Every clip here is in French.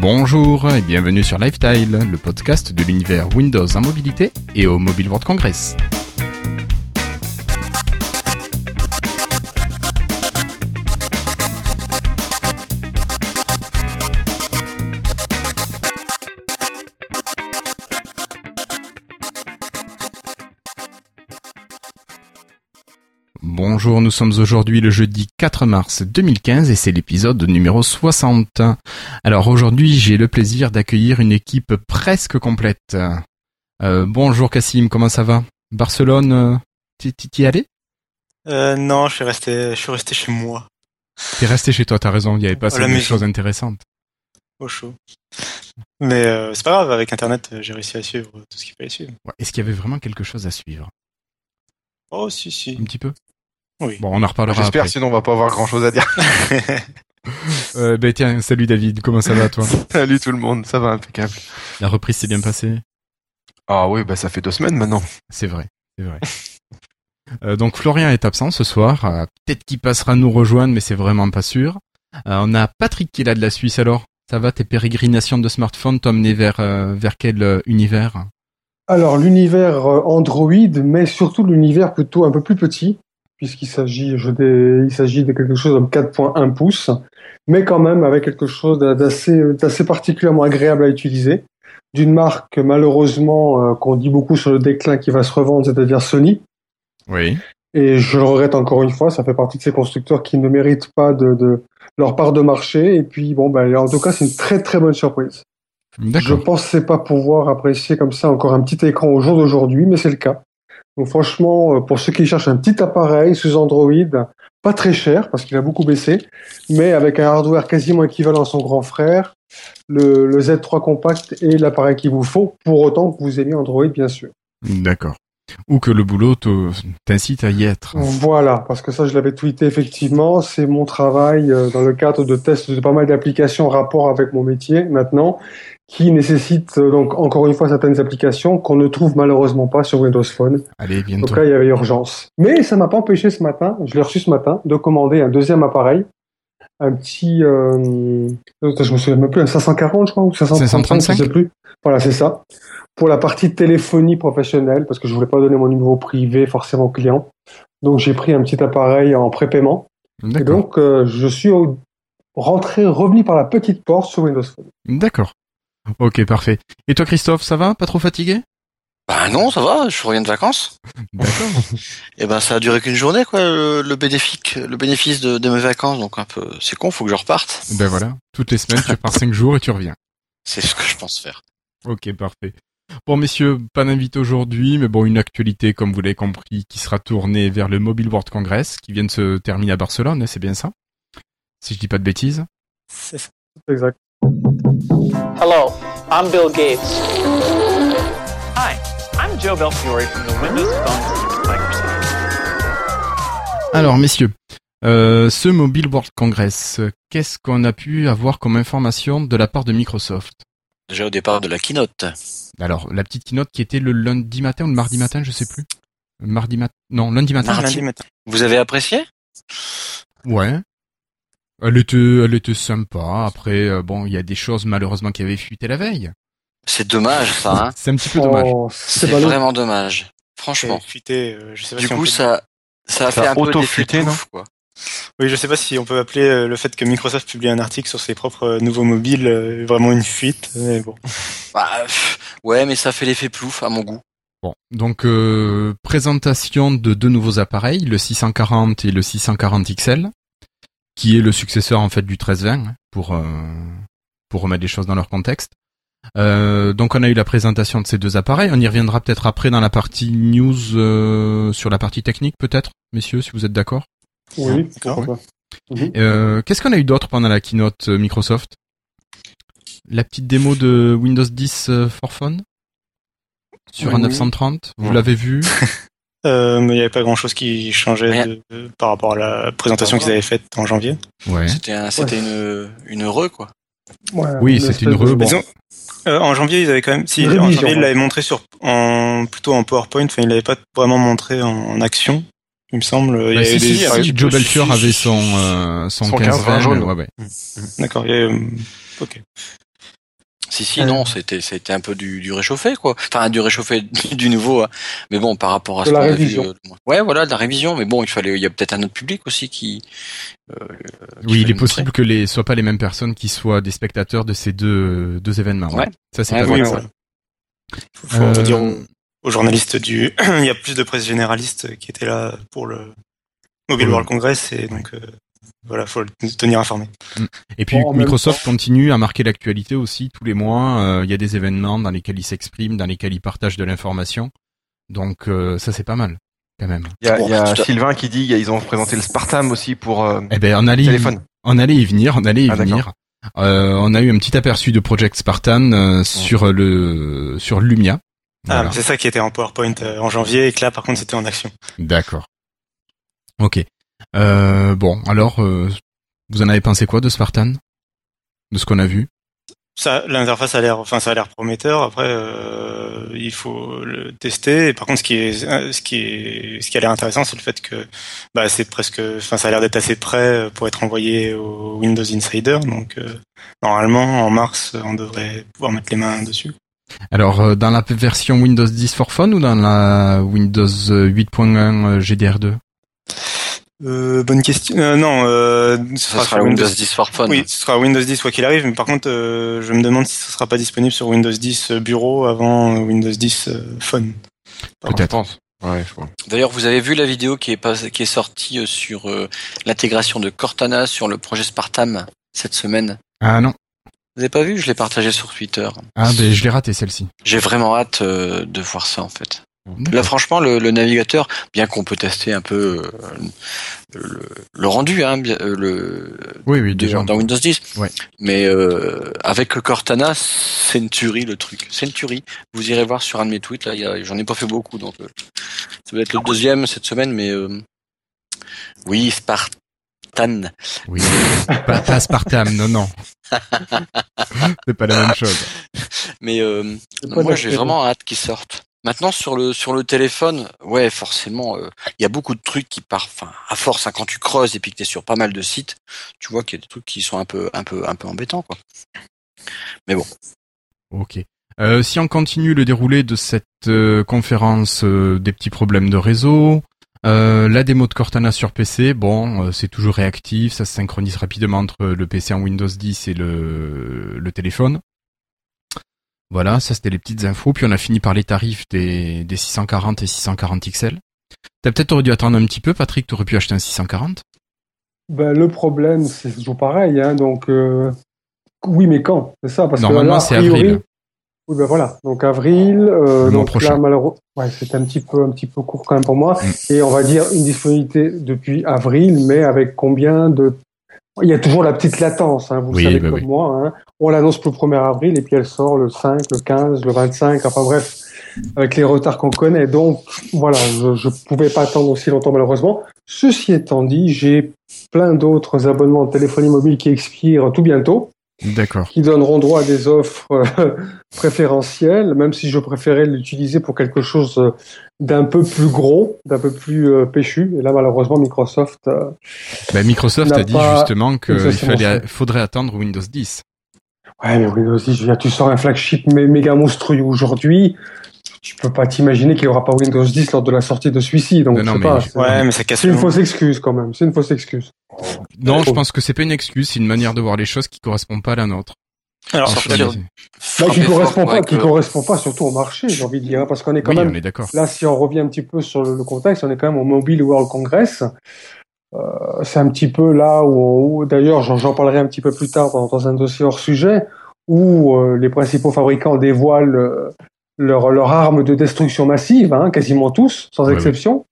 Bonjour et bienvenue sur Lifestyle, le podcast de l'univers Windows en mobilité et au Mobile World Congress. Bonjour, nous sommes aujourd'hui le jeudi 4 mars 2015 et c'est l'épisode numéro 60. Alors aujourd'hui j'ai le plaisir d'accueillir une équipe presque complète. Euh, bonjour Cassim, comment ça va? Barcelone, t'y es allé euh, Non, je suis resté, je suis resté chez moi. T'es resté chez toi, t'as raison, il y avait pas oh, de choses intéressantes. Au chaud. Mais euh, c'est pas grave, avec internet j'ai réussi à suivre tout ce qu'il fallait suivre. Est-ce qu'il y avait vraiment quelque chose à suivre? Oh si si. Un petit peu? Oui. Bon, on en reparlera. J'espère, sinon on va pas avoir grand chose à dire. euh, ben tiens, salut David, comment ça va toi? Salut tout le monde, ça va impeccable. La reprise s'est bien passée? Ah oui, bah ça fait deux semaines maintenant. C'est vrai, c'est vrai. euh, donc Florian est absent ce soir. Euh, Peut-être qu'il passera nous rejoindre, mais c'est vraiment pas sûr. Euh, on a Patrick qui est là de la Suisse alors. Ça va, tes pérégrinations de smartphone t'ont vers euh, vers quel univers? Alors l'univers Android, mais surtout l'univers plutôt un peu plus petit, puisqu'il s'agit il s'agit de quelque chose comme 4.1 pouces, mais quand même avec quelque chose d'assez d'assez particulièrement agréable à utiliser, d'une marque malheureusement euh, qu'on dit beaucoup sur le déclin qui va se revendre, c'est-à-dire Sony. Oui. Et je le regrette encore une fois, ça fait partie de ces constructeurs qui ne méritent pas de, de leur part de marché. Et puis bon, ben, en tout cas, c'est une très très bonne surprise. Je pensais pas pouvoir apprécier comme ça encore un petit écran au jour d'aujourd'hui, mais c'est le cas. Donc franchement, euh, pour ceux qui cherchent un petit appareil sous Android, pas très cher parce qu'il a beaucoup baissé, mais avec un hardware quasiment équivalent à son grand frère, le, le Z3 compact est l'appareil qu'il vous faut, pour autant que vous ayez Android bien sûr. D'accord. Ou que le boulot t'incite à y être. Voilà, parce que ça je l'avais tweeté effectivement, c'est mon travail euh, dans le cadre de tests de pas mal d'applications en rapport avec mon métier maintenant, qui nécessite euh, donc encore une fois certaines applications qu'on ne trouve malheureusement pas sur Windows Phone. Allez, bientôt. Donc là, il y avait urgence. Mais ça m'a pas empêché ce matin, je l'ai reçu ce matin, de commander un deuxième appareil, un petit, euh, je me souviens même plus, un 540 je crois ou 535, je sais plus. Voilà, c'est ça. Pour la partie téléphonie professionnelle, parce que je voulais pas donner mon numéro privé forcément au client. Donc j'ai pris un petit appareil en prépaiement. Et donc euh, je suis rentré, revenu par la petite porte sur Windows Phone. D'accord. Ok, parfait. Et toi, Christophe, ça va? Pas trop fatigué? Bah non, ça va. Je reviens de vacances. D'accord. Et ben ça a duré qu'une journée, quoi, le, bénéfice, le bénéfice de, mes vacances. Donc un peu, c'est con, faut que je reparte. Ben voilà. Toutes les semaines, tu pars cinq jours et tu reviens. C'est ce que je pense faire. Ok, parfait. Bon, messieurs, pas d'invité aujourd'hui, mais bon, une actualité, comme vous l'avez compris, qui sera tournée vers le Mobile World Congress, qui vient de se terminer à Barcelone, hein, c'est bien ça? Si je dis pas de bêtises. C'est exact. Hello, I'm Bill Gates. Hi, I'm Joe Belfiore from the Windows Phone Microsoft. Alors, messieurs, euh, ce Mobile World Congress, qu'est-ce qu'on a pu avoir comme information de la part de Microsoft? Déjà au départ de la keynote. Alors, la petite keynote qui était le lundi matin ou le mardi matin, je sais plus. Mardi matin. Non, lundi matin. Mardi matin. Vous avez apprécié? Ouais. Elle était, elle était sympa. Après, euh, bon, il y a des choses malheureusement qui avaient fuité la veille. C'est dommage, ça. Hein c'est un petit peu dommage. Oh, c'est vraiment dommage. Franchement. Fuité, euh, je sais pas du si coup, ça, ça a fait un peu fuité, non quoi. Oui, je sais pas si on peut appeler euh, le fait que Microsoft publie un article sur ses propres nouveaux mobiles vraiment une fuite, mais bon. Bah, ouais, mais ça fait l'effet plouf à mon goût. Bon, donc présentation de deux nouveaux appareils, le 640 et le 640 XL qui est le successeur en fait du 1320 pour euh, pour remettre les choses dans leur contexte. Euh, donc on a eu la présentation de ces deux appareils. On y reviendra peut-être après dans la partie news euh, sur la partie technique peut-être, messieurs, si vous êtes d'accord. Oui, d'accord. Mhm. Qu'est-ce qu'on a eu d'autre pendant la keynote Microsoft? La petite démo de Windows 10 for Phone sur un 930. Vous l'avez vu? Euh, mais il n'y avait pas grand chose qui changeait par rapport à la présentation qu'ils avaient faite en janvier. Ouais. C'était c'était une, une heureux, quoi. oui, c'est une heureux. Bon. Euh, en janvier, ils avaient quand même, si, en janvier, ils l'avaient montré sur, en, plutôt en PowerPoint, enfin, ils l'avaient pas vraiment montré en, action. Il me semble. il y bah, avait si, des, si, Joe Belfiore avait son, euh, son, 15, 20 jaune. Ouais, ouais. D'accord, il y a, ok. Si si non, c'était c'était un peu du, du réchauffé quoi. Enfin du réchauffé du nouveau. Hein. Mais bon, par rapport à ce la révision. Vu, ouais, voilà, de la révision. Mais bon, il fallait, il y a peut-être un autre public aussi qui. Euh, oui, il est possible que les soient pas les mêmes personnes qui soient des spectateurs de ces deux deux événements. Ouais. Ça c'est pas oui, Faut, euh... dire aux, journalistes du, il y a plus de presse généraliste qui étaient là pour le Mobile World Congress et donc. Voilà, faut le tenir informé. Mm. Et puis Microsoft continue à marquer l'actualité aussi tous les mois. Euh, il y a des événements dans lesquels ils s'expriment, dans lesquels ils partagent de l'information. Donc euh, ça c'est pas mal quand même. Il y a, y a Sylvain qui dit ils ont présenté le Spartam aussi pour euh, eh ben on allait téléphone. on allait y venir, on allait y ah, venir. on a eu un petit aperçu de Project Spartan sur le sur Lumia. Ah, c'est ça qui était en PowerPoint en janvier et que là par contre c'était en action. D'accord. Ok. Euh, bon, alors, euh, vous en avez pensé quoi de Spartan? De ce qu'on a vu? Ça, l'interface a l'air, enfin, ça a l'air prometteur. Après, euh, il faut le tester. Et par contre, ce qui est, ce qui est, ce qui a l'air intéressant, c'est le fait que, bah, c'est presque, enfin, ça a l'air d'être assez prêt pour être envoyé au Windows Insider. Donc, normalement, en mars, on devrait pouvoir mettre les mains dessus. Alors, dans la version Windows 10 for Phone ou dans la Windows 8.1 GDR2 euh, bonne question. Euh, non, euh, ce sera, Windows, 10 for Phone. Oui, ce sera Windows 10 quoi qu'il arrive. Mais par contre, euh, je me demande si ce sera pas disponible sur Windows 10 euh, Bureau avant Windows 10 Phone. Peut-être. Ouais, je crois. D'ailleurs, vous avez vu la vidéo qui est pas, qui est sortie sur l'intégration de Cortana sur le projet Spartam cette semaine? Ah non. Vous avez pas vu? Je l'ai partagé sur Twitter. Ah ben je l'ai raté celle-ci. J'ai vraiment hâte de voir ça en fait. Là, franchement, le, navigateur, bien qu'on peut tester un peu euh, le, rendu, hein, euh, le oui, oui, déjà dans Windows 10, ouais. mais euh, avec Cortana, c'est une tuerie le truc, c'est une tuerie. Vous irez voir sur un de mes tweets, là, j'en ai pas fait beaucoup, donc ça va être le deuxième cette semaine, mais oui, Spartan. Oui, pas, pas Spartan, non, non. c'est pas la même chose. Mais moi, j'ai vraiment hâte qu'il sorte. Maintenant sur le sur le téléphone, ouais, forcément, euh, il y a beaucoup de trucs qui partent. Enfin, à force, hein, quand tu creuses et puis que t'es sur pas mal de sites, tu vois qu'il y a des trucs qui sont un peu un peu un peu embêtants, quoi. Mais bon. Ok. Euh, si on continue le déroulé de cette euh, conférence, des petits problèmes de réseau, la démo de Cortana sur PC, bon, c'est toujours réactif, ça se synchronise rapidement entre le PC en Windows 10 et le, le téléphone. Voilà, ça c'était les petites infos. Puis on a fini par les tarifs des, des 640 et 640 XL. T'as peut-être dû attendre un petit peu, Patrick. T'aurais pu acheter un 640 ben, le problème, c'est toujours pareil. Hein, donc, euh, oui, mais quand? C'est ça, parce Normalement, c'est avril. Oui, ben voilà. Donc avril. Euh, donc prochain. là, malheureusement, ouais, c'est un petit peu, un petit peu court quand même pour moi. Mm. Et on va dire une disponibilité depuis avril, mais avec combien de il y a toujours la petite latence, hein, vous le savez bah comme moi. Hein. On l'annonce pour le 1er avril et puis elle sort le 5, le 15, le 25, enfin bref, avec les retards qu'on connaît. Donc voilà, je ne pouvais pas attendre aussi longtemps malheureusement. Ceci étant dit, j'ai plein d'autres abonnements de téléphonie mobile qui expirent tout bientôt. Qui donneront droit à des offres euh, préférentielles, même si je préférais l'utiliser pour quelque chose euh, d'un peu plus gros, d'un peu plus euh, péchu. Et là, malheureusement, Microsoft. Ben, Microsoft a dit justement qu'il faudrait attendre Windows 10. Ouais, mais Windows 10, je tu sors un flagship méga monstrueux aujourd'hui. Tu peux pas t'imaginer qu'il y aura pas Windows 10 lors de la sortie de celui-ci. Donc, non, pas. Ouais, mais ça C'est une fausse excuse quand même. C'est une fausse excuse. Non, je pense que c'est pas une excuse, c'est une manière de voir les choses qui correspond pas à la nôtre. Alors, sortir... bah, qui correspond pas, qui correspond pas surtout au marché, j'ai envie de dire, hein, parce qu'on est quand même. là, si on revient un petit peu sur le, contexte, on est quand même au Mobile World Congress. Euh, c'est un petit peu là où, d'ailleurs, j'en parlerai un petit peu plus tard dans, un dossier hors sujet, où euh, les principaux fabricants dévoilent euh, leur, leur arme de destruction massive, hein, quasiment tous, sans exception.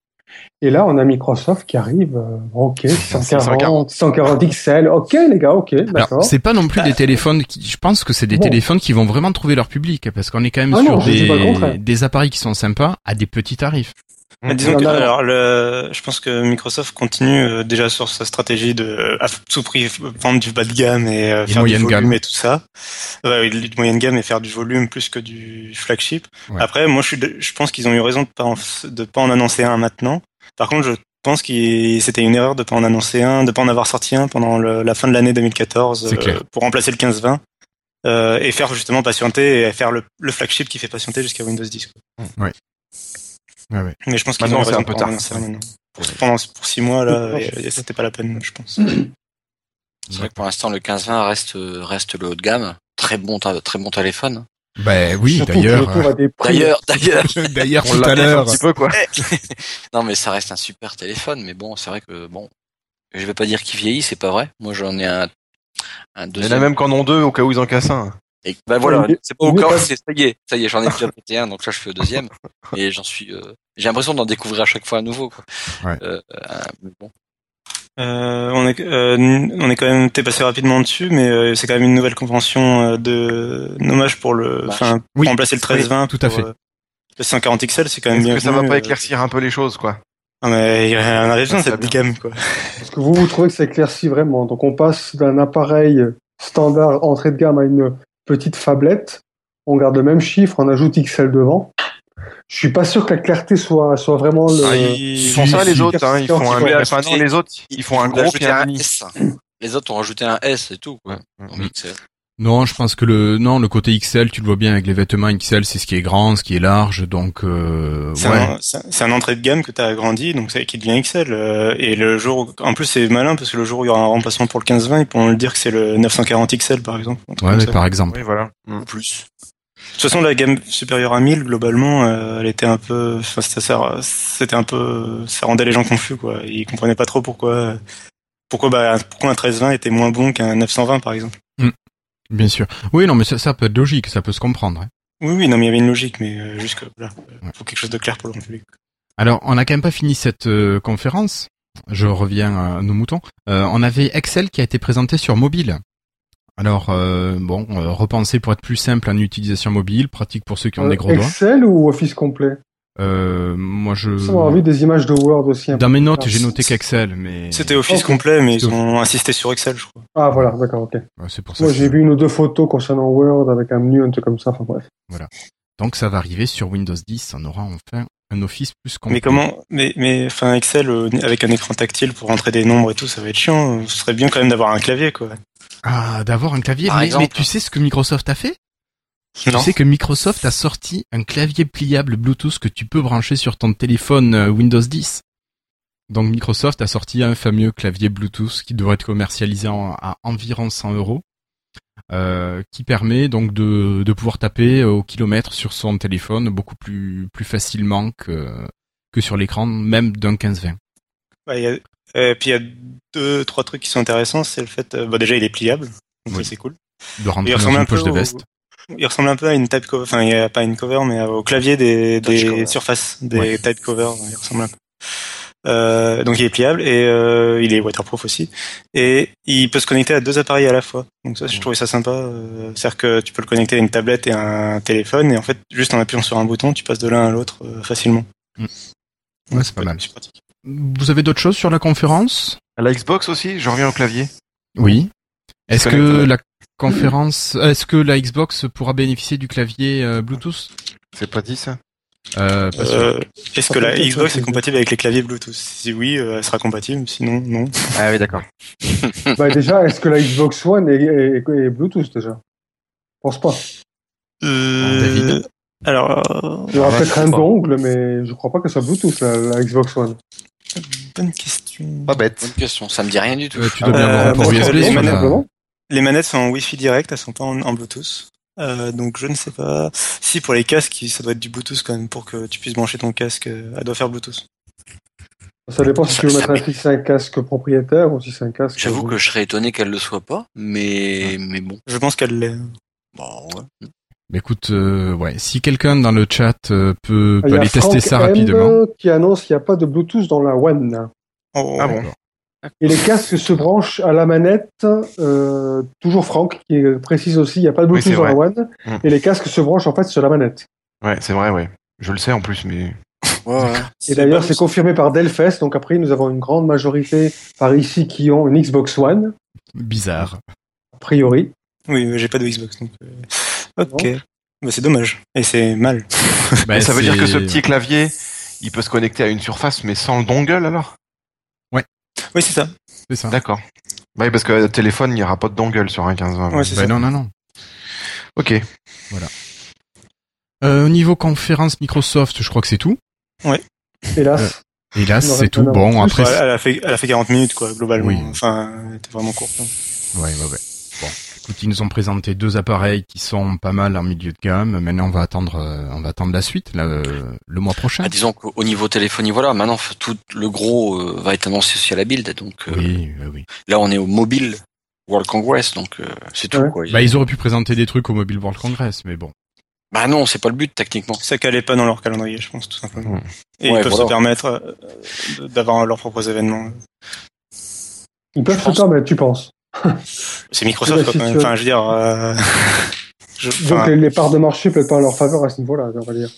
Et là, on a Microsoft qui arrive. Euh, ok, 140, 140 XL. Ok, les gars, ok, d'accord. C'est pas non plus des téléphones. Qui, je pense que c'est des téléphones qui vont vraiment trouver leur public parce qu'on est quand même ah sur des, des appareils qui sont sympas à des petits tarifs. Mais disons que, alors, le, je pense que Microsoft continue euh, déjà sur sa stratégie de à tout prix vendre du bas de gamme et, euh, faire du volume gamme. et tout ça, ouais, du moyenne gamme et faire du volume plus que du flagship. Après, moi, je, suis, je pense qu'ils ont eu raison de pas de pas en annoncer un maintenant par contre, je pense que c'était une erreur de pas en annoncer un, de pas en avoir sorti un pendant la fin de l'année 2014 euh, pour remplacer le 15-20. et faire justement patienter et faire le, flagship qui fait patienter jusqu'à Windows 10. Ouais. Ouais, ouais. Mais je pense qu'ils ont c'est un peu tard. Pour, pendant pour six mois là, c'était pas la peine, je pense. C'est vrai que pour l'instant le 15-20 reste reste le haut de gamme, très bon très bon téléphone. Ben oui, d'ailleurs. D'ailleurs, d'ailleurs. d'ailleurs, tout à l'heure. Un petit peu, quoi. non, mais ça reste un super téléphone, mais bon, c'est vrai que, bon, je vais pas dire qu'il vieillit, c'est pas vrai. Moi, j'en ai un, un deuxième. Il y en a même qu'en ont deux, au cas où ils en cassent un. Et ben voilà, c'est pas au cas où, ça y est, ça y est, j'en ai déjà pété un, donc là je fais au deuxième, et j'en suis, euh, j'ai l'impression d'en découvrir à chaque fois à nouveau, quoi. Ouais. Euh, euh, bon. Euh, on est euh, on est quand même été passé rapidement dessus, mais euh, c'est quand même une nouvelle convention de nommage pour le, bah, enfin, oui. remplacer le 1320. tout à fait. le 140 XL, c'est quand même Est-ce bien. que ça va pas éclaircir un peu les choses, quoi? Ah mais il y a un besoin cette gamme, quoi. Est-ce que vous vous trouvez que ça éclaircit vraiment Donc on passe d'un appareil standard entrée de gamme à une petite fablette. On garde le même chiffre, on ajoute XL devant. Je suis pas sûr que la clarté soit soit vraiment le. Ah, ils, font ça les autres, hein. ils font un, les autres, ils font un gros puis un S. Les autres ont rajouté un S et tout, quoi. Non, je pense que le non le côté XL, tu le vois bien avec les vêtements XL, c'est ce qui est grand, ce qui est large, donc euh, c'est ouais. un, c'est un entrée de gamme que tu as agrandi, donc c'est qui devient XL. Euh, et le jour, en plus c'est malin parce que le jour où il y aura un remplacement pour le 15-20, ils pourront le dire que c'est le 940 XL par exemple. Ouais, mais par exemple. Oui, voilà. Mmh. Plus. De toute façon, la gamme supérieure à 1000, globalement, euh, elle était un peu, enfin, c'était un peu, ça rendait les gens confus, quoi. Ils comprenaient pas trop pourquoi, pourquoi, bah, pourquoi un 1320 était moins bon qu'un 920, par exemple. Bien sûr. Oui, non, mais ça, ça, peut être logique, ça peut se comprendre. Hein. Oui, oui, non, mais il y avait une logique, mais euh, juste que, voilà, faut quelque chose de clair pour le grand public. Alors, on n'a quand même pas fini cette euh, conférence. Je reviens à nos moutons. on avait Excel qui a été présenté sur mobile. Alors euh, bon, euh, repenser pour être plus simple en utilisation mobile, pratique pour ceux qui ont euh, des gros doigts. Excel ou Office complet? Euh, moi je. Ça envie des images de Word aussi. Dans mes notes, j'ai noté qu'Excel, mais. C'était Office complet, mais ils ont insisté sur Excel, je crois. Ah voilà, d'accord, ok. Ouais, c'est pour ça. Moi j'ai vu une ou deux photos concernant Word avec un menu un peu comme ça. Enfin bref. Voilà. Donc ça va arriver sur Windows 10, on aura enfin un Office plus complet. Mais comment Mais mais enfin Excel avec un écran tactile pour rentrer des nombres et tout, ça va être chiant. Ce serait bien quand même d'avoir un clavier, quoi. Ah, d'avoir un clavier. Mais, tu sais ce que Microsoft a fait? Tu sais que Microsoft a sorti un clavier pliable Bluetooth que tu peux brancher sur ton téléphone euh, Windows 10. Donc Microsoft a sorti un fameux clavier Bluetooth qui devrait être commercialisé à environ 100 euros, euh, qui permet donc de, de pouvoir taper au kilomètre sur son téléphone beaucoup plus plus facilement que que sur l'écran même d'un 15-20. Ouais, et puis il y a deux, trois trucs qui sont intéressants. C'est le fait, euh, bah déjà il est pliable, donc c'est cool. De rentrer dans une poche de veste. Il ressemble un peu à une type cover, enfin il y a pas une cover, mais au clavier des, des surfaces, des ouais. type covers. Il ressemble un peu. Euh, donc il est pliable et euh, il est waterproof aussi et il peut se connecter à deux appareils à la fois. Donc ça, je trouvais ça sympa. Euh, C'est-à-dire que tu peux le connecter à une tablette et un téléphone et en fait juste en appuyant sur un bouton, tu passes de l'un à l'autre euh, facilement. Mm. Ouais, c'est pas mal. Pratique. Vous avez d'autres choses sur la conférence? À la Xbox aussi, je reviens au clavier. Oui. Est-ce que la conférence, est-ce que la Xbox pourra bénéficier du clavier euh, Bluetooth? C'est pas dit ça. Euh, euh, Est-ce que la Xbox est compatible avec les claviers Bluetooth? Si oui, elle sera compatible. Sinon, non. Ah oui, d'accord. bah déjà, est-ce que la Xbox One est, est, Bluetooth déjà? Je pense pas. Euh, David alors, il y aura peut-être un dongle, mais je crois pas que ce soit Bluetooth la, la Xbox One. Bonne question. Pas bête. Bonne question, ça me dit rien du tout. Euh, tu dois bien avoir un port USB. Les, manettes, sont en Wi-Fi direct, elles sont pas en, en Bluetooth. Euh, donc je ne sais pas. Si pour les casques, ça doit être du Bluetooth quand même pour que tu puisses brancher ton casque. Elle doit faire Bluetooth. Ça dépend si tu veux mettre un, si c'est un casque propriétaire ou si c'est un casque. J'avoue que je serais étonné qu'elle le soit pas, mais mais bon. Je pense qu'elle l'est. Bon, ouais. Mais écoute, euh, ouais, si quelqu'un dans le chat euh, peut, peut aller tester ça M rapidement. Qui annonce qu'il n'y a pas de Bluetooth dans la One. Oh, ah bon. Et les casques se branchent à la manette. Euh, toujours Franck qui précise aussi, il n'y a pas de Bluetooth oui, dans la One. Mm. Et les casques se branchent en fait sur la manette. Ouais, c'est vrai, ouais. Je le sais en plus, mais. Ouais. Et d'ailleurs, c'est confirmé par Delphest. Donc après, nous avons une grande majorité par ici qui ont une Xbox One. Bizarre. A priori. Oui, mais j'ai pas de Xbox. Donc... Ok. Bah, c'est dommage. Et c'est mal. Bah, ça veut dire que ce petit clavier, il peut se connecter à une surface, mais sans le dongle alors? Oui, c'est ça. C'est ça. D'accord. Oui, parce que le téléphone, il n'y aura pas de dongle sur un 15 Ouais, c'est bah, ça. Non, non, non. Ok. Voilà. Euh, au niveau conférence Microsoft, je crois que c'est tout. Ouais. Hélas. Euh, hélas, c'est tout. Bon, après. elle, a fait, elle a fait 40 minutes, quoi, globalement. Oui. Enfin, elle était vraiment courte. Hein. Ouais, ouais, ouais. Bon. Écoute, ils nous ont présenté deux appareils qui sont pas mal en milieu de gamme. Maintenant, on va attendre, euh, on va attendre la suite, là, euh, le mois prochain. Ah, disons qu'au niveau téléphonie, voilà, maintenant, tout le gros va être annoncé sur la build, donc. oui, oui. Là, on est au mobile World Congress, donc c'est tout. Quoi. Bah, ils auraient pu présenter des trucs au Mobile World Congress, mais bon. Bah non, c'est pas le but techniquement. Ça calait pas dans leur calendrier, je pense, tout simplement. Mmh. Et ils peuvent se permettre euh, d'avoir leurs propres événements. Ils peuvent se permettre, tu penses? C'est Microsoft, quoi, quand même. Enfin, je veux dire. Euh... Donc les, parts de marché peuvent pas en leur faveur à ce niveau-là, on va dire.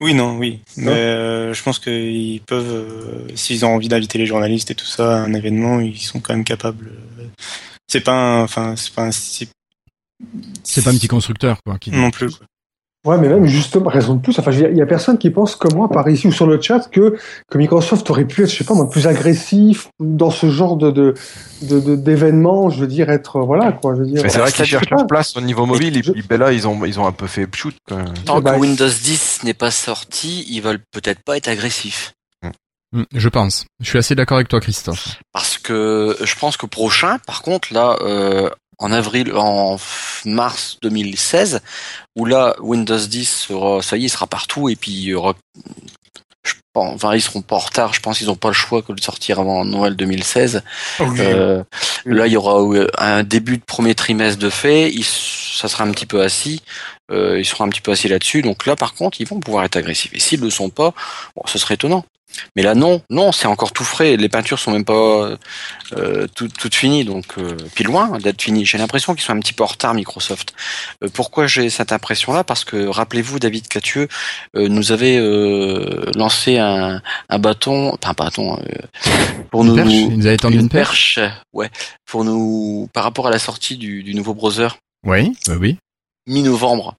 Oui, non, oui. Mais euh, je pense qu'ils peuvent, euh, s'ils ont envie d'inviter les journalistes et tout ça à un événement, ils sont quand même capables. C'est pas un, enfin, c'est pas un, c'est pas un petit constructeur, quoi. Qui... Non plus. Quoi. Ouais, mais même justement, raison de plus, enfin, il y, a personne qui pense comme moi, par ici ou sur le chat, que, que Microsoft aurait pu être, je sais pas moi, plus agressif dans ce genre de, de, d'événements, je veux dire, être, voilà, quoi, je veux dire. c'est vrai qu'ils cherchent leur place au niveau mobile, et puis, ben là, ils ont, ils ont un peu fait shoot, Tant que bah, Windows 10 n'est pas sorti, ils veulent peut-être pas être agressifs. Mm, je pense. Je suis assez d'accord avec toi, Christophe. Parce que je pense que prochain, par contre, là, euh, en avril, en mars 2016, où là, Windows 10 sera, ça y est, sera partout, et puis il y aura, je pense, enfin, ils seront pas en retard, je pense qu'ils n'ont pas le choix que de sortir avant Noël 2016. Euh, là, il y aura euh, un début de premier trimestre de fait, ça sera un petit peu assis, euh, ils seront un petit peu assis là-dessus, donc là, par contre, ils vont pouvoir être agressifs. Et s'ils le sont pas, bon, ce serait étonnant. Mais là non, non, c'est encore tout frais. Les peintures sont même pas euh, toutes finies, donc euh, puis loin d'être finies. J'ai l'impression qu'ils sont un petit peu en retard Microsoft. Euh, pourquoi j'ai cette impression-là? Parce que rappelez-vous, David Catieux euh, nous avait euh, lancé un, un bâton, enfin un bâton pour nous. Il nous avait tendu une, perche. Ouais, pour nous par rapport à la sortie du, du nouveau browser. Oui, bah oui. Mi-novembre.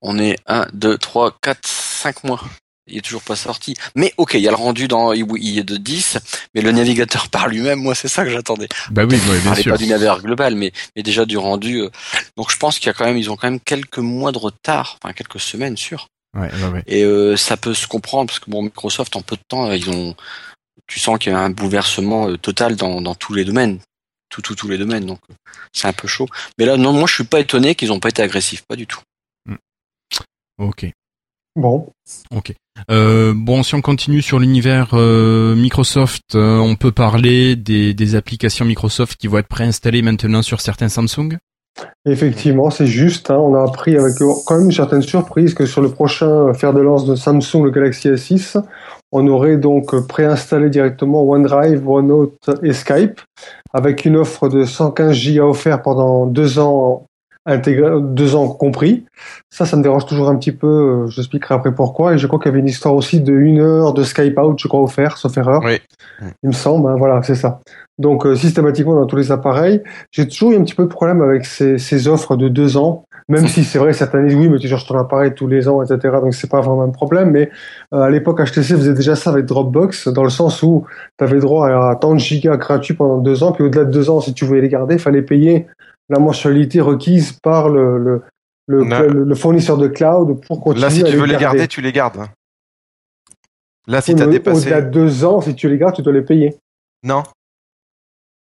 On est 1, 2, 3, 4, 5 mois il est toujours pas sorti. Mais ok, il y a le rendu dans il est de 10, mais le navigateur par lui-même, moi c'est ça que j'attendais. Bah oui, bien sûr. pas du navigateur global, mais mais déjà du rendu. Euh. Donc je pense qu'il y a quand même, ils ont quand même quelques mois de retard, enfin quelques semaines sûr. Ouais, ouais, Et euh, ça peut se comprendre parce que bon, Microsoft en peu de temps, ils ont, tu sens qu'il y a un bouleversement euh, total dans dans tous les domaines, tout tout tous les domaines. Donc c'est un peu chaud. Mais là, non, moi je suis pas étonné qu'ils ont pas été agressifs, pas du tout. Hmm. Ok. Bon. Ok. Euh, bon, si on continue sur l'univers euh, Microsoft, euh, on peut parler des, des, applications Microsoft qui vont être préinstallées maintenant sur certains Samsung? Effectivement, c'est juste. Hein, on a appris avec quand même une certaine surprise que sur le prochain fer de lance de Samsung, le Galaxy S6, on aurait donc préinstallé directement OneDrive, OneNote et Skype avec une offre de 115 Go offert pendant deux ans intégré, deux ans compris. Ça, ça me dérange toujours un petit peu. Euh, j'expliquerai après pourquoi. Et je crois qu'il y avait une histoire aussi de une heure de Skype out, je crois, offert, sauf erreur. Oui. Il me semble. Hein, voilà, c'est ça. Donc, euh, systématiquement dans tous les appareils, j'ai toujours eu un petit peu de problème avec ces, ces offres de deux ans. Même si c'est vrai, certains disent oui, mais tu changes ton appareil tous les ans, etc. Donc c'est pas vraiment un problème. Mais euh, à l'époque, HTC faisait déjà ça avec Dropbox, dans le sens où tu avais droit à tant de gigas gratuits pendant deux ans, puis au-delà de deux ans, si tu voulais les garder, il fallait payer la mensualité requise par le, le, le, fournisseur de cloud pour continuer Là, si tu veux les garder, tu les gardes. Là, si tu as dépassé. Au-delà de deux ans, si tu les gardes, tu dois les payer. Non.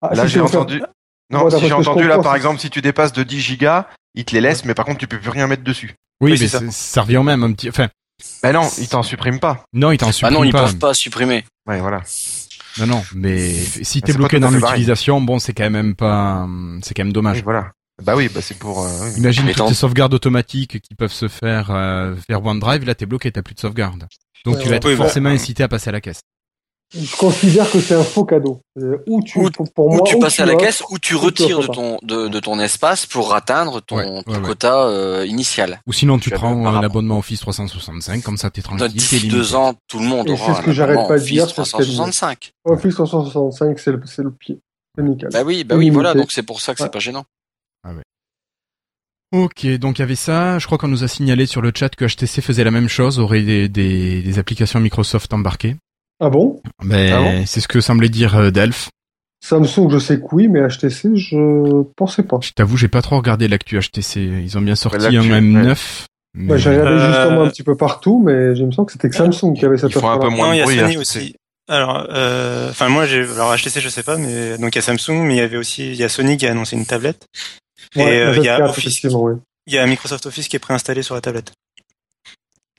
Ah, là, j'ai entendu. Non, si j'ai entendu, là, par exemple, si tu dépasses de 10 gigas, il te les laisse, mais par contre, tu peux plus rien mettre dessus. Oui, mais ça. revient au même un petit. Enfin. Ben non, il t'en supprime pas. Non, il t'en supprime pas. Ah non, ils peuvent pas supprimer. Ouais, voilà. Non, non, mais si t'es bloqué dans l'utilisation, bon, c'est quand même pas, c'est quand même dommage. voilà. Bah oui, bah c'est pour. Euh, Imagine toutes ces sauvegardes automatiques qui peuvent se faire euh, vers OneDrive. Là, t'es bloqué, t'as plus de sauvegarde. Donc tu vas être forcément incité à passer à la caisse. Je considère que c'est un faux cadeau. Euh, ou tu, pour moi, tu passes à la caisse, ou tu retires de ton de, ton espace pour atteindre ton, quota euh, initial. Ou sinon tu prends un abonnement Office 365, comme ça t'es tranquille. D'ici deux ans, tout le monde aura. C'est ce que j'arrête pas de dire. 365. Office 365, c'est le, c'est le pied. C'est nickel. Bah oui, bah oui, voilà. Donc c'est pour ça que c'est pas gênant. Ah ouais. Ok, donc il y avait ça. Je crois qu'on nous a signalé sur le chat que HTC faisait la même chose, aurait des, des, des applications Microsoft embarquées. Ah bon? Mais ah c'est ce que semblait dire euh, Delph. Samsung, je sais que oui, mais HTC, je pensais pas. Je t'avoue, j'ai pas trop regardé l'actu HTC. Ils ont bien sorti un M9. Mais... j'ai regardé euh, justement un petit peu partout, mais j'ai l'impression que c'était que Samsung qui avait cette offre. un peu moins de bruit, il y a Sony aussi. Alors, euh, enfin moi, j'ai alors HTC, je sais pas, mais donc il y a Samsung, mais il y avait aussi il y a Sony qui a annoncé une tablette. et euh, il y a Office, il y a Microsoft Office qui est préinstallé sur la tablette.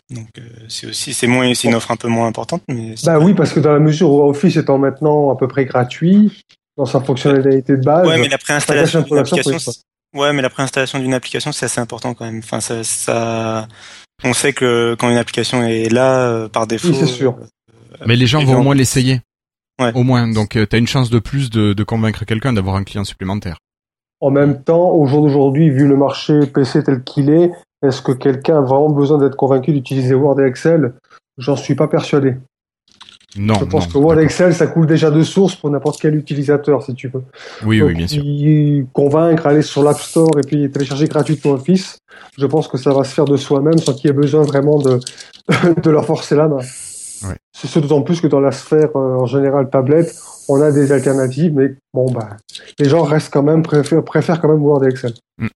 Donc euh, c'est aussi c'est moins c'est une offre un peu moins importante mais bah oui parce que dans la mesure où Office étant maintenant à peu près gratuit dans sa fonctionnalité de base ouais mais la préinstallation d'une application ouais mais la préinstallation d'une application c'est assez important quand même. Enfin ça, ça on sait que quand une application est là euh, par défaut oui, c'est sûr. euh, mais les gens vont au moins l'essayer ouais. au moins. Donc tu as une chance de plus de, de convaincre quelqu'un d'avoir un client supplémentaire. En même temps, au jour d'aujourd'hui, vu le marché PC tel qu'il est, est-ce que quelqu'un a vraiment besoin d'être convaincu d'utiliser Word et Excel? J'en suis pas persuadé. Non. Je pense que Word et Excel, ça coule déjà de source pour n'importe quel utilisateur, si tu veux. Oui, oui, bien sûr. Convaincre, aller sur l'App Store et puis télécharger gratuitement Office, je pense que ça va se faire de soi-même sans qu'il y ait besoin vraiment de, de leur forcer la main. Ouais. C'est d'autant plus que dans la sphère euh, en général tablette, on a des alternatives, mais bon, bah, les gens restent quand même, préfèrent, préfèrent quand même Word et Excel. Mm.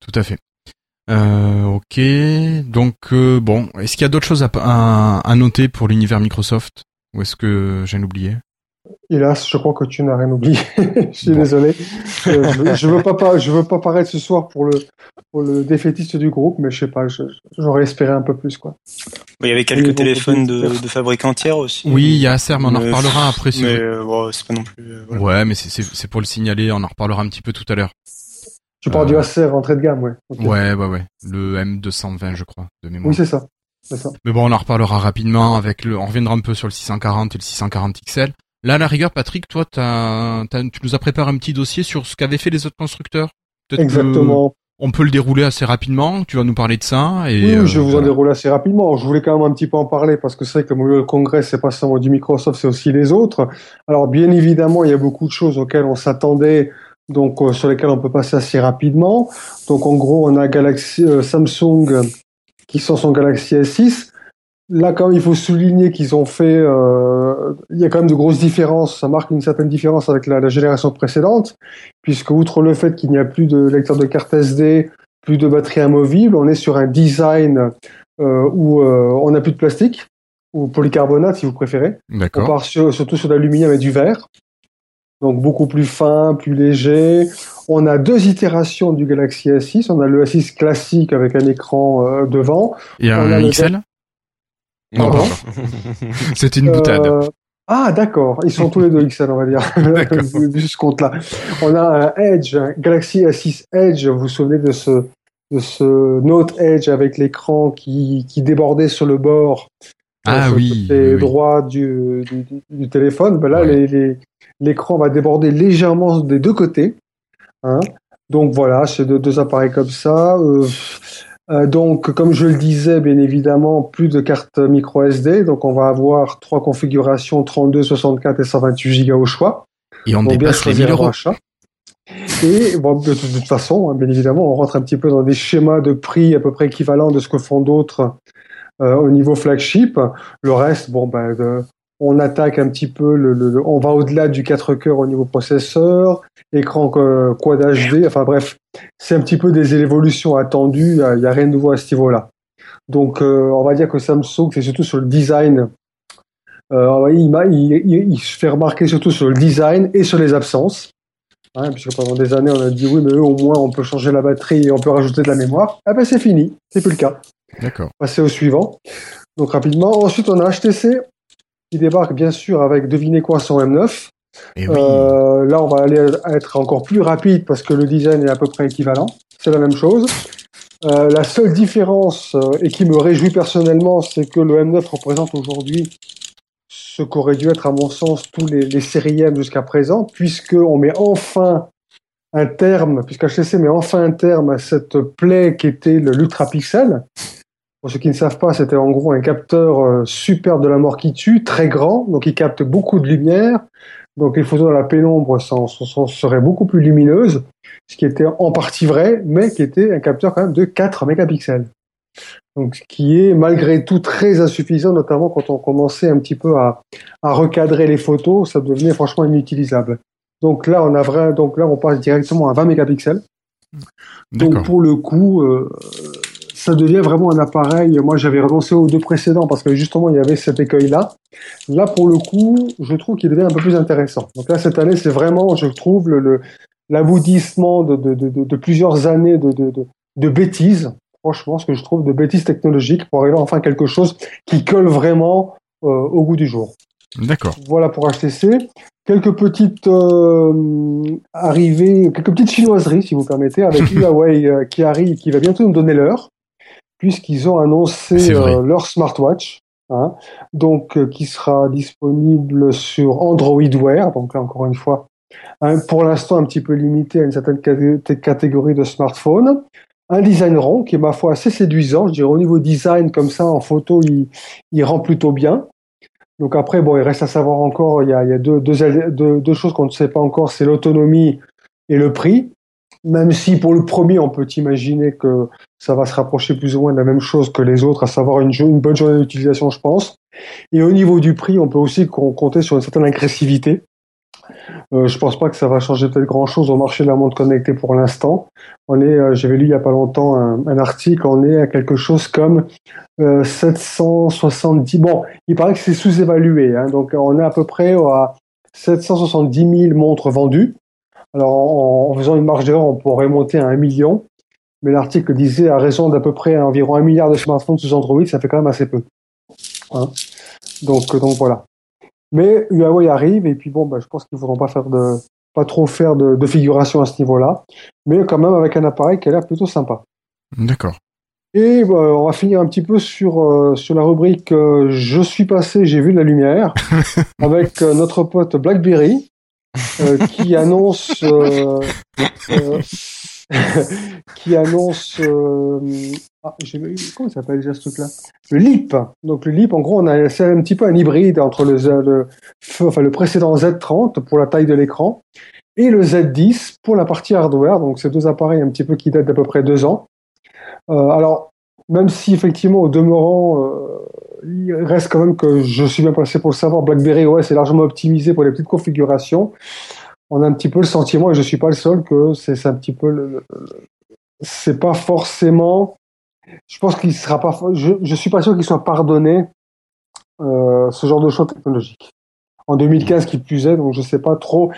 Tout à fait. Euh, ok, donc euh, bon, est-ce qu'il y a d'autres choses à, à, noter pour l'univers Microsoft? Ou est-ce que j'ai oublié? Hélas, je crois que tu n'as rien oublié. je suis désolé. Euh, je, veux pas, je veux pas paraître ce soir pour le pour le défaitiste du groupe, mais je sais pas, j'aurais espéré un peu plus quoi. Il y avait quelques téléphones de, de fabricants tiers aussi. Oui, il y a Acer, mais on en reparlera après. mais bon, c'est pas non plus. Ouais, mais c'est pour le signaler. On en reparlera un petit peu tout à l'heure. Tu parles du Acer entrée de gamme, ouais. Ouais, ouais, ouais. Le M220, je crois, de mémoire. Oui, c'est ça. ça. Mais bon, on en reparlera rapidement avec le, on reviendra un peu sur le 640 et le 640 XL. Là, à la rigueur, Patrick, toi, tu nous as préparé un petit dossier sur ce qu'avaient fait les autres constructeurs. Exactement. on peut le dérouler assez rapidement. Tu vas nous parler de ça. Et oui, je vais vous en dérouler assez rapidement. Je voulais quand même un petit peu en parler parce que c'est vrai que le congrès, c'est pas seulement du Microsoft, c'est aussi les autres. Alors, bien évidemment, il y a beaucoup de choses auxquelles on s'attendait donc euh, sur lesquels on peut passer assez rapidement. Donc en gros, on a Galaxy, euh, Samsung qui sort son Galaxy S6. Là, quand même, il faut souligner qu'ils ont fait, euh, il y a quand même de grosses différences. Ça marque une certaine différence avec la, la génération précédente, puisque outre le fait qu'il n'y a plus de lecteur de carte SD, plus de batterie amovible, on est sur un design euh, où on n'a plus de plastique ou polycarbonate si vous préférez. D'accord. On part surtout sur l'aluminium et du verre donc beaucoup plus fin, plus léger. On a deux itérations du Galaxy S6. On a le S6 classique avec un écran euh, devant. Et un XL Non, C'est une boutade. Euh, ah d'accord, ils sont tous les deux XL on va dire, ce compte-là. On a un Edge, un Galaxy S6 Edge, vous vous souvenez de ce, de ce Note Edge avec l'écran qui, qui débordait sur le bord ah, oui, côté droit du, du, du, téléphone. Ben là, les, l'écran va déborder légèrement des deux côtés. Hein. Donc voilà, c'est deux, appareils comme ça. Euh, euh, donc, comme je le disais, bien évidemment, plus de cartes micro SD. Donc, on va avoir trois configurations 32, 64 et 128 Go au choix. Et on dépasse les 1000 euros. Et bon, de, toute façon, hein, bien évidemment, on rentre un petit peu dans des schémas de prix à peu près équivalents de ce que font d'autres au niveau flagship. Le reste, bon, ben, on attaque un petit peu, le, on va au-delà du 4 cœurs au niveau processeur, écran Quad HD, enfin bref, c'est un petit peu des évolutions attendues, il n'y a, rien de nouveau à ce niveau-là. Donc euh, on va dire que Samsung, c'est surtout sur le design, euh, il, il, il, se fait remarquer surtout sur le design et sur les absences. Hein, puisque pendant des années on a dit oui mais eux, au moins on peut changer la batterie et on peut rajouter de la mémoire. Ah ben c'est fini, c'est plus le cas. D'accord. Passer au suivant. Donc rapidement. Ensuite on a HTC qui débarque bien sûr avec devinez quoi son M9. Eh euh, là, on va aller être encore plus rapide parce que le design est à peu près équivalent. C'est la même chose. Euh, la seule différence, euh, et qui me réjouit personnellement, c'est que le M9 représente aujourd'hui ce qu'aurait dû être, à mon sens, tous les, les séries M jusqu'à présent, puisqu'on met enfin un terme, puisque HTC met enfin un terme à cette plaie qui était l'Ultra Pixel, pour ceux qui ne savent pas, c'était en gros un capteur euh, super de la mort qui tue, très grand, donc il capte beaucoup de lumière. Donc les photos dans la pénombre seraient beaucoup plus lumineuses, ce qui était en partie vrai, mais qui était un capteur quand même de 4 mégapixels. Donc, ce qui est malgré tout très insuffisant, notamment quand on commençait un petit peu à, à recadrer les photos, ça devenait franchement inutilisable. Donc là, on a vrai, donc là, on passe directement à 20 mégapixels. Donc pour le coup, euh, ça devient vraiment un appareil. Moi, j'avais renoncé aux deux précédents parce que justement, il y avait cet écueil-là. Là, pour le coup, je trouve qu'il devient un peu plus intéressant. Donc là, cette année, c'est vraiment, je trouve, le, l'aboutissement de, de, de, de, plusieurs années de, bêtises. Franchement, ce que je trouve de bêtises technologiques pour arriver enfin à quelque chose qui colle vraiment euh, au goût du jour. D'accord. Voilà pour HTC. Quelques petites euh, arrivées, quelques petites chinoiseries, si vous permettez, avec Huawei euh, qui arrive, qui va bientôt nous donner l'heure, puisqu'ils ont annoncé euh, leur smartwatch, hein, donc euh, qui sera disponible sur Android Wear. Donc là, encore une fois, hein, pour l'instant un petit peu limité à une certaine catégorie de smartphones. Un design rond qui est ma foi assez séduisant. Je dirais au niveau design comme ça en photo, il, il rend plutôt bien. Donc après, bon, il reste à savoir encore, il y a, il y a deux, deux, deux, choses qu'on ne sait pas encore, c'est l'autonomie et le prix. Même si pour le premier, on peut imaginer que ça va se rapprocher plus ou moins de la même chose que les autres, à savoir une, bonne journée d'utilisation, je pense. Et au niveau du prix, on peut aussi compter sur une certaine agressivité. Euh, je pense pas que ça va changer peut-être grand-chose au marché de la montre connectée pour l'instant. On est, euh, j'avais lu il y a pas longtemps un, article, on est à quelque chose comme 770. Euh, bon, il paraît que c'est sous-évalué, hein, donc on est à peu près à 770 000 montres vendues. Alors en, faisant une marge d'erreur, on pourrait monter à un million. Mais l'article disait à raison d'à peu près environ un milliard de smartphones sous Android, ça fait quand même assez peu. Hein. donc, donc voilà. Mais Huawei arrive et puis bon, bah, je pense qu'ils ne voudront pas faire de, pas trop faire de, figuration à ce niveau-là, mais quand même avec un appareil qui a l'air plutôt sympa. D'accord. Et bah, on va finir un petit peu sur euh, sur la rubrique euh, je suis passé, j'ai vu de la lumière avec euh, notre pote BlackBerry qui annonce qui annonce ah, comment ça s'appelle déjà ce truc-là? Le LIP. Donc le LIP, en gros, on a c'est un petit peu un hybride entre le, le, enfin, le précédent Z30 pour la taille de l'écran et le Z10 pour la partie hardware. Donc ces deux appareils un petit peu qui datent d'à peu près deux ans. Euh, alors même si effectivement au demeurant euh, il reste quand même que je suis bien passé pour le savoir, BlackBerry OS est largement optimisé pour les petites configurations. On a un petit peu le sentiment, et je suis pas le seul, que c'est un petit peu c'est pas forcément je pense qu'il sera pas. Je, suis pas sûr qu'il soit pardonné euh, ce genre de choix technologiques. En 2015, qui plus est, donc je sais pas trop.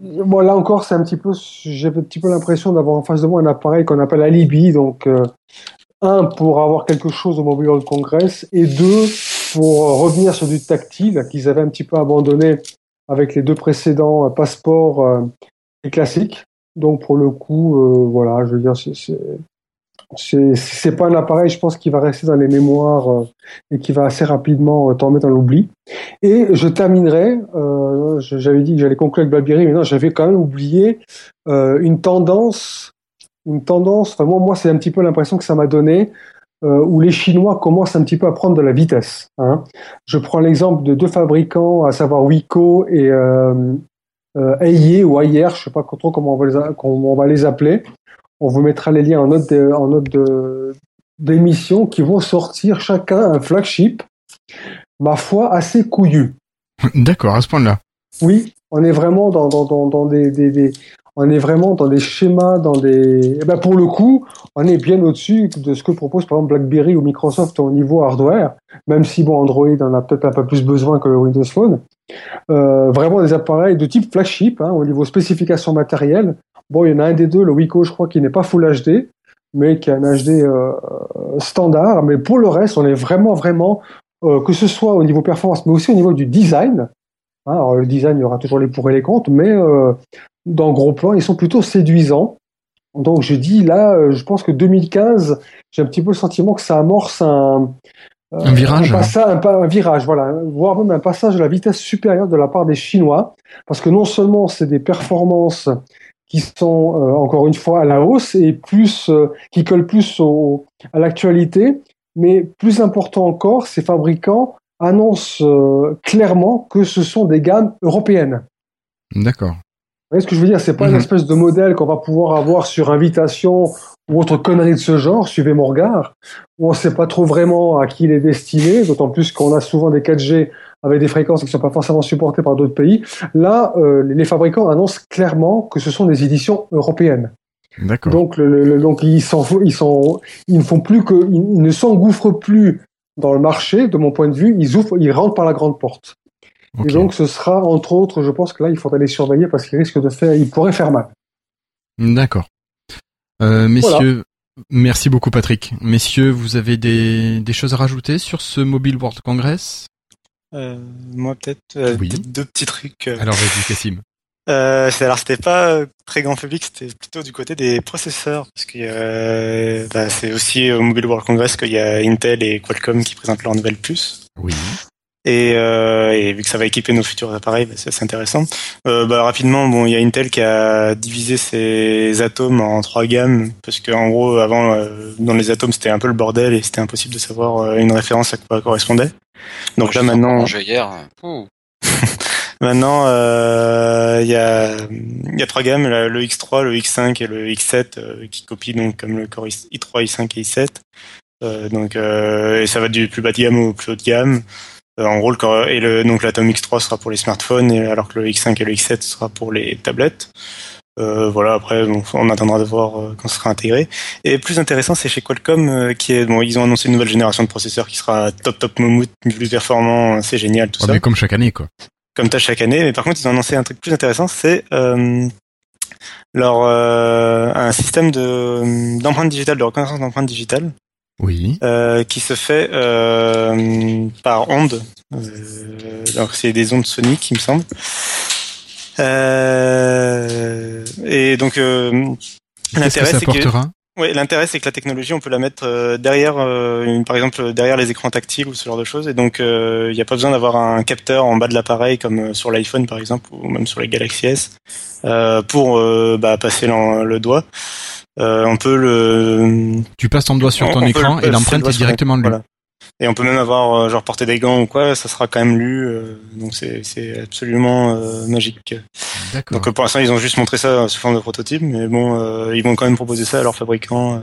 Bon, là encore, c'est un petit peu. J'ai un petit peu l'impression d'avoir en face de moi un appareil qu'on appelle Alibi, donc euh, un pour avoir quelque chose au Mobile World Congress et deux pour revenir sur du tactile qu'ils avaient un petit peu abandonné avec les deux précédents euh, passeports euh, et classiques. Donc pour le coup, euh, voilà, je veux dire, c'est c'est pas un appareil, je pense, qui va rester dans les mémoires euh, et qui va assez rapidement euh, tomber dans l'oubli. Et je terminerai, euh, j'avais dit que j'allais conclure avec BlackBerry, mais non, j'avais quand même oublié euh, une tendance, une tendance. Enfin moi, moi, c'est un petit peu l'impression que ça m'a donné. où les Chinois commencent un petit peu à prendre de la vitesse. Hein. Je prends l'exemple de deux fabricants, à savoir Wiko et euh, euh, ou Ayer, je sais pas trop comment on va les appeler, on vous mettra les liens en note de, en note de, d'émission qui vont sortir chacun un flagship, ma foi, assez couillu. D'accord, à ce point-là. Oui, on est vraiment dans, dans, dans, dans des, des, des, on est vraiment dans des schémas, dans des. Eh ben pour le coup, on est bien au-dessus de ce que propose par exemple BlackBerry ou Microsoft au niveau hardware, même si bon Android en a peut-être un peu plus besoin que Windows Phone. Euh, vraiment des appareils de type flagship hein, au niveau spécification matérielle Bon, il y en a un des deux, le Wiko, je crois, qui n'est pas Full HD, mais qui a un HD euh, standard. Mais pour le reste, on est vraiment, vraiment, euh, que ce soit au niveau performance, mais aussi au niveau du design. Hein, alors, le design, il y aura toujours les pour et les contre, mais euh, dans gros plan, ils sont plutôt séduisants. Donc, je dis là, je pense que 2015, j'ai un petit peu le sentiment que ça amorce un, un virage. Un, un, virage, voilà, voire même un passage à la vitesse supérieure de la part des Chinois, parce que non seulement c'est des performances qui sont euh, encore une fois à la hausse et plus euh, qui collent plus au, à l'actualité. Mais plus important encore, ces fabricants annoncent euh, clairement que ce sont des gammes européennes. D'accord. voyez ce que je veux dire? C'est pas une mhm. espèce de modèle qu'on va pouvoir avoir sur invitation ou autre connerie de ce genre, suivez mon regard, où on ne sait pas trop vraiment à qui il est destiné, d'autant plus qu'on a souvent des 4G avec des fréquences qui ne sont pas forcément supportées par d'autres pays. Là, euh, les fabricants annoncent clairement que ce sont des éditions européennes. D'accord. Donc, le, donc ils, ils, sont, ils ne font plus que, ils, ne s'engouffrent plus dans le marché, de mon point de vue, ils ouvrent, ils rentrent par la grande porte. Et donc, ce sera, entre autres, je pense que là, il faudra les surveiller parce qu'ils risquent de faire, ils pourraient faire mal. D'accord. Euh, messieurs, merci beaucoup Patrick. Messieurs, vous avez des, des choses à rajouter sur ce Mobile World Congress? Moi peut-être euh, deux, petits trucs. Euh. Alors vas-y Cassim. Euh, alors c'était pas très grand public, c'était plutôt du côté des processeurs, parce que bah, c'est aussi au Mobile World Congress qu'il y a Intel et Qualcomm qui présentent leurs nouvelles puces. Oui. Et, euh, et, vu que ça va équiper nos futurs appareils, bah, c'est intéressant. Euh, bah, rapidement, bon, il y a Intel qui a divisé ses atomes en trois gammes parce qu'en gros, avant, euh, dans les atomes, c'était un peu le bordel et c'était impossible de savoir euh, une référence à quoi correspondait. Donc là, maintenant, hier. maintenant, euh, il y a il y a trois gammes, le X3, le X5 et le X7 qui copient donc comme le Core i3, i5 et i7. donc et ça va du plus bas de gamme au plus haut de gamme. Euh, en gros, le, et le, donc l'Atom X3 sera pour les smartphones, et, alors que le X5 et le X7 sera pour les tablettes. Euh, voilà, après, on attendra de voir euh, quand ce sera intégré. Et plus intéressant, c'est chez Qualcomm, euh, qui est, bon, ils ont annoncé une nouvelle génération de processeurs qui sera top top mammouth, plus performant, c'est génial, tout ça. Mais comme chaque année, quoi. Comme t'as chaque année, mais par contre, ils ont annoncé un truc plus intéressant, c'est leur un système de d'empreinte digitale, de reconnaissance d'empreinte digitale, oui. Qui se fait par onde. Euh, donc c'est des ondes soniques, il me semble. Euh, et donc euh, l'intérêt c'est que l'intérêt c'est que la technologie, on peut la mettre euh, derrière, par exemple derrière les écrans tactiles ou ce genre de choses, et donc il n'y a pas besoin d'avoir un capteur en bas de l'appareil comme sur l'iPhone par exemple ou même sur les Galaxy S pour bah, passer le doigt. Euh, on peut le. Tu passes ton doigt sur ton écran et l'empreinte est directement lue. Et on peut même avoir euh, genre porter des gants ou quoi, ça sera quand même lu. Euh, donc c'est c'est absolument magique. D'accord. Donc pour l'instant ils ont juste montré ça sous forme de prototype, mais bon ils vont quand même proposer ça à leurs fabricants.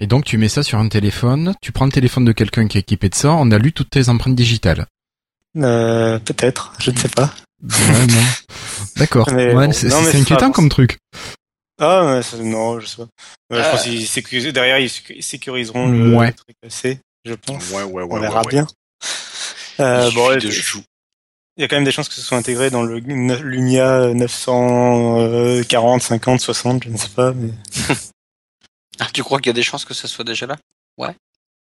Et donc tu mets ça sur un téléphone, tu prends le téléphone de quelqu'un qui est équipé de ça, on a lu toutes tes empreintes digitales. Peut-être, je ne sais pas. D'accord. c'est inquiétant comme truc. Ah non, je sais pas. Je pense qu'ils derrière ils sécuriseront le, truc assez, je pense. Ouais, ouais, ouais. On verra bien. Euh, bon, il y a quand même des chances que ce soit intégré dans le Lumia 940, 50, 60, je ne sais pas. Mais... ah, tu crois qu'il y a des chances que ça soit déjà là? Ouais.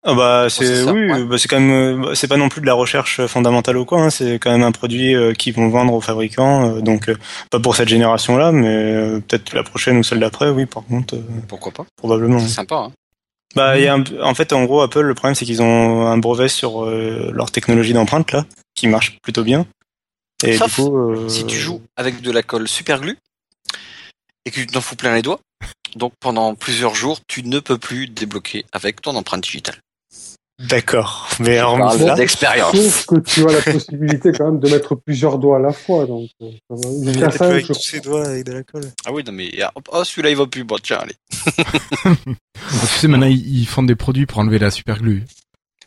Ah bah c'est oui, bah, c'est quand même euh, c'est pas non plus de la recherche fondamentale ou quoi, hein, c'est quand même un produit euh, qu'ils vont vendre aux fabricants, euh, donc pas pour cette génération là, mais peut-être la prochaine ou celle d'après, oui par contre. Pourquoi pas Probablement. C'est sympa. Hein. Bah y a en fait en gros Apple le problème c'est qu'ils ont un brevet sur leur technologie d'empreinte là qui marche plutôt bien. Et du coup, si tu joues avec de la colle super glue et que tu t'en fous plein les doigts, donc pendant plusieurs jours tu ne peux plus débloquer avec ton empreinte digitale. D'accord, mais alors d'expérience. Sauf que tu as la possibilité quand même de mettre plusieurs doigts à la fois, donc. Euh, avec tous ses doigts avec de la colle. Ah oui, non mais oh celui-là il va plus, bon tiens allez. tu sais maintenant ils font des produits pour enlever la super glue.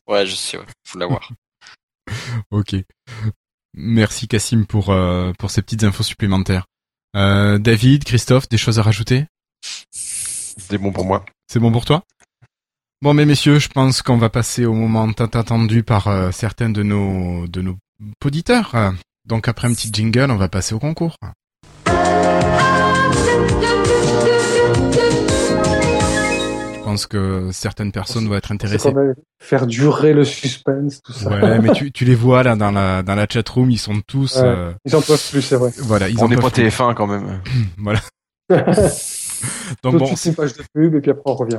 Ouais, je sais, ouais. faut l'avoir. ok. Merci Cassim pour euh, pour ces petites infos supplémentaires. Euh, David, Christophe, des choses à rajouter? C'est bon pour moi. C'est bon pour toi? Bon, mais messieurs, je pense qu'on va passer au moment tant attendu par euh, certains de nos de nos auditeurs. Donc après un petit jingle, on va passer au concours. Je pense que certaines personnes vont être intéressées. Faire durer le suspense, tout ça. Ouais, mais tu, tu les vois là dans la dans la chat room, ils sont tous. Euh, ils en peuvent plus, c'est vrai. Voilà, ils on n'est pas TF1 quand même. voilà. donc bon, une page de pub et puis après on revient.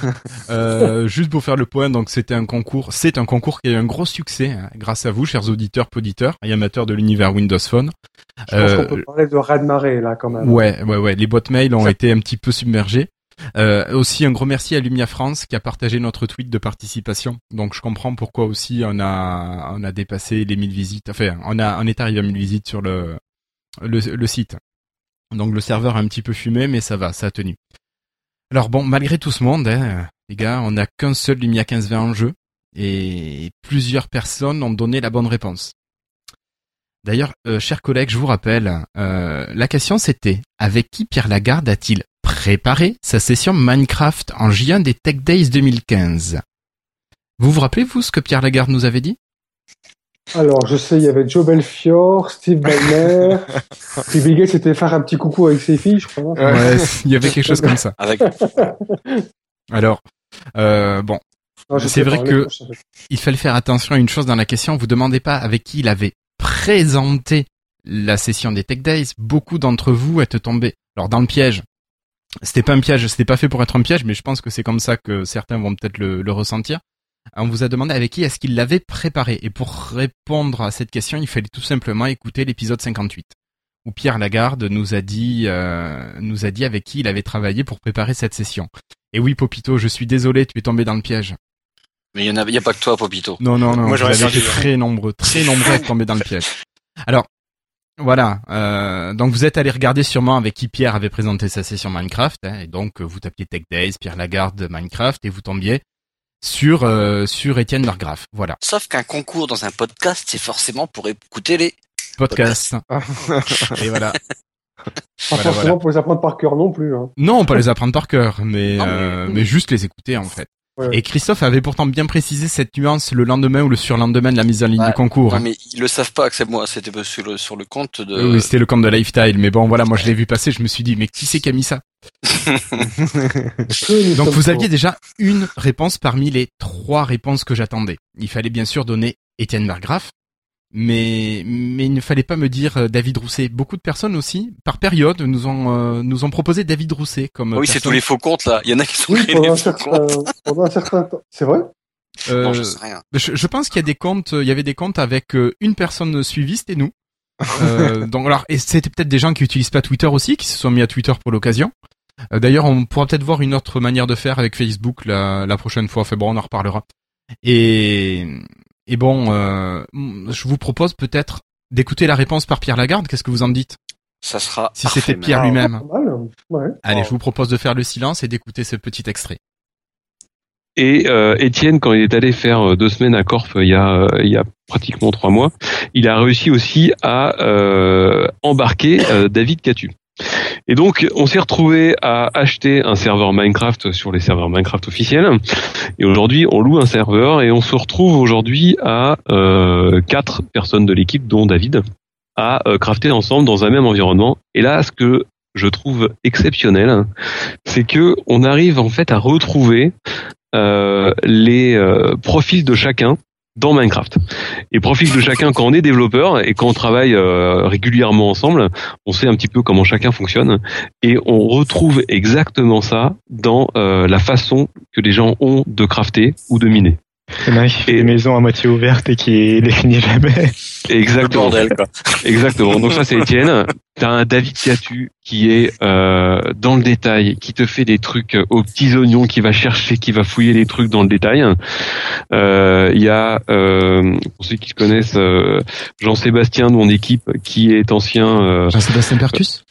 euh, juste pour faire le point, donc c'était un concours, c'est un concours qui a eu un gros succès hein, grâce à vous, chers auditeurs, poditeurs et amateurs de l'univers Windows Phone. Je pense qu'on peut euh, parler de raz-de-marée là quand même. Ouais, ouais, ouais. Les boîtes mail ont été un petit peu submergées. Euh, aussi un gros merci à Lumia France qui a partagé notre tweet de participation. Donc je comprends pourquoi aussi on a on a dépassé les 1000 visites. Enfin, on a on est arrivé à 1000 visites sur le le, le site. Donc le serveur a un petit peu fumé, mais ça va, ça a tenu. Alors bon, malgré tout ce monde, hein, les gars, on n'a qu'un seul Lumia 1520 en jeu, et plusieurs personnes ont donné la bonne réponse. D'ailleurs, euh, chers collègues, je vous rappelle, euh, la question c'était avec qui Pierre Lagarde a-t-il préparé sa session Minecraft en J1 des Tech Days 2015 Vous vous rappelez vous ce que Pierre Lagarde nous avait dit? Alors, je sais, il y avait Joe Belfior, Steve Ballmer, puis Bill Gates était faire un petit coucou avec ses filles, je crois. Ouais, il y avait quelque chose comme ça. Avec... Alors, euh, bon, c'est vrai que il fallait faire attention à une chose dans la question. Vous demandez pas avec qui il avait présenté la session des Tech Days. Beaucoup d'entre vous êtes tombés. Alors dans le piège. C'était pas un piège, c'était pas fait pour être un piège, mais je pense que c'est comme ça que certains vont peut-être le ressentir. On vous a demandé avec qui est-ce qu'il l'avait préparé. Et pour répondre à cette question, il fallait tout simplement écouter l'épisode 58 où Pierre Lagarde nous a dit euh, nous a dit avec qui il avait travaillé pour préparer cette session. Et oui, Popito, je suis désolé, tu es tombé dans le piège. Mais il y en a, y a pas que toi, Popito. Non, non, non. Moi, j'aurais été très nombreux, très nombreux à tomber dans le piège. Alors, voilà. Euh, donc vous êtes allé regarder sûrement avec qui Pierre avait présenté sa session Minecraft. Hein, et donc vous tapiez Tech Days, Pierre Lagarde, Minecraft, et vous tombiez sur euh, sur Étienne Margraf. Voilà. Sauf qu'un concours dans un podcast, c'est forcément pour écouter les podcasts. Et voilà. Pas forcément pour les apprendre par cœur non plus. Hein. Non, pas les apprendre par cœur, mais euh, mais juste les écouter en fait. Et Christophe avait pourtant bien précisé cette nuance le lendemain ou le surlendemain de la mise en ligne du concours. mais ils le savent pas que c'est moi, c'était sur le, sur le compte de... Oui, c'était le compte de Lifestyle, mais bon voilà, moi je l'ai vu passer, je me suis dit, mais qui c'est qui a mis ça? Donc vous aviez déjà une réponse parmi les trois réponses que j'attendais. Il fallait bien sûr donner Étienne Margraf, mais mais il ne fallait pas me dire euh, David Rousset. Beaucoup de personnes aussi, par période, nous ont euh, nous ont proposé David Rousset comme. Ah oui, c'est tous les faux comptes là. Il y en a qui sont oui, pendant, un certain, pendant un certain temps. C'est vrai? Euh, je, sais rien. Je, pense qu'il y a des comptes, il y avait des comptes avec euh, une personne suivie, c'était nous. euh, donc alors, et c'était peut-être des gens qui utilisent pas Twitter aussi, qui se sont mis à Twitter pour l'occasion. D'ailleurs, on pourra peut-être voir une autre manière de faire avec Facebook la, la prochaine fois. Enfin bon, on en reparlera. Et et bon, euh, je vous propose peut-être d'écouter la réponse par Pierre Lagarde. Qu'est-ce que vous en dites? Ça sera. Si c'était Pierre lui-même. Allez, je vous propose de faire le silence et d'écouter ce petit extrait. Et euh, Étienne, quand il est allé faire euh, deux semaines à Corp il y a, il y a pratiquement trois mois, il a réussi aussi à embarquer David Catu. Et donc, on s'est retrouvé à acheter un serveur Minecraft sur les serveurs Minecraft officiels. Et aujourd'hui, on loue un serveur et on se retrouve aujourd'hui à euh, quatre personnes de l'équipe, dont David, à euh, crafter ensemble dans un même environnement. Et là, ce que je trouve exceptionnel, c'est que on arrive en fait à retrouver euh, les profils de chacun dans Minecraft. Et profil de chacun quand on est développeur et quand on travaille euh, régulièrement ensemble, on sait un petit peu comment chacun fonctionne et on retrouve exactement ça dans euh, la façon que les gens ont de crafter ou de miner. C'est qui fait des maisons à moitié ouvertes et qui les finit jamais. Exactement. Exactement. Donc ça c'est Étienne. T'as un David Catu qui est euh, dans le détail, qui te fait des trucs aux petits oignons, qui va chercher, qui va fouiller les trucs dans le détail. Euh, il y a, euh, pour ceux qui connaissent, euh, Jean-Sébastien de mon équipe, qui est ancien. Jean-Sébastien Pertus?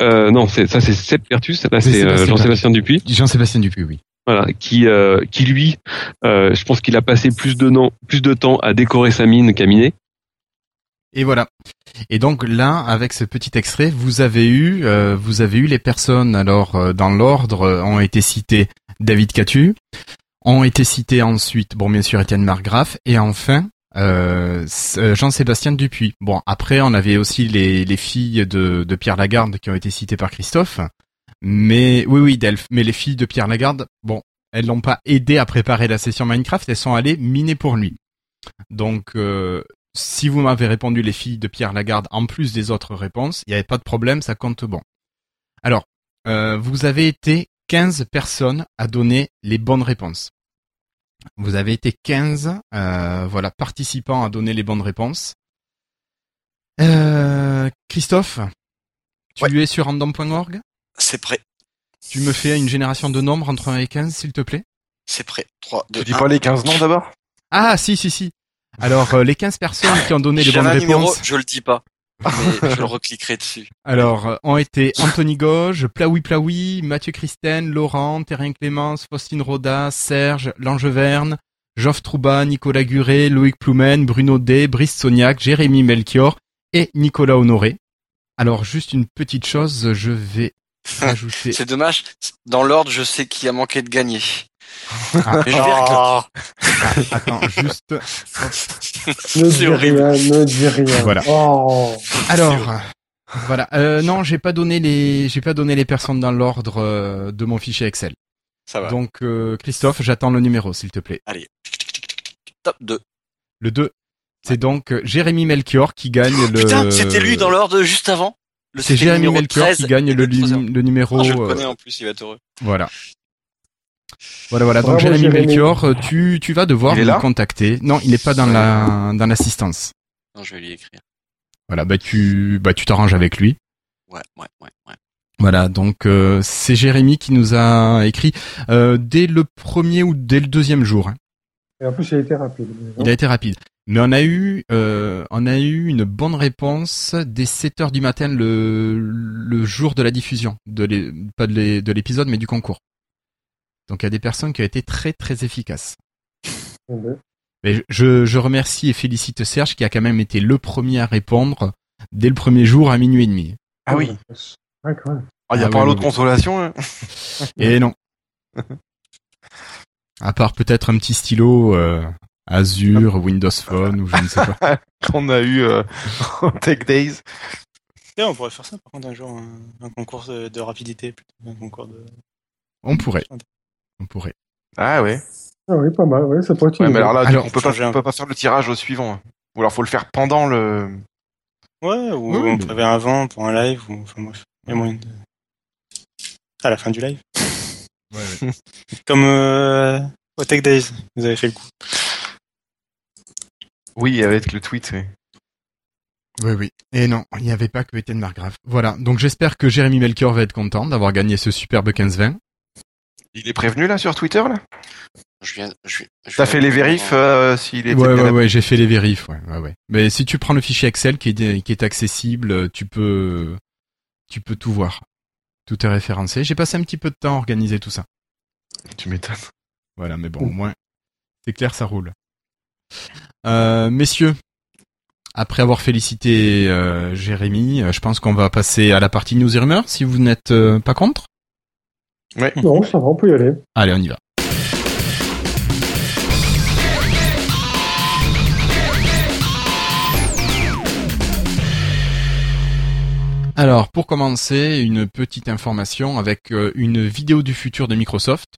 non, c'est ça c'est Seb Pertus. Là c'est Jean-Sébastien Dupuis. Jean-Sébastien Dupuis, oui. Voilà, qui euh, qui lui, euh, je pense qu'il a passé plus de temps, plus de temps à décorer sa mine qu'à miner. Et voilà. Et donc là, avec ce petit extrait, vous avez eu, euh, vous avez eu les personnes. Alors dans l'ordre ont été cités David Catu, ont été cités ensuite, bon bien sûr Étienne Margraf, et enfin Jean-Sébastien Dupuis. Bon après, on avait aussi les, les filles de, de Pierre Lagarde qui ont été citées par Christophe. Mais oui, oui, Delph. Mais les filles de Pierre Lagarde, bon, elles l'ont pas aidé à préparer la session Minecraft, elles sont allées miner pour lui. Donc, euh, si vous m'avez répondu les filles de Pierre Lagarde en plus des autres réponses, il n'y avait pas de problème, ça compte bon. Alors, euh, vous avez été 15 personnes à donner les bonnes réponses. Vous avez été 15 euh, voilà, participants à donner les bonnes réponses. Christophe, tu es sur random.org c'est prêt. Tu me fais une génération de nombres entre 1 et 15, s'il te plaît? C'est prêt. 3, 2, Tu dis pas les 15 noms d'abord? Ah, si, si, si. Alors, euh, les 15 personnes qui ont donné les bonnes réponses. Numéro, je le dis pas. mais je le recliquerai dessus. Alors, euh, ont été Anthony Gauge, Plaoui Plaoui, Mathieu Christen, Laurent, Terrien Clémence, Faustine Roda, Serge, Langeverne, Geoff Trouba, Nicolas Guré, Loïc Ploumen, Bruno D, Brice Sognac, Jérémy Melchior et Nicolas Honoré. Alors, juste une petite chose, je vais ajouter... C'est dommage, dans l'ordre, je sais qui a manqué de gagner. Ah, oh. Attends, juste. ne dis rien, ne dis rien. Voilà. Oh. Alors, voilà. Euh, non, j'ai pas donné les, j'ai pas donné les personnes dans l'ordre euh, de mon fichier Excel. Ça va. Donc, euh, Christophe, j'attends le numéro, s'il te plaît. Allez. Top 2. Le 2. C'est donc Jérémy Melchior qui gagne le. Putain, c'était lui dans l'ordre juste avant. C'est Jérémy Melchior qui gagne le, le, numéro. Ah, je le connais en plus, il va être heureux. Voilà. Voilà, voilà. Donc Jérémy Melchior, euh, tu, tu vas devoir le contacter. Non, il n'est pas dans la dans l'assistance. Non, je vais lui écrire. Voilà, bah tu bah tu t'arranges avec lui. Ouais, ouais, ouais, ouais. Voilà, donc euh, c'est Jérémy qui nous a écrit euh, dès le premier ou dès le deuxième jour. Hein. Et en plus, il a été rapide. Il a été rapide. Mais on a eu, on a eu une bonne réponse dès 7 heures du matin le, le jour de la diffusion, de pas de l'épisode, mais du concours. Donc il y a des personnes qui ont été très très efficaces. Mais je, je, remercie et félicite Serge qui a quand même été le premier à répondre dès le premier jour à minuit et demi. Ah oui. Ah, il n'y a ah pas l'autre consolation. Hein. et non. À part peut-être un petit stylo euh, Azure, Windows Phone ou je ne sais pas. Qu'on a eu euh, en Tech Days. on pourrait faire ça par contre un jour, un, concours de, rapidité, un concours de... On pourrait. On pourrait. Ah ouais. Ah oui, pas mal, ouais, ça pourrait être ouais, mais alors là, on peut pas, peut pas faire le tirage au suivant. Ou alors faut le faire pendant le. Ouais, ou on prévient avant pour un live, ou enfin bref, il y a moyen de. À la fin du live. Comme euh, au Tech Days, vous avez fait le coup. Oui, avec le tweet, oui. Oui, oui. Et non, il n'y avait pas que Étienne Margrave. Voilà. Donc j'espère que Jérémy Melchior va être content d'avoir gagné ce superbe 15-20. Il est prévenu là sur Twitter là? Je viens, je, T'as fait les vérifs euh, s'il est. Ouais, ouais, ouais, j'ai fait les vérifs, ouais, ouais, ouais. Mais si tu prends le fichier Excel qui est, qui est accessible, tu peux, tu peux tout voir. Tout est référencé. J'ai passé un petit peu de temps à organiser tout ça. Tu m'étonnes. Voilà, mais bon, au moins, c'est clair, ça roule. Euh, messieurs, après avoir félicité euh, Jérémy, euh, je pense qu'on va passer à la partie news et rumeurs, si vous n'êtes euh, pas contre. Ouais. Non, ça va, on peut y aller. Allez, on y va. Alors, pour commencer, une petite information avec une vidéo du futur de Microsoft.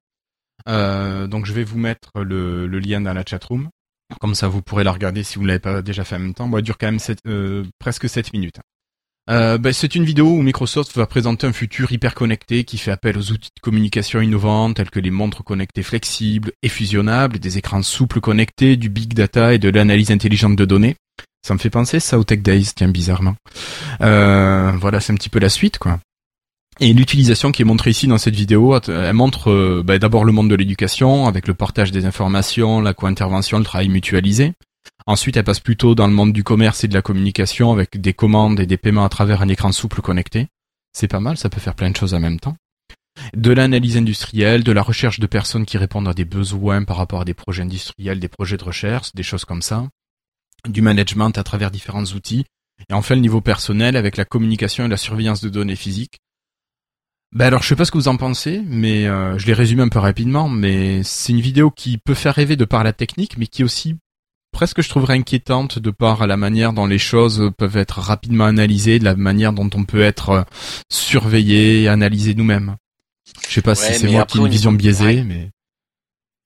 Euh, donc, je vais vous mettre le, lien dans la chatroom. Comme ça, vous pourrez la regarder si vous ne l'avez pas déjà fait en même temps. Bon, elle dure quand même euh, presque 7 minutes. Euh, ben, c'est une vidéo où Microsoft va présenter un futur hyper connecté qui fait appel aux outils de communication innovants tels que les montres connectées flexibles et fusionnables, des écrans souples connectés, du big data et de l'analyse intelligente de données. Ça me fait penser ça au Tech Days, tiens bizarrement. Euh, voilà, c'est un petit peu la suite quoi. Et l'utilisation qui est montrée ici dans cette vidéo, elle montre euh, ben, d'abord le monde de l'éducation avec le partage des informations, la co-intervention, le travail mutualisé. Ensuite, elle passe plutôt dans le monde du commerce et de la communication avec des commandes et des paiements à travers un écran souple connecté. C'est pas mal, ça peut faire plein de choses en même temps. De l'analyse industrielle, de la recherche de personnes qui répondent à des besoins par rapport à des projets industriels, des projets de recherche, des choses comme ça. Du management à travers différents outils. Et enfin, le niveau personnel avec la communication et la surveillance de données physiques. Ben alors je sais pas ce que vous en pensez, mais euh, je l'ai résumé un peu rapidement, mais c'est une vidéo qui peut faire rêver de par la technique, mais qui est aussi presque je trouverais inquiétante de par la manière dont les choses peuvent être rapidement analysées, de la manière dont on peut être euh, surveillé et analysé nous-mêmes. Je sais pas si c'est moi qui ai une vision biaisée, mais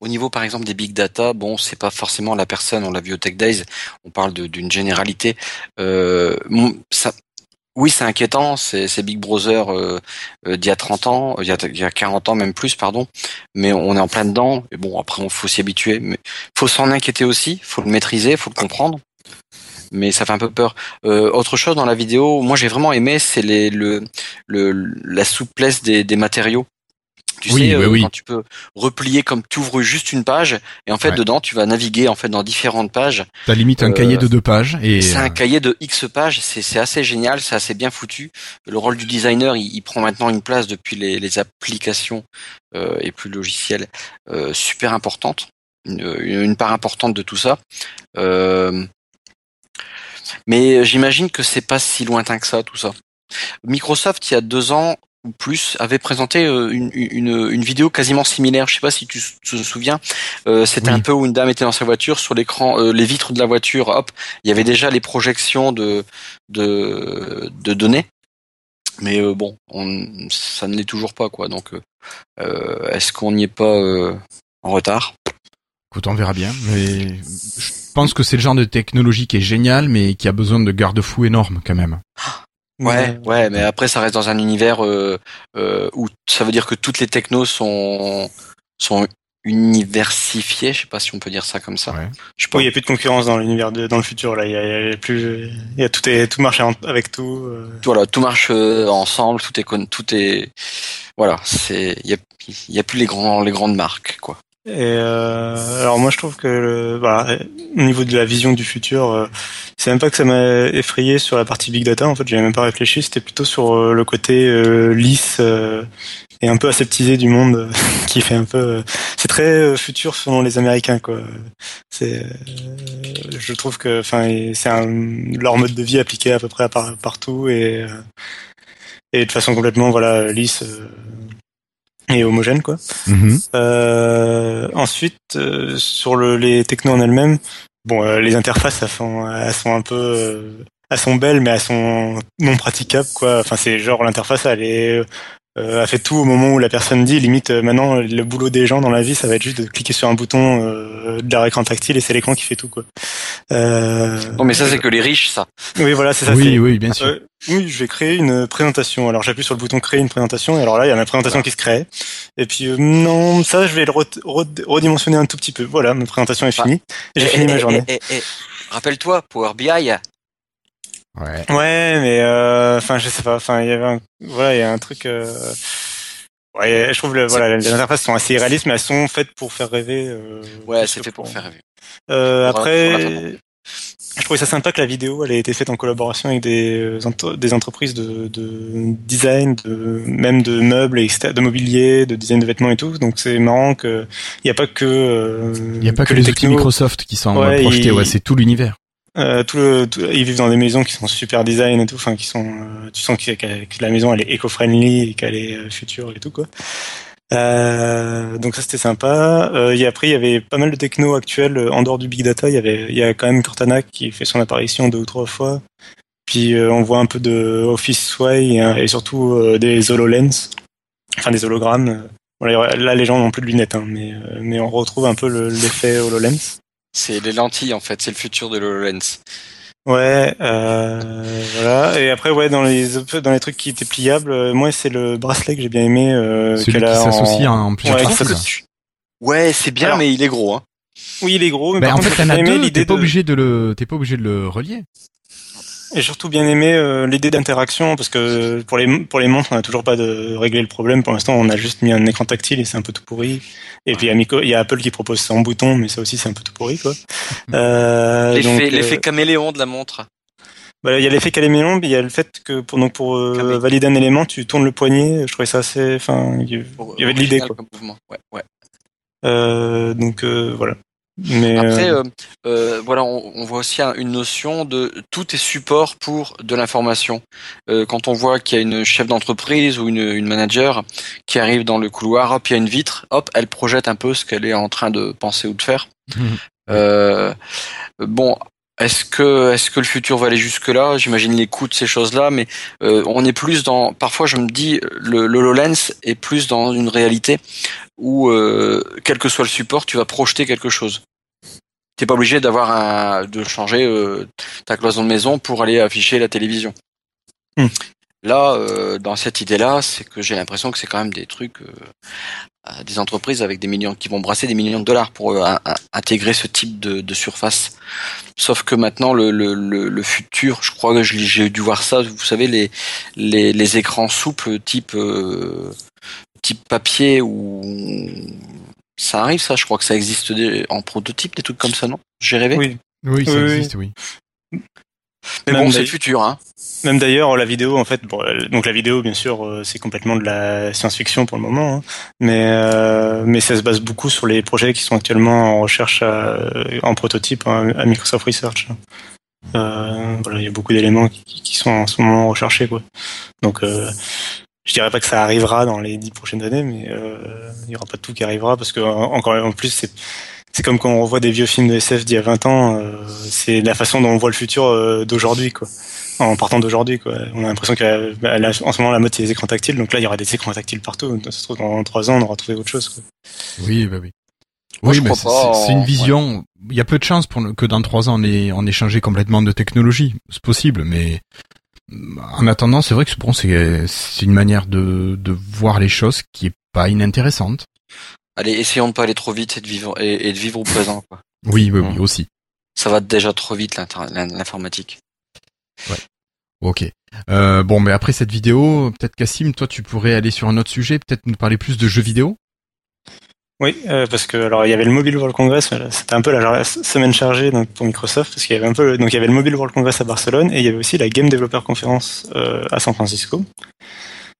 au niveau par exemple des big data, bon, c'est pas forcément la personne. On l'a vu au Tech Days. On parle d'une généralité. Euh, ça, oui, c'est inquiétant, c'est Big Brother euh, euh, d'il y a 30 ans, il y a, il y a 40 ans même plus, pardon. Mais on est en plein dedans. Et bon, après, on faut s'y habituer. Mais faut s'en inquiéter aussi, faut le maîtriser, faut le comprendre. Mais ça fait un peu peur. Euh, autre chose dans la vidéo, moi j'ai vraiment aimé, c'est les le, la souplesse des matériaux Tu sais, euh, quand tu peux replier comme tu ouvres juste une page et en fait dedans tu vas naviguer en fait dans différentes pages. T'as limite un euh, cahier de deux pages et c'est un cahier de X pages. C'est assez génial, c'est assez bien foutu. Le rôle du designer, il, prend maintenant une place depuis les, les applications euh, et plus logiciels super importante, une, une, part importante de tout ça. mais j'imagine que c'est pas si lointain que ça tout ça. Microsoft, il y a deux ans, ou plus avait présenté euh, une, une, une, vidéo quasiment similaire. Je sais pas si tu te souviens. Euh, C'était un peu où une dame était dans sa voiture, sur l'écran, euh, les vitres de la voiture, hop, il y avait déjà les projections de de, de données. Mais euh, bon, on, ça ne l'est toujours pas quoi. Donc, est-ce qu'on n'y est pas en retard? Écoute, on verra bien. Mais je pense que c'est le genre de technologie qui est génial, mais qui a besoin de garde-fous énormes quand même. Ouais, ouais, mais après ça reste dans un univers euh, euh, où ça veut dire que toutes les technos sont sont universifiées, je sais pas si on peut dire ça comme ça. Ouais. Je sais il y a plus de concurrence dans l'univers dans le futur là, il y a, y a, plus il y a tout est tout marche avec tout. Euh. Voilà, tout marche euh, ensemble, tout est tout est voilà, c'est il y a il y a plus les grands les grandes marques quoi. Et euh, alors moi je trouve que voilà, au niveau de la vision du futur, euh, c'est même pas que ça m'a effrayé sur la partie big data. En fait, j'avais même pas réfléchi. C'était plutôt sur euh, le côté euh, lisse et un peu aseptisé du monde, qui fait un peu. c'est très futur selon les Américains quoi. C'est, je trouve que, enfin, c'est leur mode de vie appliqué à peu près à partout et et de façon complètement voilà lisse et homogène quoi. Mhm. Euh, ensuite euh, sur le, les technos en elles-mêmes, bon euh, les interfaces elles sont, elles sont un peu euh, elles sont belles mais elles sont non praticables quoi. Enfin c'est genre l'interface elle est a fait tout au moment où la personne dit limite euh, maintenant le boulot des gens dans la vie ça va être juste de cliquer sur un bouton euh, de leur écran tactile et c'est l'écran qui fait tout quoi. Euh, non mais ça c'est que les riches ça. Oui voilà c'est ça. Oui oui bien sûr. oui je vais créer une présentation alors j'appuie sur le bouton créer une présentation et alors là il y a ma présentation qui se crée et puis non ça je vais le redimensionner un tout petit peu voilà ma présentation est finie j'ai fini ma journée. Rappelle-toi Power BI Ouais. Ouais, mais euh, enfin, je sais pas. Enfin, il y avait un, voilà, il y a un truc. Euh... Ouais, je trouve le, voilà, les interfaces sont assez réalistes, mais elles sont faites pour faire rêver. Euh, ouais, c'est fait pour faire rêver. Euh, après, je trouvais ça sympa que la vidéo, elle ait été faite en collaboration avec des, euh, des entreprises de, de design, de même de meubles, et de mobilier, de design de vêtements et tout. Donc c'est marrant que il n'y a pas que. Euh, il n'y a pas que, les outils Microsoft qui sont projetés. Ouais, c'est tout l'univers. Euh, tout le, ils vivent dans des maisons qui sont super design et tout, enfin qui sont, euh, tu sens que, la maison elle est éco-friendly et qu'elle est euh, future et tout quoi. Euh, donc ça c'était sympa. Euh, et après il y avait pas mal de techno actuels en dehors du big data. Il y avait, il y a quand même Cortana qui fait son apparition deux ou trois fois. Puis on voit un peu de Office Sway et, surtout des HoloLens, enfin des hologrammes. là les gens n'ont plus de lunettes, hein, mais mais on retrouve un peu l'effet HoloLens. C'est les lentilles en fait, c'est le futur de l'HoloLens. Ouais, euh, voilà. Et après, ouais, dans les dans les trucs qui étaient pliables, euh, moi c'est le bracelet que j'ai bien aimé. Euh, Celui qui s'associe en... en plusieurs ouais, ouais c'est bien, mais il est gros. Hein. Oui, il est gros. Mais ben, en fait, t'en as deux. T'es pas obligé de le, t'es pas obligé de le relier. Et surtout bien aimé euh, l'idée d'interaction parce que pour les pour les montres on n'a toujours pas de régler le problème. Pour l'instant on a juste mis un écran tactile et c'est un peu tout pourri. Et puis il y, a Apple qui propose ça en bouton mais ça aussi c'est un peu tout pourri quoi. Euh, l'effet euh, caméléon de la montre. Voilà, il y a l'effet caméléon, mais il y a le fait que pour donc pour euh, valider un élément tu tournes le poignet. Je trouvais ça assez. Enfin il y avait de l'idée quoi. Ouais, ouais. Euh, donc voilà. Mais Après, euh, euh, euh, voilà, on, on, voit aussi une notion de tout est support pour de l'information. Euh, quand on voit qu'il y a une chef d'entreprise ou une, une, manager qui arrive dans le couloir, hop, il y a une vitre, hop, elle projette un peu ce qu'elle est en train de penser ou de faire. Euh, bon, est-ce que est-ce que le futur va aller jusque là J'imagine les coûts de ces choses-là, mais euh, on est plus dans. Parfois, je me dis, le, le HoloLens est plus dans une réalité où, euh, quel que soit le support, tu vas projeter quelque chose. T'es pas obligé d'avoir un de changer euh, ta cloison de maison pour aller afficher la télévision. Hmm. Là, euh, dans cette idée-là, c'est que j'ai l'impression que c'est quand même des trucs, euh, des entreprises avec des millions qui vont brasser des millions de dollars pour euh, intégrer ce type de, de, surface. Sauf que maintenant, le, le, le, futur, je crois que j'ai dû voir ça. Vous savez, les les, les écrans souples type type papier ou ça arrive ça Je crois que ça existe en prototype, des trucs comme ça, non? J'ai rêvé? Oui, oui, ça existe, oui. Mais bon, c'est le futur, hein. Même d'ailleurs, la vidéo, en fait, bon, euh, donc la vidéo, bien sûr, euh, c'est complètement de la science-fiction pour le moment, hein. mais euh, mais ça se base beaucoup sur les projets qui sont actuellement en recherche en prototype hein, à Microsoft Research. Euh, voilà, il y a beaucoup d'éléments qui, qui, sont en ce moment recherchés, quoi. Donc, euh, je dirais pas que ça arrivera dans les dix prochaines années, mais il y aura pas tout qui arrivera parce que encore en plus, c'est c'est comme quand on revoit des vieux films de SF d'il y a 20 ans, euh, c'est la façon dont on voit le futur euh, d'aujourd'hui, quoi. En partant d'aujourd'hui, quoi. On a l'impression qu'en ce moment, la mode, c'est les écrans tactiles, donc là, il y aura des écrans tactiles partout. Ça se trouve, dans 3 ans, on aura trouvé autre chose, quoi. Oui, bah oui. oui, mais c'est une vision. Il y a peu de chances pour que dans 3 ans, on ait, on ait changé complètement de technologie. C'est possible, mais en attendant, c'est vrai que bon, c'est une manière de, de voir les choses qui est pas inintéressante. Allez, essayons de pas aller trop vite et de vivre et, de vivre au présent. Quoi. Oui, oui, oui, aussi. Ça va déjà trop vite l'informatique. Ouais. Ok. Euh, bon, mais après cette vidéo, peut-être Cassim, toi, tu pourrais aller sur un autre sujet, peut-être nous parler plus de jeux vidéo? Oui, euh, parce que alors il y avait le Mobile World Congress, c'était un peu la semaine chargée donc, pour Microsoft, parce qu'il y avait un peu donc il y avait le Mobile World Congress à Barcelone et il y avait aussi la Game Developer Conference euh, à San Francisco.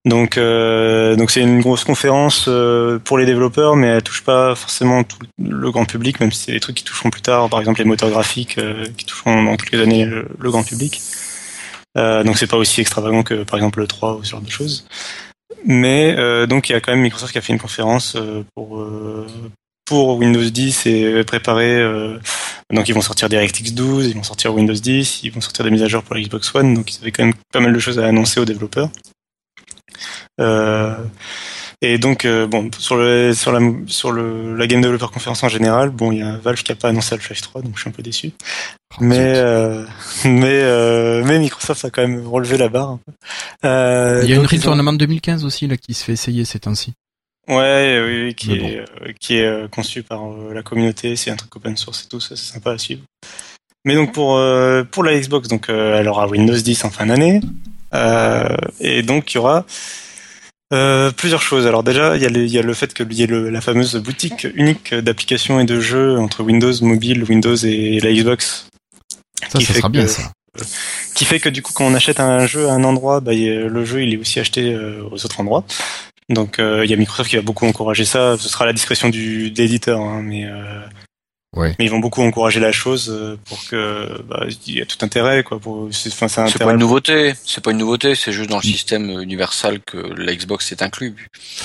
Donc, euh, donc c'est une grosse conférence euh, pour les développeurs, mais elle touche pas forcément tout le grand public, même si c'est des trucs qui toucheront plus tard, par exemple les moteurs graphiques, euh, qui toucheront dans quelques années le, grand public. Euh, donc c'est pas aussi extravagant que par exemple le 3 ou ce genre de choses. Mais donc il y a quand même Microsoft qui a fait une conférence pour pour Windows 10 et préparer. donc ils vont sortir DirectX 12, ils vont sortir Windows 10, ils vont sortir des mises à jour pour Xbox One, donc ils avaient quand même pas mal de choses à annoncer aux développeurs. Euh, et donc, euh, bon, sur le sur la sur le la Game Developer Conference en général, bon, il y a Valve qui a pas annoncé Half-Life 3, donc je suis un peu déçu. Oh, mais euh, mais mais Microsoft a quand même relevé la barre. il y a une Real Tournament 2015 aussi là qui se fait essayer ces temps-ci. Ouais, oui, qui est qui est conçu par la communauté, c'est un truc open source et tout, ça c'est sympa à suivre. Mais donc pour pour la Xbox, donc elle aura Windows 10 en fin d'année, et donc il y aura euh, plusieurs choses. Alors déjà, il y, a le, y a le fait qu'il y ait le, la fameuse boutique unique d'applications et de jeux entre Windows Mobile, Windows et la Xbox. Ça, ça sera bien ça. Qui fait que du coup, quand on achète un jeu à un endroit, bah, le jeu il est aussi acheté euh, aux autres endroits. Donc euh, il y a Microsoft qui va beaucoup encourager ça. Ce sera à la discrétion du d'éditeur, hein, mais Ouais. Mais ils vont beaucoup encourager la chose euh, pour que bah, il y a tout intérêt quoi. Pour c'est pas une nouveauté, c'est pas une nouveauté, c'est juste dans le système universel que la Xbox est inclus.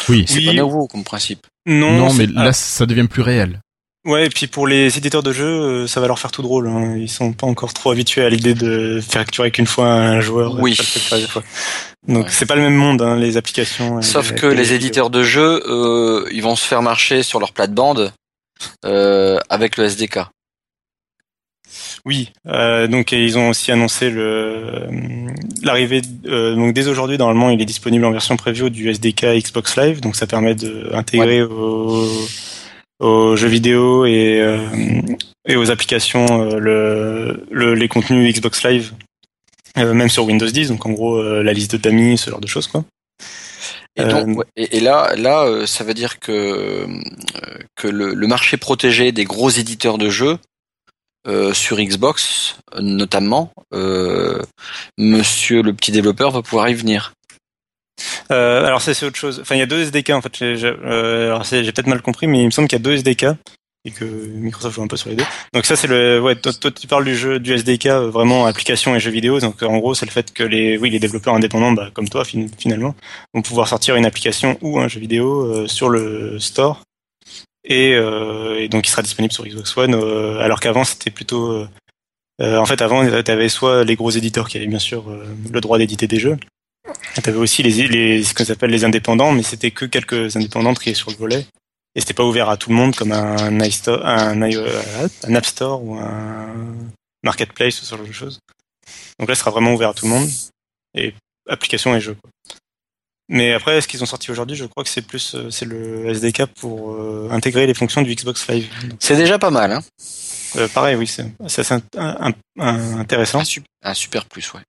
Oui, c'est pas nouveau comme principe. Non, non mais là ça devient plus réel. Ouais, et puis pour les éditeurs de jeux, euh, ça va leur faire tout drôle. Hein. Ils sont pas encore trop habitués à l'idée de faire facturer qu'une fois un joueur. Oui. Donc c'est pas le même monde, hein, les applications. Sauf que les éditeurs de jeux, euh, ils vont se faire marcher sur leur plate-bande avec le SDK. Oui, euh, donc ils ont aussi annoncé le l'arrivée. Euh, donc dès aujourd'hui, normalement, il est disponible en version preview du SDK Xbox Live, donc ça permet d'intégrer aux, aux, jeux vidéo et, et aux applications le, le, les contenus Xbox Live, même sur Windows 10. Donc en gros, la liste d'amis, ce genre de choses, quoi. Et, donc, euh, et, là, là, euh, ça veut dire que euh, que le, le, marché protégé des gros éditeurs de jeux sur Xbox, notamment, Monsieur le petit développeur va pouvoir y venir. Euh, alors c'est autre chose. Enfin, il y a deux SDK en fait. J'ai peut-être mal compris, mais il me semble qu'il y a deux SDK et que Microsoft joue un peu sur les deux. Donc ça c'est le ouais toi, tu parles du jeu du SDK euh, vraiment application et jeux vidéo. Donc en gros c'est le fait que les oui les développeurs indépendants bah, comme toi finalement vont pouvoir sortir une application ou un jeu vidéo euh, sur le store. Et, euh, donc il sera disponible sur Xbox One alors qu'avant c'était plutôt en fait avant tu avais soit les gros éditeurs qui avaient bien sûr le droit d'éditer des jeux. Tu avais aussi les, les ce qu'on appelle les indépendants mais c'était que quelques indépendants triés sur le volet et c'était pas ouvert à tout le monde comme un, iStore, un, un App Store ou un Marketplace ou ce genre de choses. Donc là, ce sera vraiment ouvert à tout le monde et applications et jeux. Quoi. Mais après, ce qu'ils ont sorti aujourd'hui, je crois que c'est plus euh, c'est le SDK pour euh, intégrer les fonctions du Xbox Live. C'est déjà pas mal, hein euh, Pareil, oui, c'est assez intéressant. Un, super plus, ouais.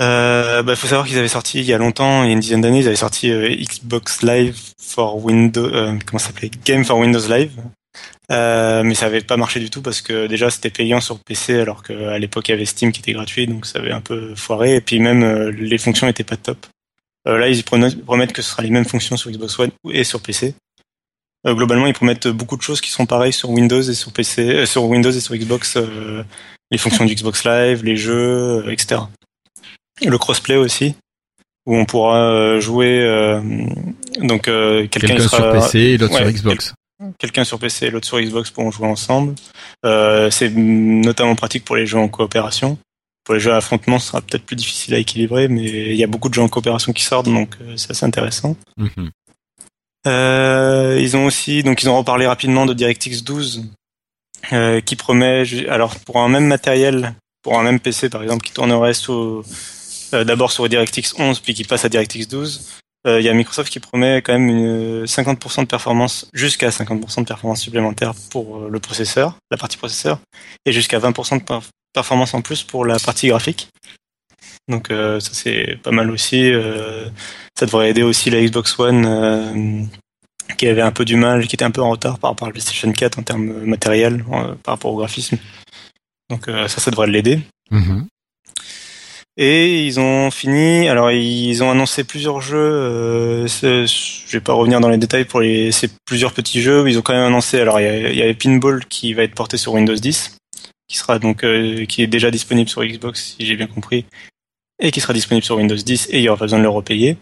Euh, bah, faut savoir qu'ils avaient sorti il y a longtemps, il y a une dizaine d'années, ils avaient sorti euh, Xbox Live for Windows, euh, comment ça s'appelait, Game for Windows Live. Euh, mais ça avait pas marché du tout parce que déjà c'était payant sur PC alors qu'à l'époque il y avait Steam qui était gratuit donc ça avait un peu foiré et puis même euh, les fonctions étaient pas top. là ils promettent que ce sera les mêmes fonctions sur Xbox One et sur PC. globalement ils promettent beaucoup de choses qui sont pareilles sur Windows et sur PC, sur Windows et sur Xbox, les fonctions du Xbox Live, les jeux, etc le crossplay aussi où on pourra euh, jouer euh, donc euh, quelqu'un sur PC et l'autre sur Xbox. Quelqu'un sur PC et l'autre sur Xbox pourront jouer ensemble. c'est notamment pratique pour les jeux en coopération. Pour les jeux à affrontement, ce sera peut-être plus difficile à équilibrer, mais il y a beaucoup de jeux en coopération qui sortent, donc c'est assez intéressant. Mhm. ils ont aussi, donc ils ont reparlé rapidement de DirectX 12, qui promet, alors pour un même matériel, pour un même PC par exemple, qui tournerait sous euh, d'abord sur DirectX 11 puis qui passe à DirectX 12. Euh, il y a Microsoft qui promet quand même une 50% de performance, jusqu'à 50% de performance supplémentaire pour euh, le processeur, la partie processeur, et jusqu'à 20% de performance en plus pour la partie graphique. Donc ça c'est pas mal aussi. ça devrait aider aussi la Xbox One qui avait un peu du mal, qui était un peu en retard par rapport à la PlayStation 4 en termes matériels, par rapport au graphisme. Donc ça, ça devrait l'aider. Mm-hmm. Et ils ont fini. Alors ils ont annoncé plusieurs jeux. Euh, je vais pas revenir dans les détails pour les ces plusieurs petits jeux. Ils ont quand même annoncé. Alors il y, a, Pinball qui va être porté sur Windows 10, qui sera donc euh, qui est déjà disponible sur Xbox si j'ai bien compris, et qui sera disponible sur Windows 10 et il y aura pas besoin de le repayer.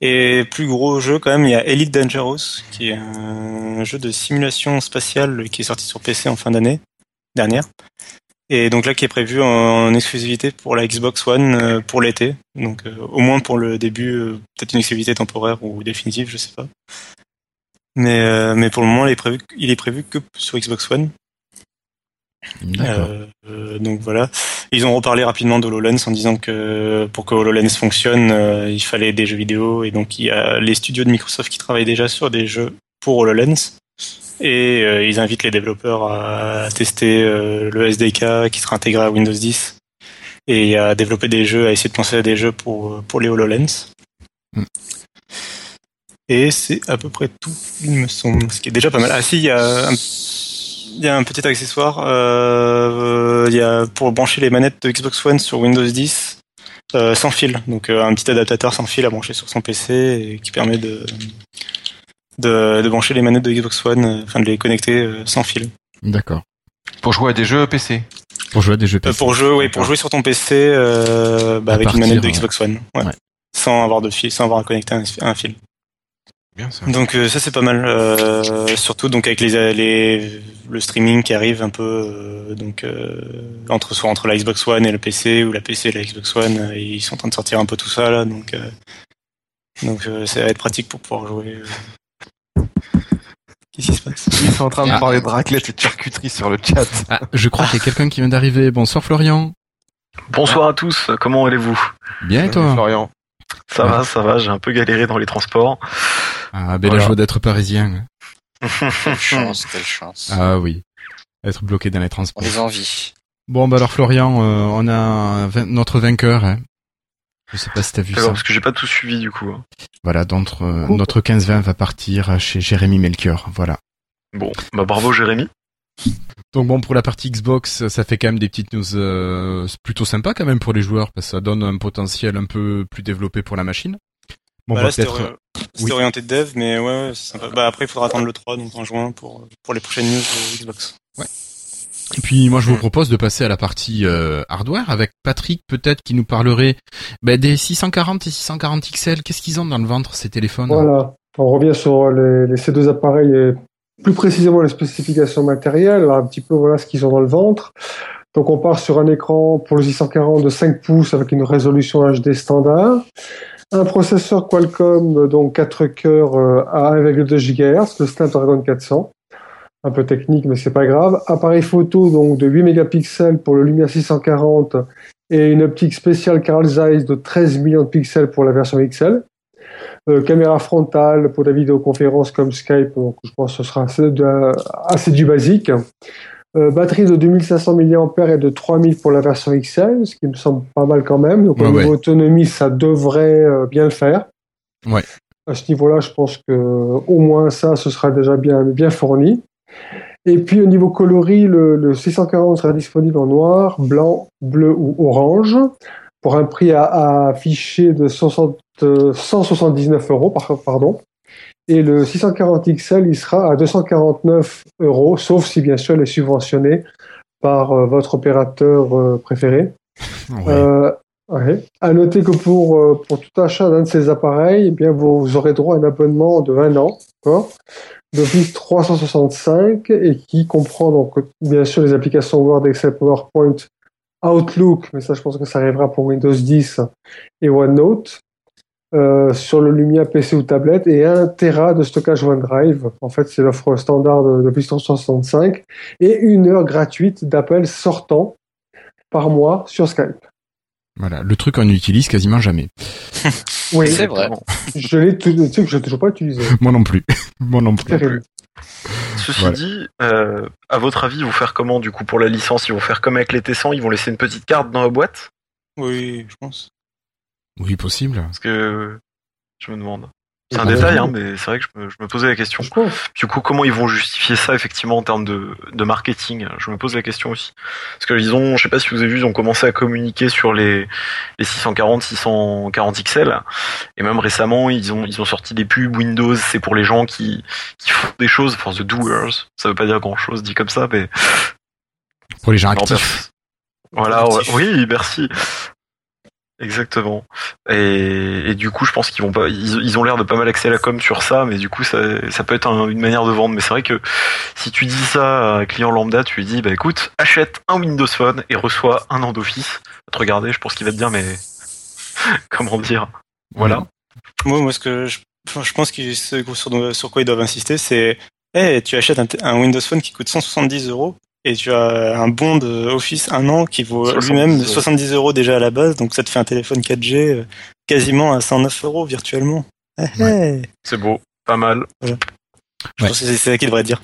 Et plus gros jeu quand même, il y a Elite Dangerous qui est un jeu de simulation spatiale qui est sorti sur PC en fin d'année dernière et donc là qui est prévu en, exclusivité pour la Xbox One euh, pour l'été. Donc euh, au moins pour le début, euh, peut-être une exclusivité temporaire ou définitive, je sais pas. Mais mais pour le moment, il est prévu il est prévu que sur Xbox One. donc voilà. Ils ont reparlé rapidement d'HoloLens en disant que pour que HoloLens fonctionne, il fallait des jeux vidéo et donc il y a les studios de Microsoft qui travaillent déjà sur des jeux pour HoloLens et euh, ils invitent les développeurs à tester euh, le SDK qui sera intégré à Windows 10 et à développer des jeux, à essayer de penser à des jeux pour, pour les HoloLens. Mm. Et c'est à peu près tout, il me semble, ce qui est déjà pas mal. Ah si, il y a un, il y a un petit accessoire, euh, il y a pour brancher les manettes de Xbox One sur Windows 10 euh, sans fil, donc un petit adaptateur sans fil à brancher sur son PC et qui permet de de, brancher les manettes de Xbox One, euh, enfin de les connecter euh, sans fil. D'accord. Pour jouer à des jeux PC. Pour jouer à des jeux PC. Euh, pour jouer, oui, pour jouer sur ton PC bah, avec une manette de Xbox One, ouais. sans avoir de fil, sans avoir à connecter un, fil. Bien, ça. Donc ça c'est pas mal, surtout donc avec les, les, le streaming qui arrive un peu donc entre soit entre la Xbox One et le PC ou la PC et la Xbox One, ils sont en train de sortir un peu tout ça là, donc donc ça va être pratique pour pouvoir jouer Qu'est-ce qui se passe? Ils sont en train de ah. parler de raclette et de charcuterie sur le chat. Ah, je crois qu'il y a quelqu'un qui vient d'arriver. Bonsoir Florian. Bonsoir à tous, comment allez-vous? Bien et toi? Florian Ça va, ça va, j'ai un peu galéré dans les transports. Ah, belle joie d'être parisien. quelle chance, quelle chance. Ah oui, être bloqué dans les transports. On les envie. Bon, bah alors Florian, euh, on a notre vainqueur. Hein. Je sais pas si t'as vu ça. parce que j'ai pas tout suivi du coup. Hein. Voilà, notre, euh, notre 15-20 va partir chez Jérémy Melchior, voilà. Bon, bah bravo Jérémy. Donc bon, pour la partie Xbox, ça fait quand même des petites news euh, plutôt sympas quand même pour les joueurs, parce que ça donne un potentiel un peu plus développé pour la machine. Bon, bah c'était orienté de dev, mais ouais, c'est sympa. Bah après, il faudra attendre le 3, donc en juin, pour, pour les prochaines news de Xbox. Ouais. Et puis moi je vous hmm. propose de passer à la partie euh, hardware avec Patrick peut-être qui nous parlerait bah, des 640 et 640 XL. Qu'est-ce qu'ils ont dans le ventre ces téléphones? Voilà, on revient sur les, ces deux appareils et plus précisément les spécifications matérielles, un petit peu voilà ce qu'ils ont dans le ventre. Donc on part sur un écran pour le 640 de 5 pouces avec une résolution HD standard. Un processeur Qualcomm, donc 4 cœurs euh, à 1,2 GHz, le Snapdragon 400 un peu technique, mais c'est pas grave. Appareil photo donc de 8 mégapixels pour le Lumia 640 et une optique spéciale Carl Zeiss de 13 millions de pixels pour la version XL. Euh, caméra frontale pour la vidéoconférence comme Skype, donc je pense que ce sera assez, du basique. batterie de 2500 mAh et de 3000 pour la version XL, ce qui me semble pas mal quand même. Donc au niveau autonomie, ça devrait bien le faire. Ouais. À ce niveau-là, je pense que au moins ça, ce sera déjà bien, bien fourni. Et puis au niveau coloris, le, 640 sera disponible en noir, blanc, bleu ou orange pour un prix à, afficher de 179 euros, pardon. Et le 640 XL, il sera à 249 euros, sauf si bien sûr il est subventionné par euh, votre opérateur euh, préféré. Euh, à noter que pour, pour tout achat d'un de ces appareils, eh bien, vous, aurez droit à un abonnement de un an, d'Office 365 et qui comprend donc bien sûr les applications Word, Excel, PowerPoint, Outlook, mais ça je pense que ça arrivera pour Windows 10 et OneNote, euh, sur le Lumia PC ou tablette et 1 Tera de stockage OneDrive. En fait, c'est l'offre standard de, 365 et une heure gratuite d'appel sortant par mois sur Skype. Voilà, le truc qu'on utilise quasiment jamais. oui, c'est vrai. Je l'ai, tu sais que je l'ai toujours pas utilisé. Moi non plus. Moi non plus. Ceci dit, euh, à votre avis, ils vont faire comment du coup pour la licence? Ils vont faire comme avec les T100, ils vont laisser une petite carte dans la boîte? Oui, je pense. Oui, possible. Parce que je me demande. C'est un détail, hein, mais c'est vrai que je me, posais la question. Du coup, comment ils vont justifier ça effectivement en termes de, marketing? Je me pose la question aussi. Parce que ils ont, je sais pas si vous avez vu, ils ont commencé à communiquer sur les, les 640, 640 XL, et même récemment, ils ont ils ont sorti des pubs Windows. C'est pour les gens qui qui font des choses, for the doers. Ça veut pas dire grand chose dit comme ça, mais pour les gens actifs. Voilà, oui, merci. Exactement. Et, du coup, je pense qu'ils vont pas, ils, ont l'air de pas mal axer la com sur ça, mais du coup, ça, peut être une manière de vendre. Mais c'est vrai que si tu dis ça à un client lambda, tu lui dis, bah écoute, achète un Windows Phone et reçois un an d'Office. Te regarder, je pense qu'il va te dire, mais comment dire, voilà. Moi, moi, ce que je, pense que sur, sur quoi ils doivent insister, c'est, hey, tu achètes un Windows Phone qui coûte 170 euros et tu as un bon de Office un an qui vaut lui-même 70 euros déjà à la base, donc ça te fait un téléphone 4G euh, quasiment à 109 euros virtuellement. Eh, eh. C'est beau, pas mal. Je pense que c'est ça qu'il devrait dire.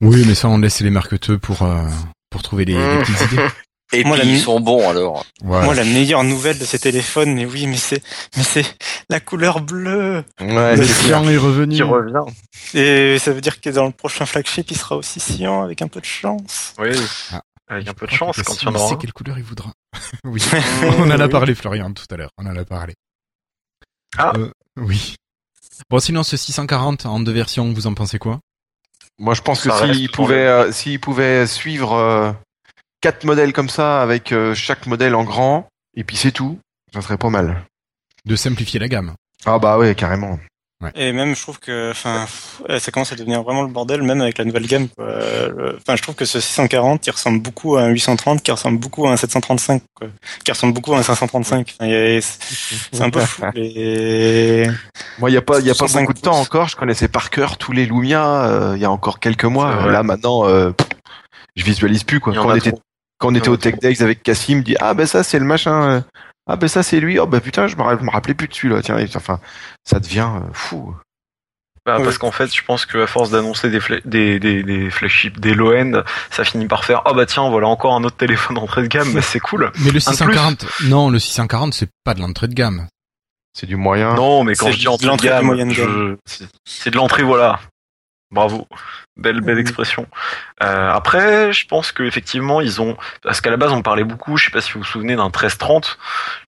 oui, mais ça on laisse les marketeux pour euh, pour trouver les, les petites idées. Et moi, ils sont bons alors. Moi, la meilleure nouvelle de ces téléphones, mais oui, mais c'est, mais c'est la couleur bleue. Ouais, le cyan est revenu. Qui revient. Et ça veut dire que dans le prochain flagship, il sera aussi cyan avec un peu de chance. Oui. Ah. Avec un peu de chance quand il y en aura. sait quelle couleur il voudra. oui. On en a parlé, Florian, tout à l'heure. On en a parlé. Ah. Euh, oui. Bon, sinon, ce 640 en deux versions, vous en pensez quoi? Moi, je pense que s'il pouvait, euh, s'il pouvait suivre euh, quatre modèles comme ça avec euh, chaque modèle en grand et puis c'est tout, ça serait pas mal. De simplifier la gamme. Ah bah ouais, carrément. Et même, je trouve que, enfin, ça commence à devenir vraiment le bordel, même avec la nouvelle gamme. Enfin, je trouve que ce 640, il ressemble beaucoup à un 830, qui ressemble beaucoup à un 735, quoi. qui ressemble beaucoup à un 535. c'est un peu fou. Moi, il y a pas, il y a pas beaucoup de temps encore. Je connaissais par cœur tous les Lumia. Euh, il y a encore quelques mois. Là, maintenant, euh, je visualise plus quoi. Quand on était quand on était au Tech Days avec Cassim, dit ah ben ça c'est le machin, euh, ah ben ça c'est lui, oh ben putain je me rappelais plus de celui-là. Tiens, enfin ça devient euh, fou. Bah, parce qu'en fait, je pense qu'à force d'annoncer des, des, des, des flagships, des low-end, ça finit par faire ah bah tiens voilà encore un autre téléphone d'entrée de gamme, mais c'est cool. Mais le 640, non le 640 c'est pas de l'entrée de gamme. C'est du moyen. Non, mais quand je dis entrée de gamme, c'est de l'entrée voilà. Bravo, belle belle expression. Euh, après, je pense qu'effectivement ils ont, parce qu'à la base on parlait beaucoup, je sais pas si vous vous souvenez d'un 1330.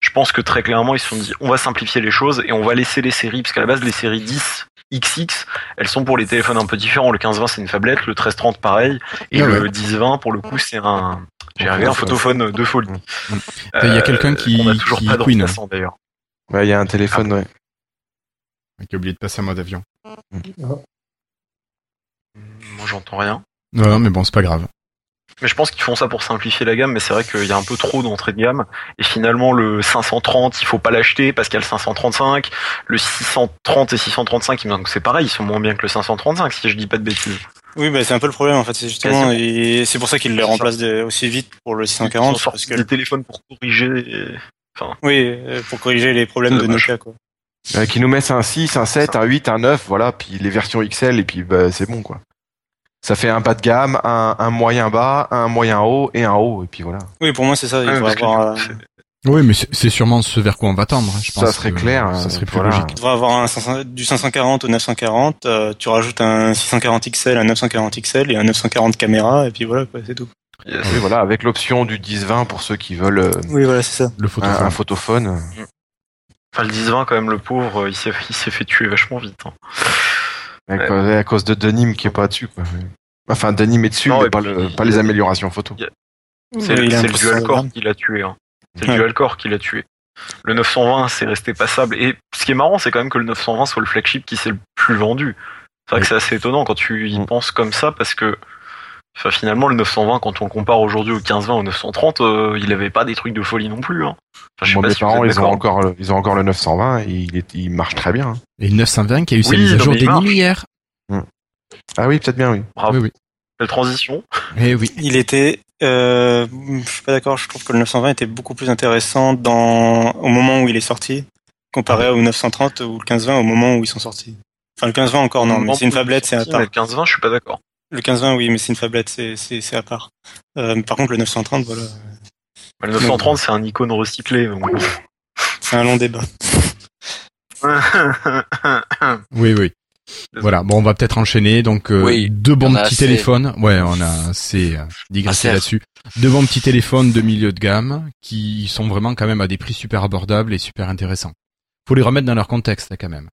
Je pense que très clairement ils se sont dit on va simplifier les choses et on va laisser les séries, parce qu'à la base les séries 10 XX, elles sont pour les téléphones un peu différents. Le 1520 c'est une fablette, le 1330 pareil, et ah le 1020 pour le coup c'est un, j'ai un photophone de folie. Mm. Il y a quelqu'un qui, on a toujours qui pas de d'ailleurs. Ouais, il y a un téléphone, ouais. Qui a oublié de passer en mode avion. Mm. Moi, j'entends rien. Non, mais bon, c'est pas grave. Mais je pense qu'ils font ça pour simplifier la gamme, mais c'est vrai qu'il y a un peu trop d'entrée de gamme. Et finalement, le 530, il faut pas l'acheter parce qu'il y a le 535. Le 630 et 635, il me semble que c'est pareil, ils sont moins bien que le 535, si je dis pas de bêtises. Oui, bah, c'est un peu le problème, en fait. C'est justement, et c'est pour ça qu'ils les remplacent aussi vite pour le 640. parce que des téléphones pour corriger, enfin. Oui, euh, pour corriger les problèmes de Nokia, quoi. qui nous mettent un 6, un 7, un 8, un 9, voilà, puis les versions XL, et puis bah, c'est bon, quoi. Ça fait un bas de gamme, un, moyen bas, un moyen haut et un haut, et puis voilà. Oui, pour moi c'est ça. Il faut avoir. Oui, mais c'est sûrement ce vers quoi on va tendre. Hein, je pense ça serait clair, ça serait plus logique. Tu devrais avoir un du 540 au 940. Euh, tu rajoutes un 640 XL, un 940 XL et un 940 caméra, et puis voilà, c'est tout. Oui, voilà, avec l'option du 10-20 pour ceux qui veulent. Euh, oui, voilà, c'est ça. Le photophone. Un, photophone. Enfin, le 10-20 quand même, le pauvre, il s'est fait tuer vachement vite. Hein. À, cause de Denim qui est pas dessus, quoi. Enfin, Denim est dessus, mais pas, pas les améliorations photo. C'est le, dual core qui l'a tué. Hein. C'est le dual core qui l'a tué. Le 920, c'est resté passable. Et ce qui est marrant, c'est quand même que le 920 soit le flagship qui s'est le plus vendu. C'est vrai que c'est assez étonnant quand tu y mm. penses comme ça, parce que enfin, finalement, le 920, quand on le compare aujourd'hui au 1520, au 930, euh, il avait pas des trucs de folie non plus. Hein. Enfin, mes parents, ils ont, encore, le, ils ont encore le 920 et il, est, il marche très bien. Hein. Et le 920 qui a eu sa mise à jour des hier. Mm. Ah oui, peut-être bien, oui. Bravo. Oui, oui. La transition. Eh oui. Il était euh, je suis pas d'accord. Je trouve que le 920 était beaucoup plus intéressant dans au moment où il est sorti, comparé au 930 ou le 1520 au moment où ils sont sortis. Enfin, le 1520 encore non, mais c'est une fablette, c'est part. Le 1520, je suis pas d'accord. Le 1520, oui, mais c'est une fablette, c'est c'est à part. Euh, par contre, le 930, voilà. Le 930, c'est un icône recyclé. C'est un long débat. oui, oui. Voilà, bon, on va peut-être enchaîner. Donc, euh, deux bons petits téléphones. Ouais, on a assez euh, digressé là-dessus. Deux bons petits téléphones de milieu de gamme qui sont vraiment quand même à des prix super abordables et super intéressants. Faut les remettre dans leur contexte quand même.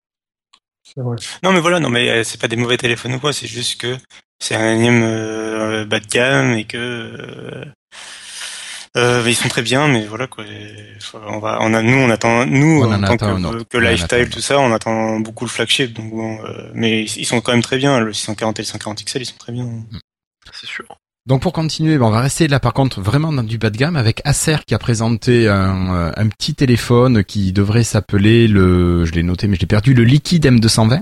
Non, mais voilà, non, mais euh, c'est pas des mauvais téléphones ou quoi. C'est juste que c'est un énième bas de gamme et que euh, ils sont très bien, mais voilà quoi. On va, on a, nous, on attend, nous, en, tant que, que lifestyle, tout ça, on attend beaucoup le flagship. Donc bon, euh, mais ils sont quand même très bien. Le 640 et le 140 XL, ils sont très bien. Mm. C'est sûr. Donc pour continuer, ben, on va rester là par contre vraiment dans du bas de gamme avec Acer qui a présenté un, petit téléphone qui devrait s'appeler le, je l'ai noté mais je l'ai perdu, le Liquid M220.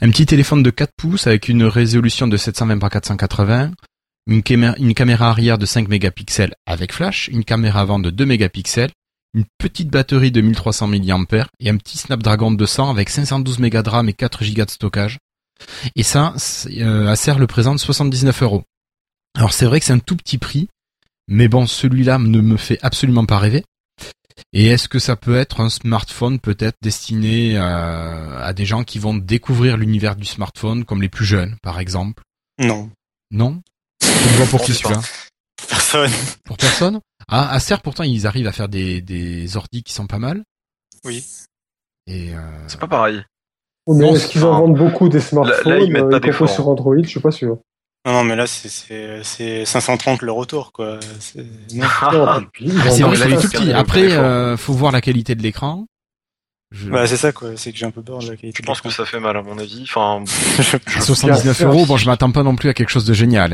Un petit téléphone de 4 pouces avec une résolution de 720 par 480, une, caméra, arrière de 5 mégapixels avec flash, une caméra avant de 2 mégapixels, une petite batterie de 1300 mAh et un petit Snapdragon 200 avec 512 mégas de RAM et 4 Go de stockage. Et ça, euh, Acer le présente 79 euros. Alors c'est vrai que c'est un tout petit prix, mais bon, celui-là ne me fait absolument pas rêver. Et est-ce que ça peut être un smartphone peut-être destiné à, à des gens qui vont découvrir l'univers du smartphone, comme les plus jeunes, par exemple? Non. Non? Pour qui celui-là? Personne. Pour personne? Ah, Acer, pourtant, ils arrivent à faire des, des ordis qui sont pas mal. Oui. Et euh... C'est pas pareil. est-ce qu'ils en vendent beaucoup des smartphones là, ils mettent euh, pas sur Android Je suis pas sûr. Non, non, mais là, c'est 530 le retour, quoi. C'est vrai, c'est tout petit. Après, euh, faut voir la qualité de l'écran. Bah, c'est ça, quoi. C'est que j'ai un peu peur de la qualité. Je pense que ça fait mal, à mon avis. Enfin, 79 euros, bon, je m'attends pas non plus à quelque chose de génial.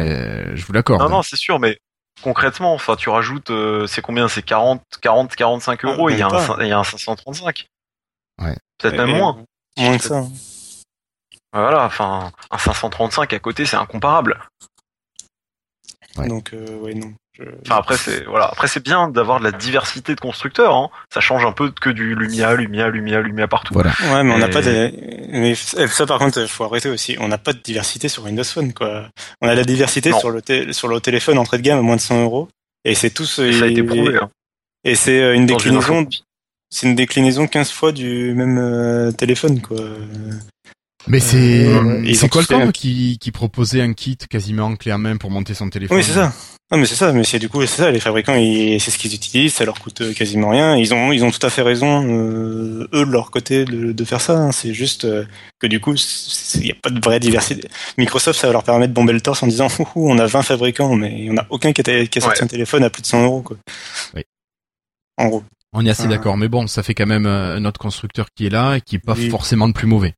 je vous l'accorde. Non, non, c'est sûr, mais concrètement, enfin, tu rajoutes, euh, c'est combien? C'est 40, 40, 45 euros. il y a un, il y a un 535. Ouais. Peut-être même moins. Moins que ça. Voilà, enfin, un 535 à côté, c'est incomparable. Donc, euh, ouais, non. Enfin après c'est voilà après c'est bien d'avoir de la diversité de constructeurs. Hein. Ça change un peu que du Lumia, Lumia, Lumia, Lumia partout. Voilà. Ouais, mais on n'a pas de. Mais ça par contre, il faut arrêter aussi. On n'a pas de diversité sur Windows Phone quoi. On a la diversité sur le sur le téléphone entrée de gamme à moins de 100 euros et c'est tout. ça a été prouvé. Hein. Et c'est euh, une déclinaison. C'est une déclinaison 15 fois du même euh, téléphone quoi. Mais c'est euh, c'est Qualcomm qui, qui proposait un kit quasiment clé en main pour monter son téléphone. Oui, c'est ça. Non, mais c'est ça. Mais c'est du coup, c'est ça. Les fabricants, c'est ce qu'ils utilisent. Ça leur coûte euh, quasiment rien. Ils ont, ils ont tout à fait raison, euh, eux de leur côté, de, de faire ça. Hein. C'est juste euh, que du coup, il n'y a pas de vraie diversité. Microsoft, ça va leur permettre de bomber le torse en disant, on a 20 fabricants, mais il n'y en a aucun qui a, qui a sorti un téléphone à plus de 100 euros, quoi. Oui. En gros. On est assez d'accord. Mais bon, ça fait quand même un autre constructeur qui est là et qui est pas forcément le plus mauvais.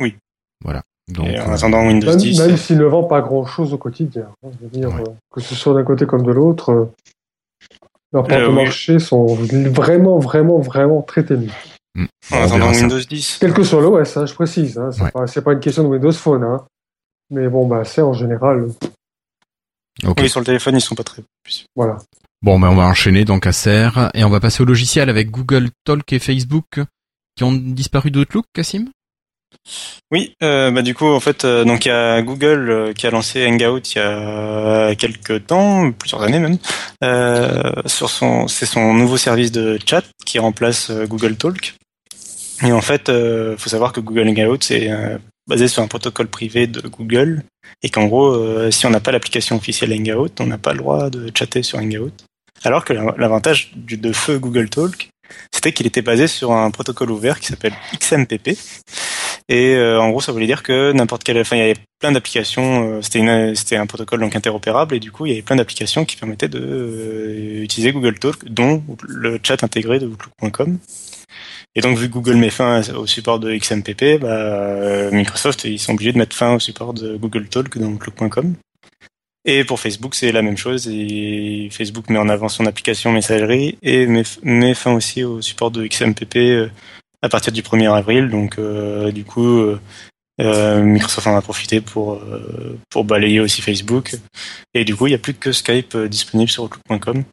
Oui. Voilà. Donc, en euh, attendant Windows même, 10. Même s'il ne vend pas grand chose au quotidien. Hein, dire, euh, que ce soit d'un côté comme de l'autre, euh, leurs parts de marché sont vraiment, vraiment, vraiment très ténues. Mm. En attendant Windows 10. Quel que soit l'OS, hein, je précise. Hein, c'est pas, pas, une question de Windows Phone. Hein. Mais bon, bah, c'est en général. Oui, sur le téléphone, ils sont pas très. Voilà. Bon, ben on va enchaîner donc à Serre et on va passer au logiciel avec Google Talk et Facebook qui ont disparu d'Outlook, Cassim? Oui, euh, bah du coup en fait euh, donc il y a Google euh, qui a lancé Hangout il y a quelques temps, plusieurs années même, sur son c'est son nouveau service de chat qui remplace Google Talk. Et en fait, faut savoir que Google Hangout c'est basé sur un protocole privé de Google et qu'en gros si on n'a pas l'application officielle Hangout, on n'a pas le droit de chatter sur Hangout. Alors que l'avantage de feu Google Talk, c'était qu'il était basé sur un protocole ouvert qui s'appelle XMPP. Et euh, en gros, ça voulait dire que n'importe quelle, enfin, il y avait plein d'applications. Euh, c'était c'était un protocole donc interopérable et du coup, il y avait plein d'applications qui permettaient de euh, utiliser Google Talk, dont le chat intégré de Outlook.com. Et donc, vu que Google met fin au support de XMPP, bah, Microsoft ils sont obligés de mettre fin au support de Google Talk dans Outlook.com. Et pour Facebook, c'est la même chose. Et Facebook met en avant son application messagerie et met, fin aussi au support de XMPP à partir du 1er avril. Donc, euh, du coup, euh, Microsoft en a profité pour, pour balayer aussi Facebook. Et du coup, il n'y a plus que Skype disponible sur Outlook.com.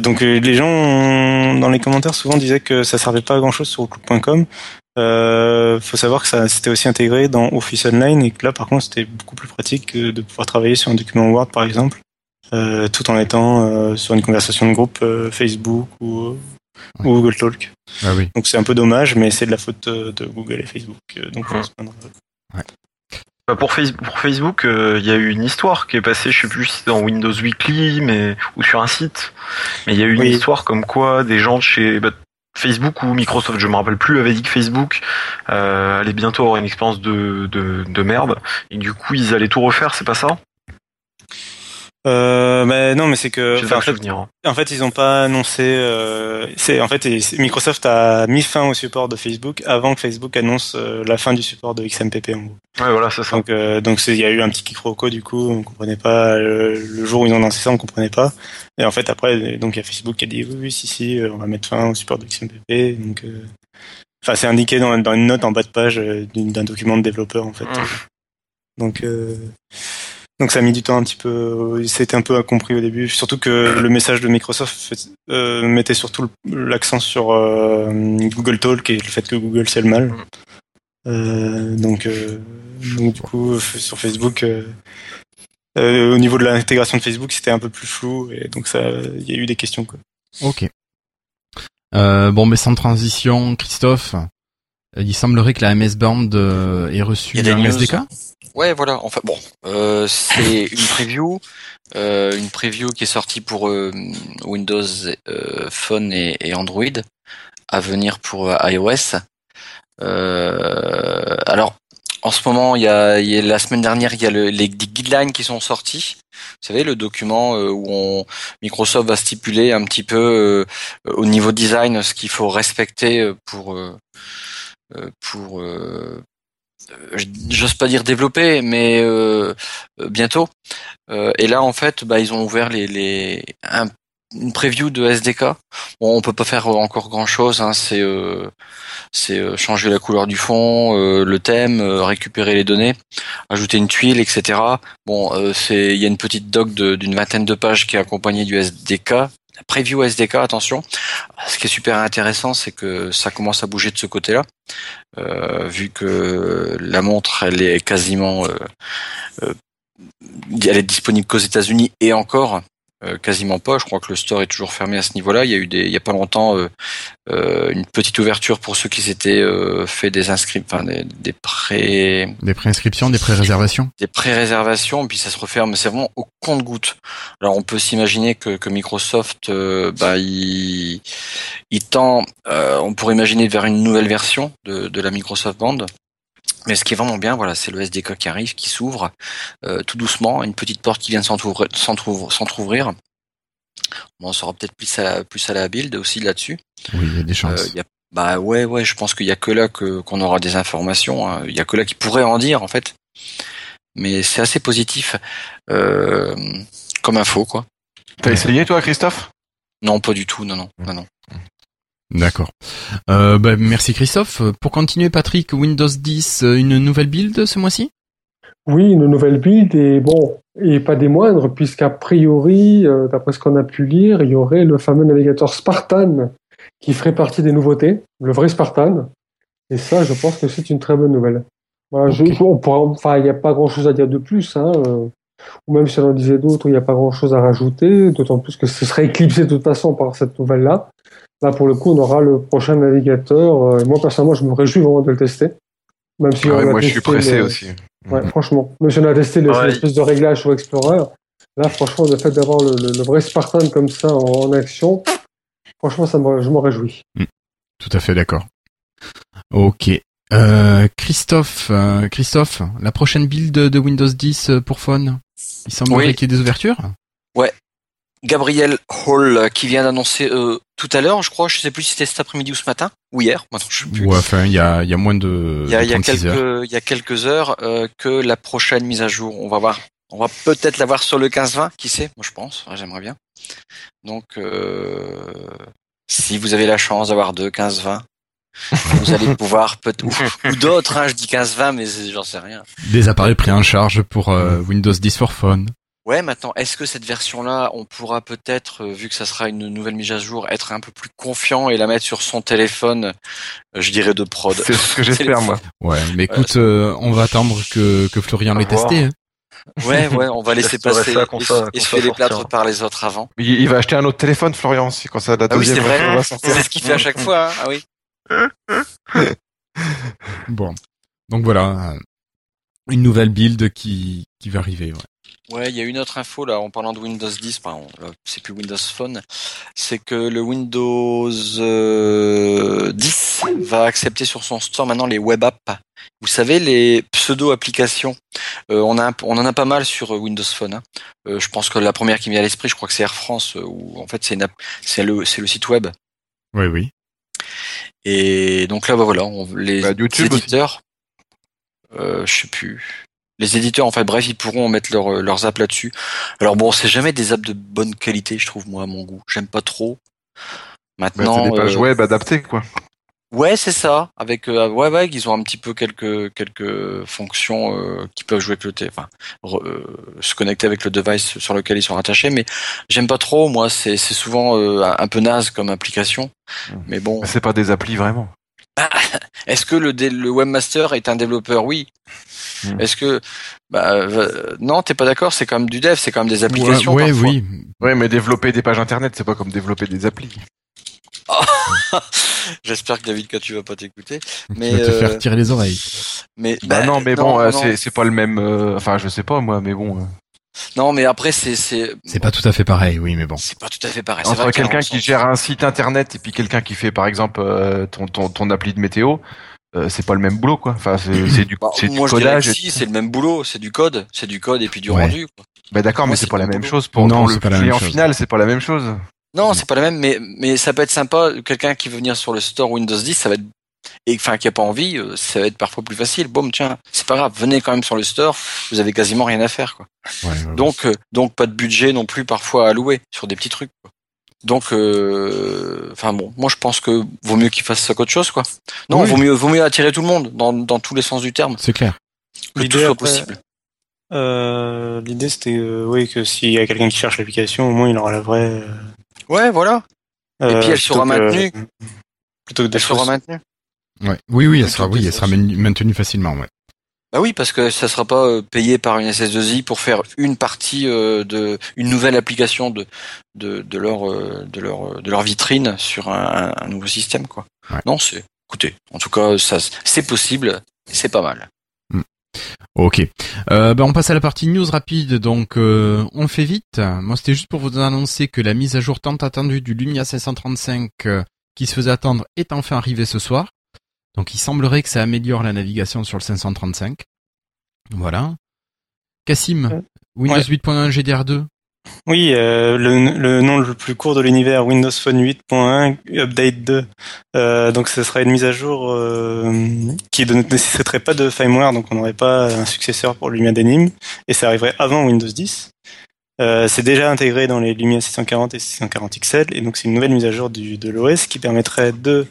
donc les gens dans les commentaires souvent disaient que ça servait pas à grand chose sur Outlook.com. Euh, faut savoir que ça c'était aussi intégré dans Office Online et que là par contre c'était beaucoup plus pratique de pouvoir travailler sur un document Word par exemple, euh, tout en étant euh, sur une conversation de groupe euh, Facebook ou, Google Talk. Ah oui. Donc c'est un peu dommage, mais c'est de la faute de Google et Facebook. donc ouais. Bah, pour, Facebook, il y a eu une histoire qui est passée, je sais plus si c'est dans Windows Weekly, mais ou sur un site, mais il y a eu une histoire comme quoi des gens de chez bah, Facebook ou Microsoft, je me rappelle plus, avait dit que Facebook euh, allait bientôt avoir une expérience de, de, de merde et du coup ils allaient tout refaire, c'est pas ça? Euh, mais non, mais c'est que en fait, hein. en fait, ils ont pas annoncé. Euh, c'est en fait, Microsoft a mis fin au support de Facebook avant que Facebook annonce euh, la fin du support de XMPP en gros. Ouais, voilà, c'est ça. Donc, euh, donc il y a eu un petit quiproquo du coup, on comprenait pas le, jour où ils ont annoncé ça, on comprenait pas. Et en fait, après, donc il y a Facebook qui a dit oui, oui, si, si, on va mettre fin au support de XMPP. Donc, enfin, c'est indiqué dans, dans une note en bas de page d'un document de développeur en fait. Mmh. Donc donc ça a mis du temps un petit peu, c'était un peu incompris au début, surtout que le message de Microsoft euh, mettait surtout l'accent sur euh, Google Talk et le fait que Google c'est le mal. Euh, donc, donc, du coup sur Facebook, au niveau de l'intégration de Facebook, c'était un peu plus flou et donc ça, il y a eu des questions quoi. Ok. bon mais sans transition, Christophe, il semblerait que la MS Band ait reçu un SDK. Ouais, voilà. Enfin bon, euh, c'est une preview, euh, une preview qui est sortie pour euh, Windows Phone et, Android, à venir pour iOS. alors, en ce moment, il y a, la semaine dernière, il y a les guidelines qui sont sortis. Vous savez, le document où on, Microsoft va stipuler un petit peu au niveau design ce qu'il faut respecter pour pour euh, j'ose pas dire développer, mais euh, euh, bientôt. et là, en fait, bah, ils ont ouvert les, les une preview de SDK. Bon, on peut pas faire encore grand chose. Hein, c'est c'est changer la couleur du fond, le thème, récupérer les données, ajouter une tuile, etc. Bon, c'est il y a une petite doc d'une vingtaine de pages qui est accompagnée du SDK preview SDK, attention. Ce qui est super intéressant, c'est que ça commence à bouger de ce côté-là, euh, vu que la montre, elle est quasiment, euh, euh, elle est disponible qu'aux États-Unis et encore. Euh, quasiment pas. Je crois que le store est toujours fermé à ce niveau-là. Il y a eu des, il y a pas longtemps euh, euh, une petite ouverture pour ceux qui s'étaient fait des inscriptions, enfin des, des pré, des préinscriptions, des pré-réservations, des pré-réservations. Puis ça se referme. C'est vraiment au compte-goutte. Alors on peut s'imaginer que, que Microsoft, bah il, il tend, on pourrait imaginer vers une nouvelle version de, de la Microsoft Band. Mais ce qui est vraiment bien, voilà, c'est le SDK qui arrive, qui s'ouvre euh, tout doucement, une petite porte qui vient de s'entrouvrir. On en saura peut-être plus à la, plus à la build aussi là-dessus. Oui, il y a des chances. Euh, bah ouais, ouais, je pense qu'il y a que là que qu'on aura des informations. Hein. Il y a que là qui pourrait en dire en fait. Mais c'est assez positif euh, comme info, quoi. T'as essayé toi, Christophe? Non, pas du tout. Non, non, non, non. D'accord. Euh, bah, merci Christophe. Pour continuer, Patrick, Windows 10, euh, une nouvelle build ce mois-ci? Oui, une nouvelle build et bon, et pas des moindres, puisqu'a priori, euh, d'après ce qu'on a pu lire, il y aurait le fameux navigateur Spartan qui ferait partie des nouveautés, le vrai Spartan. Et ça, je pense que c'est une très bonne nouvelle. Voilà, je, enfin, il n'y a pas grand chose à dire de plus, hein, euh, ou même si on en disait d'autres, il n'y a pas grand chose à rajouter, d'autant plus que ce serait éclipsé de toute façon par cette nouvelle-là. Là, pour le coup, on aura le prochain navigateur. Euh, moi, personnellement, je me réjouis vraiment de le tester. Même si ah moi, je suis pressé aussi. Ouais, franchement. Même si on a testé l'espèce de réglage sur Explorer, là, franchement, le fait d'avoir le, vrai Spartan comme ça en, action, franchement, ça je m'en réjouis. Hmm. Tout à fait d'accord. Ok. Euh, Christophe, euh, Christophe, la prochaine build de Windows 10 euh, pour Phone, il semblerait qu'il y ait des ouvertures Ouais. Gabriel Hall qui vient d'annoncer tout à l'heure, je crois, je sais plus si c'était cet après-midi ou ce matin ou hier. Maintenant, je sais plus. Ouais, enfin, il y a, y a moins de. Il y a, y a quelques, il y a quelques heures que la prochaine mise à jour. On va voir. On va peut-être l'avoir sur le 15-20, qui sait Moi, je pense. J'aimerais bien. Donc, si vous avez la chance d'avoir deux 15-20, vous allez pouvoir peut ou, d'autres, hein, je dis 15-20, mais j'en sais rien. Des appareils pris en charge pour euh, Windows 10 for Phone. Ouais, maintenant, est-ce que cette version-là, on pourra peut-être, euh, vu que ça sera une nouvelle mise à jour, être un peu plus confiant et la mettre sur son téléphone, euh, je dirais de prod? C'est ce que j'espère, moi. Ouais, mais écoute, on va attendre que, que Florian l'ait testé. Hein. Ouais, ouais, on va laisser passer ça, et, se fait les plâtres par les autres avant. Il, va acheter un autre téléphone, Florian, si quand ça la ah oui, c'est vrai. C'est ce qu'il fait à chaque fois. Hein. Ah oui. bon. Donc voilà, une nouvelle build qui, qui va arriver. Ouais. Ouais, il y a une autre info là en parlant de Windows 10, pardon, c'est plus Windows Phone, c'est que le Windows 10 euh, va accepter sur son store maintenant les web apps. Vous savez les pseudo applications. Euh, on a on en a pas mal sur Windows Phone. Hein. Euh, je pense que la première qui me vient à l'esprit, je crois que c'est Air France où en fait c'est c'est le c'est le site web. Oui oui. Et donc là, bah voilà, on, les, bah, éditeurs, euh, je sais plus. Les éditeurs, en fait, bref, ils pourront mettre leur, leurs apps là-dessus. Alors bon, c'est jamais des apps de bonne qualité, je trouve moi à mon goût. J'aime pas trop. Maintenant, bah, c'est des pages euh, web adaptées, quoi. Ouais, c'est ça. Avec euh, ouais, ouais, ils ont un petit peu quelques quelques fonctions euh, qui peuvent jouer avec le t enfin euh, se connecter avec le device sur lequel ils sont rattachés. Mais j'aime pas trop. Moi, c'est c'est souvent euh, un peu naze comme application. Mmh. Mais bon. C'est pas des applis vraiment. Bah, est-ce que le le webmaster est un développeur? Oui. Mmh. Est-ce que bah non, t'es pas d'accord? C'est quand même du dev, c'est quand même des applications. Ouais, oui. Ouais, mais développer des pages internet, c'est pas comme développer des applis. J'espère que David tu vas pas t'écouter. Mais tu vas te faire euh, tirer les oreilles. Mais bah, non, mais bon, euh, c'est pas le même. Euh, enfin, je sais pas moi, mais bon. Non, mais après c'est c'est. C'est pas tout à fait pareil, oui, mais bon. C'est pas tout à fait pareil. Entre quelqu'un qui gère un site internet et puis quelqu'un qui fait par exemple ton ton ton appli de météo. c'est pas le même boulot quoi. Enfin c'est du, bah, du codage. Si c'est le même boulot, c'est du code, c'est du code et puis du rendu. Quoi. Bah d'accord, mais c'est pas la même chose pour, non, le client final, c'est pas la même chose. Non, c'est pas la même, mais mais ça peut être sympa. Quelqu'un qui veut venir sur le store Windows 10, ça va être et enfin qui a pas envie, euh, ça va être parfois plus facile. Bon, tiens, c'est pas grave, venez quand même sur le store. Vous avez quasiment rien à faire, quoi. donc euh, donc pas de budget non plus parfois à louer sur des petits trucs. Quoi. Donc, euh, enfin bon, moi je pense que vaut mieux qu'il fasse ça qu'autre chose, quoi. Non, vaut mieux vaut mieux attirer tout le monde dans dans tous les sens du terme. C'est clair. Que tout soit possible. L'idée c'était oui que s'il y a quelqu'un qui cherche l'application, au moins il aura la vraie Ouais, voilà. Et puis elle sera maintenue. Plutôt que elle sera maintenue. Ouais. Oui, oui, elle sera, oui, elle sera maintenue facilement, ouais. Bah oui, parce que ça sera pas euh, payé par une SS2I pour faire une partie euh, de une nouvelle application de de, de leur euh, de leur de leur vitrine sur un, un nouveau système quoi. Non, c'est écoutez, en tout cas ça c'est possible, c'est pas mal. Ok. Euh, ben on passe à la partie news rapide, donc euh, on fait vite. Moi c'était juste pour vous annoncer que la mise à jour tant attendue du Lumia 535 euh, qui se faisait attendre est enfin arrivée ce soir. Donc il semblerait que ça améliore la navigation sur le 535. Voilà. Cassim, Windows 8.1 GDR2, oui, euh, le, nom le plus court de l'univers, Windows Phone 8.1 Update 2. Euh, donc ce sera une mise à jour euh, qui ne nécessiterait pas de firmware, donc on n'aurait pas un successeur pour Lumia Denim, et ça arriverait avant Windows 10. C'est déjà intégré dans les Lumia 640 et 640 XL, et donc c'est une nouvelle mise à jour du, de l'OS qui permettrait de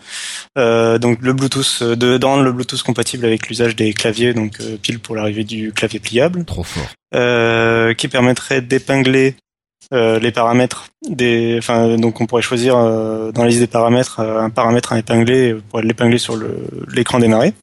donc le Bluetooth, de, dans le Bluetooth compatible avec l'usage des claviers, donc pile pour l'arrivée du clavier pliable. Trop fort. qui permettrait d'épingler les paramètres des, enfin donc on pourrait choisir dans la liste des paramètres un paramètre à épingler pour l'épingler sur l'écran démarré.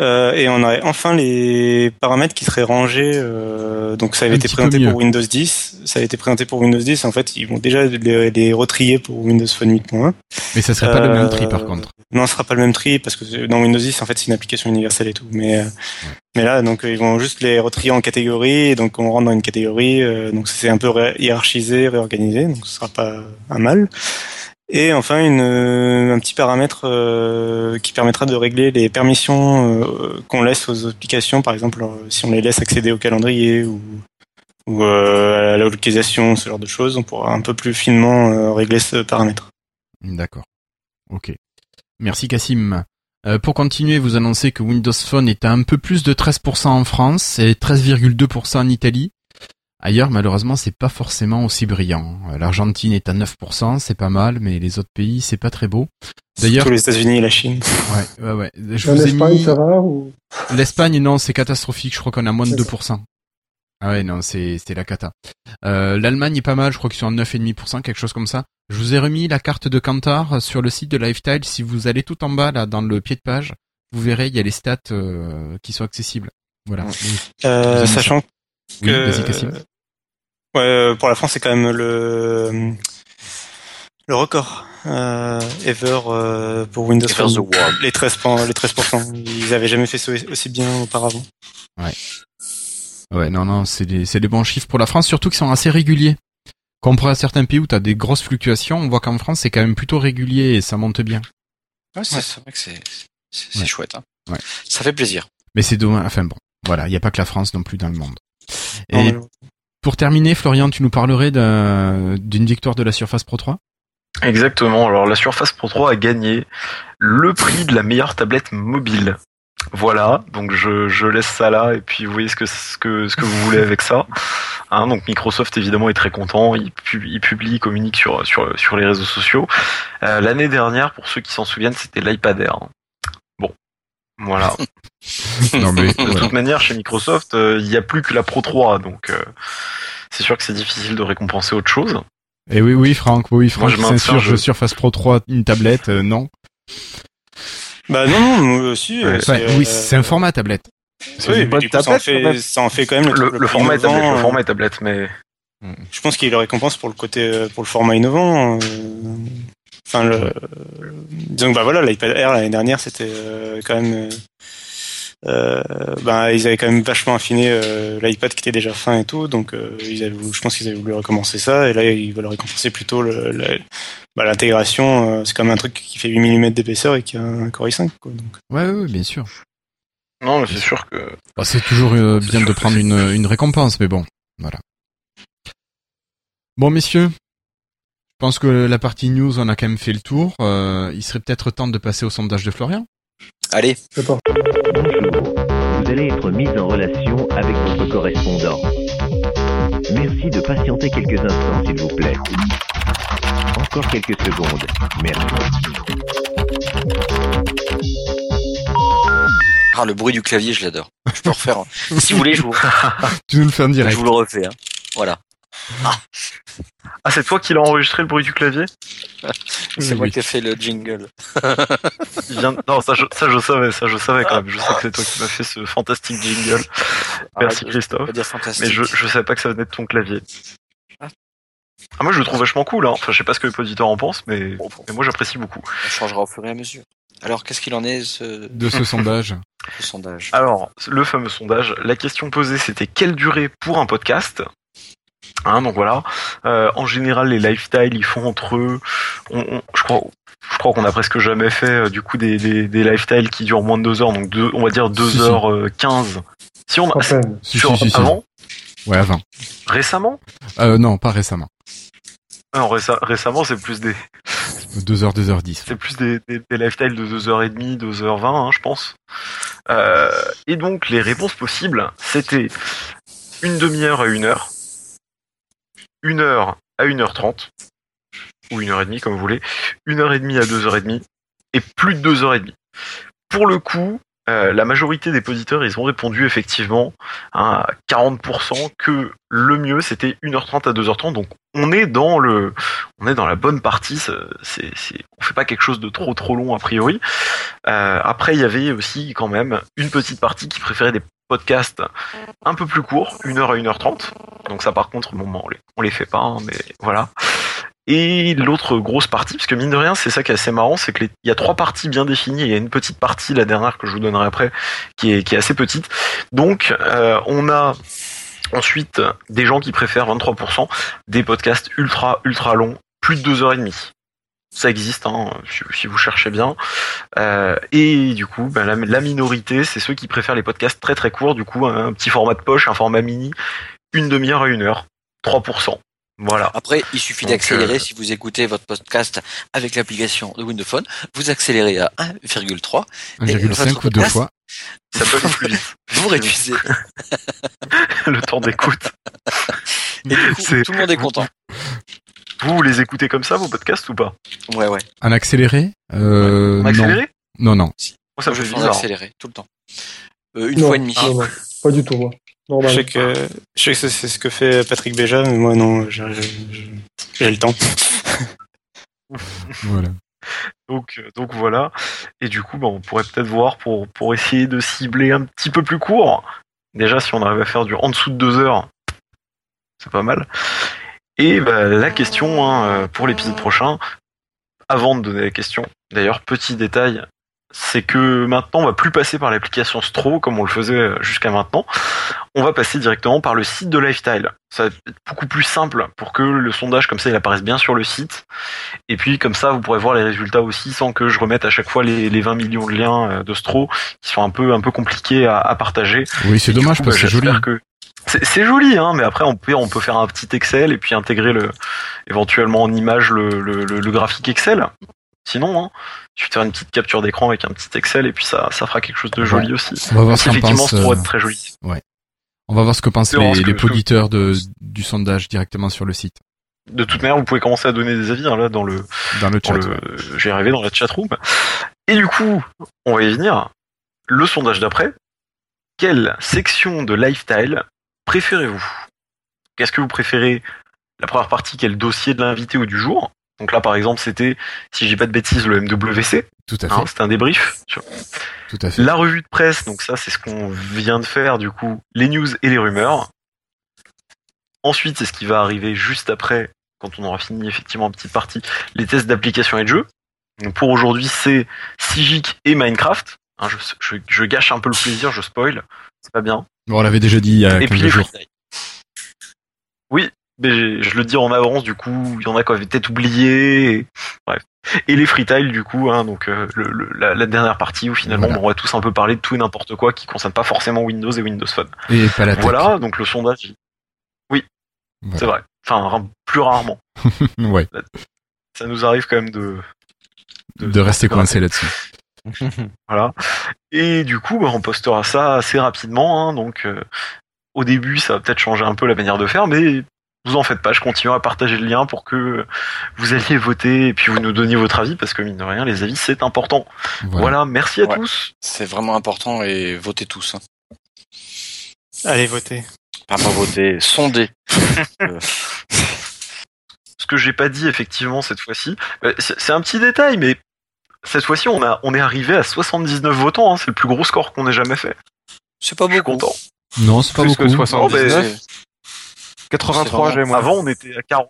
Euh, et on aurait enfin les paramètres qui seraient rangés. Euh, donc ça avait été présenté pour Windows 10. Ça a été présenté pour Windows 10. En fait, ils vont déjà les, les retrier pour Windows Phone 8.1. Mais ça serait pas le même tri par euh, contre. Non, ce sera pas le même tri parce que dans Windows 10, en fait, c'est une application universelle et tout. Mais mais là, donc ils vont juste les retrier en catégories. Et donc on rentre dans une catégorie. donc c'est un peu hiérarchisé, réorganisé. Donc ce sera pas un mal. Et enfin, une, euh, un petit paramètre euh, qui permettra de régler les permissions euh, qu'on laisse aux applications, par exemple si on les laisse accéder au calendrier ou, ou à la localisation, ce genre de choses, on pourra un peu plus finement régler ce paramètre. D'accord. Ok. Merci Cassim. pour continuer, vous annoncez que Windows Phone est à un peu plus de 13% en France et 13,2% en Italie. Ailleurs, malheureusement, c'est pas forcément aussi brillant. Euh, L'Argentine est à 9%, c'est pas mal, mais les autres pays, c'est pas très beau. D'ailleurs, les États-Unis et la Chine. Ouais, ouais, ouais. L'Espagne, ça va ou... L'Espagne, non, c'est catastrophique. Je crois qu'on a moins de 2%. Ah ouais, non, c'est c'est la cata. Euh, L'Allemagne est pas mal. Je crois qu'ils sont à 9,5%, quelque chose comme ça. Je vous ai remis la carte de Kantar sur le site de Lifestyle. Si vous allez tout en bas là, dans le pied de page, vous verrez, il y a les stats euh, qui sont accessibles. Voilà. Euh, sachant que Ouais, euh, pour la France, c'est quand même le le record euh, ever euh, pour Windows Phone. Les 13 les 13%. Ils avaient jamais fait ça aussi bien auparavant. Ouais. Ouais, non, non, c'est des, c'est des bons chiffres pour la France, surtout qu'ils sont assez réguliers. Comparé à certains pays où tu as des grosses fluctuations, on voit qu'en France, c'est quand même plutôt régulier et ça monte bien. Ouais, c'est vrai que c'est, c'est, chouette. Hein. Ouais. Ça fait plaisir. Mais c'est dommage. Enfin bon, voilà, il n'y a pas que la France non plus dans le monde. Et pour terminer, Florian, tu nous parlerais d'une victoire de la Surface Pro 3 Exactement. Alors la Surface Pro 3 a gagné le prix de la meilleure tablette mobile. Voilà, donc je, laisse ça là et puis vous voyez ce que ce que ce que vous voulez avec ça. Hein, donc Microsoft évidemment est très content, il, il publie, il communique sur sur sur les réseaux sociaux. Euh, l'année dernière, pour ceux qui s'en souviennent, c'était l'iPad Air. Voilà. de toute manière, chez Microsoft, euh, il n'y a plus que la Pro 3, donc euh, c'est sûr que c'est difficile de récompenser autre chose. Et eh oui, oui, Franck, oui, Franck, c'est sûr, je... Surface Pro 3, une tablette, euh, non. Bah non, non, aussi. oui, c'est un format tablette. C'est une bonne tablette. Ça en, fait, quand même le, le, format est tablette, le format tablette, mais. Je pense qu'il le récompense pour le côté, pour le format innovant. Enfin, le, donc bah voilà, l'iPad Air l'année dernière, c'était quand même euh, ben ils avaient quand même vachement affiné euh, l'iPad qui était déjà fin et tout, donc euh, ils avaient, je pense qu'ils avaient voulu recommencer ça, et là ils veulent récompenser plutôt bah, l'intégration. c'est comme un truc qui fait 8 mm d'épaisseur et qui a un Core i5. Quoi, donc. Ouais, ouais, bien sûr. Non, mais c'est sûr que. Bah, c'est toujours bien de prendre une, une récompense, mais bon, voilà. Bon, messieurs, pense que la partie news, on a quand même fait le tour. il serait peut-être temps de passer au sondage de Florian. Allez. Bonjour. Vous allez être mis en relation avec votre correspondant. Merci de patienter quelques instants, s'il vous plaît. Encore quelques secondes. Merci. Ah, le bruit du clavier, je l'adore. Je peux refaire. Hein. si vous voulez, je vous. tu nous le fais en direct. Je vous le refais. Hein. Voilà. Ah. Ah, c'est toi qui l'as enregistré le bruit du clavier C'est moi qui ai fait le jingle. Non, ça je, ça je savais, ça je savais quand même. Je sais que c'est toi qui m'as fait ce fantastique jingle. Merci Christophe. Mais je, je savais pas que ça venait de ton clavier. Ah. ah, moi je le trouve vachement cool. Hein. Enfin, je sais pas ce que les auditeurs en pensent, mais, mais moi j'apprécie beaucoup. On changera au fur et à mesure. Alors, qu'est-ce qu'il en est ce... de ce sondage Le sondage. Alors, le fameux sondage. La question posée, c'était quelle durée pour un podcast? Hein, donc voilà. Euh, en général, les lifestyles, ils font entre eux. je crois, je crois qu'on a presque jamais fait euh, du coup des, des, des lifestyles qui durent moins de deux heures, donc deux, on va dire 2 heures 15 Si on a si, si, avant. Ouais, avant. Récemment euh, Non, pas récemment. Non, récemment, c'est plus des 2h, 2h10. C'est plus des, des, des lifestyles de 2h30, 2h20, hein, je pense. Euh, et donc, les réponses possibles, c'était une demi-heure à une heure, une heure à 1h30, ou une heure et demie comme vous voulez, une heure et demie à deux heures et demie, et plus de deux heures et demie. Pour le coup, euh, la majorité des auditeurs, ils ont répondu effectivement à 40% que le mieux c'était 1h30 à 2h30. Donc on est dans le, on est dans la bonne partie. C'est, c'est, on fait pas quelque chose de trop trop long a priori. Euh, après, il y avait aussi quand même une petite partie qui préférait des podcasts un peu plus courts, 1h à 1h30. Donc ça par contre, bon, on les, on les fait pas, hein, mais voilà. Et l'autre grosse partie, parce que mine de rien, c'est ça qui est assez marrant, c'est qu'il y a trois parties bien définies. Il y a une petite partie, la dernière que je vous donnerai après, qui est, assez petite. Donc, euh, on a ensuite des gens qui préfèrent 23% des podcasts ultra ultra longs, plus de deux heures et demie. Ça existe, hein, si vous cherchez bien. Euh, et du coup, ben, la, la, minorité, c'est ceux qui préfèrent les podcasts très très courts. Du coup, un petit format de poche, un format mini, une demi-heure à une heure, 3%. Voilà. Après, il suffit d'accélérer. Euh, si vous écoutez votre podcast avec l'application de Windows Phone, vous accélérez à 1,3. 1,5 ou deux fois. Ça peut plus vite. Vous réduisez. le temps d'écoute. Et du coup, tout le monde est content. Vous, les écoutez comme ça, vos podcasts ou pas? Ouais, ouais. En accéléré? Euh, En accéléré? Non, non. Moi, ça me fait bizarre. accéléré, tout le temps. Euh, une fois et demie. pas du tout, moi. Je sais que, je sais que c'est ce que fait Patrick Béja, mais moi non, j'ai le temps. voilà. Donc, euh, donc voilà. Et du coup, bah, on pourrait peut-être voir pour, pour essayer de cibler un petit peu plus court. Déjà, si on arrive à faire du en dessous de deux heures, c'est pas mal. Et bah, la question hein, euh, pour l'épisode prochain, avant de donner la question, d'ailleurs, petit détail, c'est que maintenant on va plus passer par l'application Stro comme on le faisait jusqu'à maintenant. On va passer directement par le site de Lifestyle. Ça va être beaucoup plus simple pour que le sondage comme ça il apparaisse bien sur le site. Et puis comme ça vous pourrez voir les résultats aussi sans que je remette à chaque fois les, 20 millions de liens euh, de Stro qui sont un peu un peu compliqués à, partager. Oui c'est dommage parce que c'est joli. Que... C'est joli, hein, mais après on peut on peut faire un petit Excel et puis intégrer le éventuellement en image le, le graphique Excel. Sinon, hein, tu faire une petite capture d'écran avec un petit Excel et puis ça, ça fera quelque chose de joli aussi. On va voir ce effectivement, être très joli. Ouais. On va voir ce que pensent les, de, du sondage directement sur le site. De toute manière, vous pouvez commencer à donner des avis hein, là dans le dans le chat. J'ai arrivé dans la chatroom. Et du coup, on va y venir. Le sondage d'après. Quelle section de lifestyle préférez-vous? Qu'est-ce que vous préférez? La première partie, quel dossier de l'invité ou du jour? Donc là, par exemple, c'était, si j'ai pas de bêtises, le MWC. Tout à hein, fait. c'était un débrief. Tout à fait. La revue de presse, donc ça, c'est ce qu'on vient de faire, du coup, les news et les rumeurs. Ensuite, c'est ce qui va arriver juste après, quand on aura fini effectivement une petite partie, les tests d'application et de jeu. Donc pour aujourd'hui, c'est Sigic et Minecraft. Hein, je, gâche un peu le plaisir, je spoil. C'est pas bien. Bon, on l'avait déjà dit il y a et quelques jours. Oui, mais je le dis en avance, du coup, il y en a qui avaient peut-être oublié. Et... Bref. Et les freetiles, du coup, hein, donc euh, le, la, dernière partie où finalement on va tous un peu parler de tout et n'importe quoi qui concerne pas forcément Windows et Windows Phone. Et pas la tech. Voilà, donc le sondage. Oui, c'est vrai. Enfin, plus rarement. ouais. Ça nous arrive quand même de de, rester coincé là-dessus. voilà. Et du coup, bah, on postera ça assez rapidement. Hein, donc, euh, au début, ça va peut-être changer un peu la manière de faire, mais vous en faites pas, je continue à partager le lien pour que vous alliez voter et puis vous nous donniez votre avis parce que mine de rien, les avis c'est important. Voilà, merci à tous. C'est vraiment important et votez tous. Hein. Allez voter. Pas pas voter, sonder. Euh. Ce que j'ai pas dit effectivement cette fois-ci, euh, c'est un petit détail, mais cette fois-ci on a on est arrivé à 79 votants, hein. c'est le plus gros score qu'on ait jamais fait. C'est pas beaucoup. content. Non, c'est pas beaucoup. Que 79. 83, j'ai moi. Avant, on était à 40.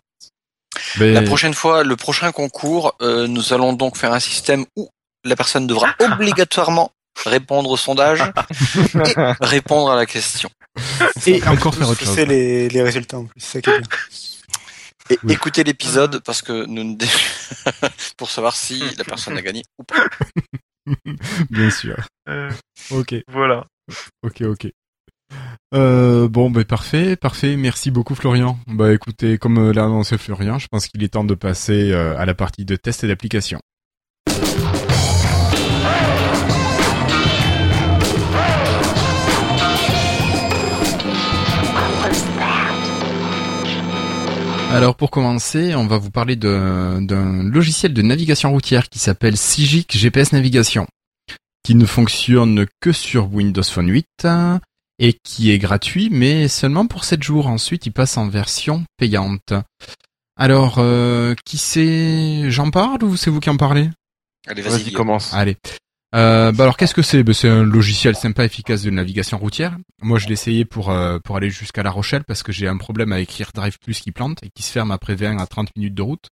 La prochaine fois, le prochain concours, euh, nous allons donc faire un système où la personne devra obligatoirement répondre au sondage et répondre à la question. Et encore faire autre chose. C'est les, les résultats en plus. Ça qui est et écoutez l'épisode parce que nous pour savoir si la personne a gagné ou pas. Bien sûr. Euh, ok. Voilà. Ok, ok. Euh, bon, bah, parfait, parfait. Merci beaucoup, Florian. Bah, écoutez, comme euh, l'a annoncé Florian, je pense qu'il est temps de passer euh, à la partie de test et d'application. Alors pour commencer, on va vous parler d'un logiciel de navigation routière qui s'appelle Sigic GPS Navigation. qui ne fonctionne que sur Windows Phone 8 et qui est gratuit, mais seulement pour 7 jours. Ensuite, il passe en version payante. Alors, euh, qui c'est? J'en parle ou c'est vous qui en parlez? Allez, vas-y, commence. Allez. Euh, bah alors qu'est-ce que c'est? Bah, C'est un logiciel sympa, efficace de navigation routière. Moi, je l'ai essayé pour euh, pour aller jusqu'à La Rochelle parce que j'ai un problème avec Drive Plus qui plante et qui se ferme après 20 à 30 minutes de route.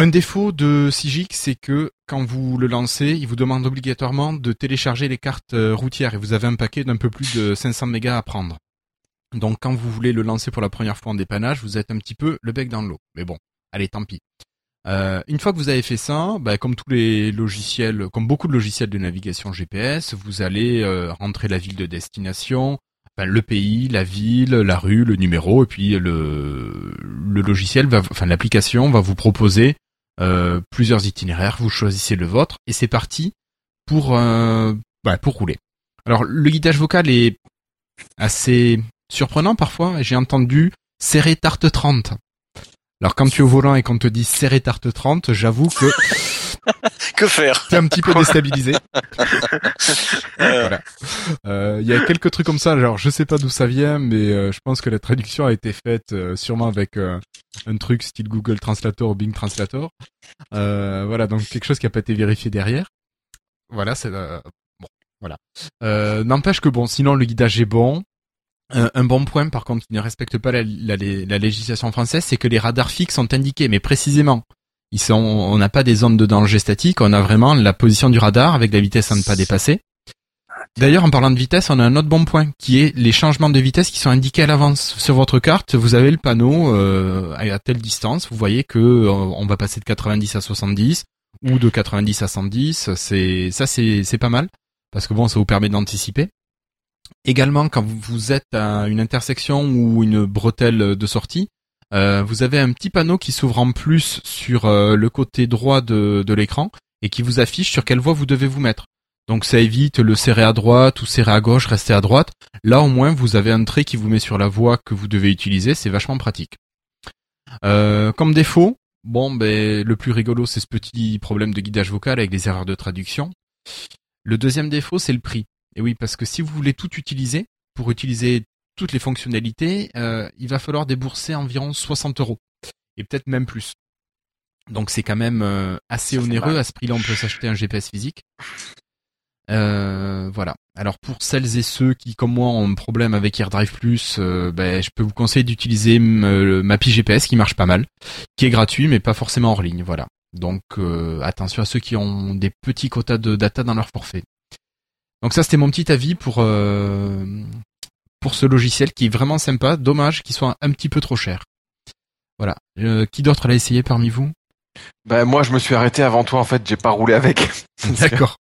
Un défaut de Sigic, c'est que quand vous le lancez, il vous demande obligatoirement de télécharger les cartes euh, routières et vous avez un paquet d'un peu plus de 500 mégas à prendre. Donc quand vous voulez le lancer pour la première fois en dépannage, vous êtes un petit peu le bec dans l'eau. Mais bon, allez, tant pis. Euh, une fois que vous avez fait ça, bah, comme tous les logiciels, comme beaucoup de logiciels de navigation GPS, vous allez euh, rentrer la ville de destination, le pays, la ville, la rue, le numéro, et puis le, le logiciel va, enfin l'application va vous proposer euh, plusieurs itinéraires, vous choisissez le vôtre et c'est parti pour euh, bah, pour rouler. Alors le guidage vocal est assez surprenant parfois. J'ai entendu serrer tarte 30. Alors quand tu es au volant et qu'on te dit serrer tarte 30, j'avoue que que faire? T'es un petit peu déstabilisé. voilà. Euh, il y a quelques trucs comme ça. Alors, je sais pas d'où ça vient, mais euh, je pense que la traduction a été faite euh, sûrement avec un truc style Google Translator ou Bing Translator. voilà, donc quelque chose qui a pas été vérifié derrière. Voilà, c'est bon. Voilà. N'empêche que bon, sinon le guidage est bon. Un, bon point, par contre, qui ne respecte pas la, la législation française, c'est que les radars fixes sont indiqués, mais précisément ils sont, on n'a pas des zones de danger statiques, on a vraiment la position du radar avec la vitesse à ne pas dépasser. D'ailleurs, en parlant de vitesse, on a un autre bon point qui est les changements de vitesse qui sont indiqués à l'avance sur votre carte. Vous avez le panneau euh, à telle distance. Vous voyez que euh, on va passer de 90 à 70 ou de 90 à 110. C'est ça, c'est c'est pas mal parce que bon, ça vous permet d'anticiper. Également, quand vous êtes à une intersection ou une bretelle de sortie, euh, vous avez un petit panneau qui s'ouvre en plus sur euh, le côté droit de, l'écran et qui vous affiche sur quelle voie vous devez vous mettre. Donc ça évite le serrer à droite ou serrer à gauche, rester à droite. Là au moins vous avez un trait qui vous met sur la voie que vous devez utiliser, c'est vachement pratique. Euh, comme défaut, bon ben le plus rigolo c'est ce petit problème de guidage vocal avec les erreurs de traduction. Le deuxième défaut c'est le prix. Et oui parce que si vous voulez tout utiliser, pour utiliser toutes les fonctionnalités, euh, il va falloir débourser environ 60 euros et peut-être même plus. Donc c'est quand même euh, assez onéreux. À ce prix-là, on peut s'acheter un GPS physique. Euh, voilà. Alors pour celles et ceux qui, comme moi, ont un problème avec AirDrive Plus, ben, je peux vous conseiller d'utiliser Mapi GPS qui marche pas mal, qui est gratuit mais pas forcément hors ligne. Voilà. Donc attention à ceux qui ont des petits quotas de data dans leur forfait. Donc ça c'était mon petit avis pour pour ce logiciel qui est vraiment sympa. Dommage qu'il soit un petit peu trop cher. Voilà. Euh, qui d'autre l'a essayé parmi vous? Ben moi je me suis arrêté avant toi en fait, j'ai pas roulé avec. D'accord.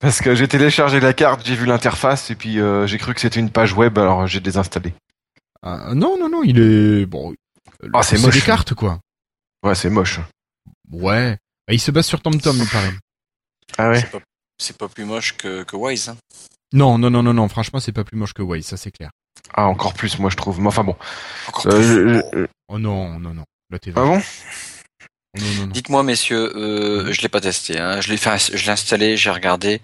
Parce que j'ai téléchargé la carte, j'ai vu l'interface et puis euh, j'ai cru que c'était une page web alors j'ai désinstallé. Ah, non non non, il est bon. Ah c'est moche. des cartes quoi. Ouais c'est moche. Ouais. Bah, il se base sur TomTom il paraît. Ah ouais. C'est pas, plus moche que, que Wise. Hein. Non, non, non, non, non. Franchement, c'est pas plus moche que Waze, ça c'est clair. Ah, encore plus, moi je trouve. Mais enfin bon. Euh, oh non, non, non. Là, t'es ah bon? Dites-moi, messieurs, euh, je l'ai pas testé. Hein. Je l'ai fait, je l'ai installé, j'ai regardé,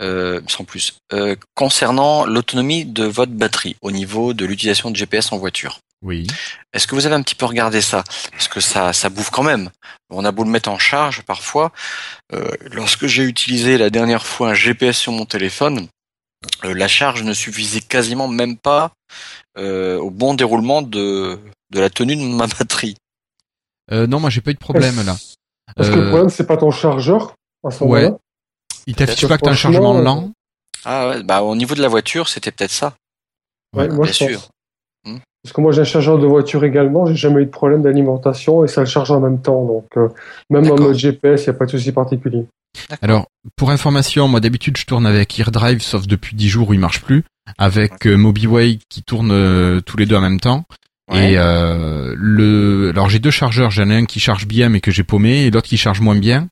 euh, sans plus. Euh, concernant l'autonomie de votre batterie au niveau de l'utilisation de GPS en voiture. Oui. Est-ce que vous avez un petit peu regardé ça? Parce que ça, ça bouffe quand même. On a beau le mettre en charge parfois. Euh, lorsque j'ai utilisé la dernière fois un GPS sur mon téléphone, euh, la charge ne suffisait quasiment même pas euh, au bon déroulement de, de la tenue de ma batterie. Euh, non, moi j'ai pas eu de problème là. Parce que le problème c'est pas ton chargeur à ce ouais. Il t'affiche pas que t'as un chargement lent. Ah ouais, bah au niveau de la voiture c'était peut-être ça. Ouais, moi, bien sûr. Hmm. Parce que moi j'ai un chargeur de voiture également, j'ai jamais eu de problème d'alimentation et ça le charge en même temps. Donc même en mode GPS, il n'y a pas de souci particulier. Alors, pour information, moi d'habitude je tourne avec AirDrive, sauf depuis 10 jours où il marche plus, avec euh, MobiWay qui tourne euh, tous les deux en même temps. Et euh, le, alors j'ai deux chargeurs, j'en ai un qui charge bien mais que j'ai paumé, et l'autre qui charge moins bien.